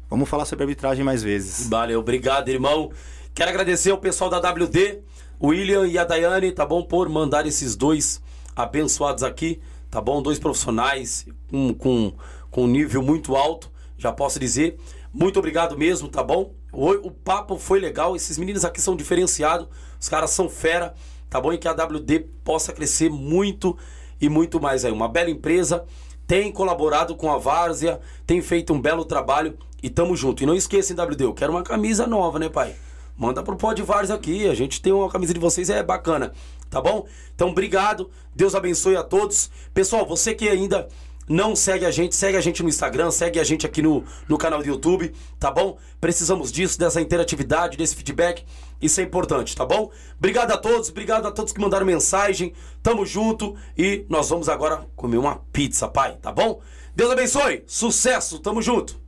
Vamos falar sobre arbitragem mais vezes. Valeu, obrigado, irmão. Quero agradecer ao pessoal da WD, o William e a Daiane, tá bom? Por mandar esses dois abençoados aqui, tá bom? Dois profissionais com, com com nível muito alto, já posso dizer. Muito obrigado mesmo, tá bom? O, o papo foi legal, esses meninos aqui são diferenciados, os caras são fera, tá bom? E que a WD possa crescer muito e muito mais aí. Uma bela empresa, tem colaborado com a Várzea, tem feito um belo trabalho e tamo junto. E não esqueçam, WD, eu quero uma camisa nova, né, pai? Manda pro Pod Várzea aqui, a gente tem uma camisa de vocês, é bacana, tá bom? Então, obrigado, Deus abençoe a todos. Pessoal, você que ainda não segue a gente, segue a gente no Instagram, segue a gente aqui no, no canal do YouTube, tá bom? Precisamos disso, dessa interatividade, desse feedback. Isso é importante, tá bom? Obrigado a todos, obrigado a todos que mandaram mensagem. Tamo junto e nós vamos agora comer uma pizza, pai, tá bom? Deus abençoe, sucesso, tamo junto.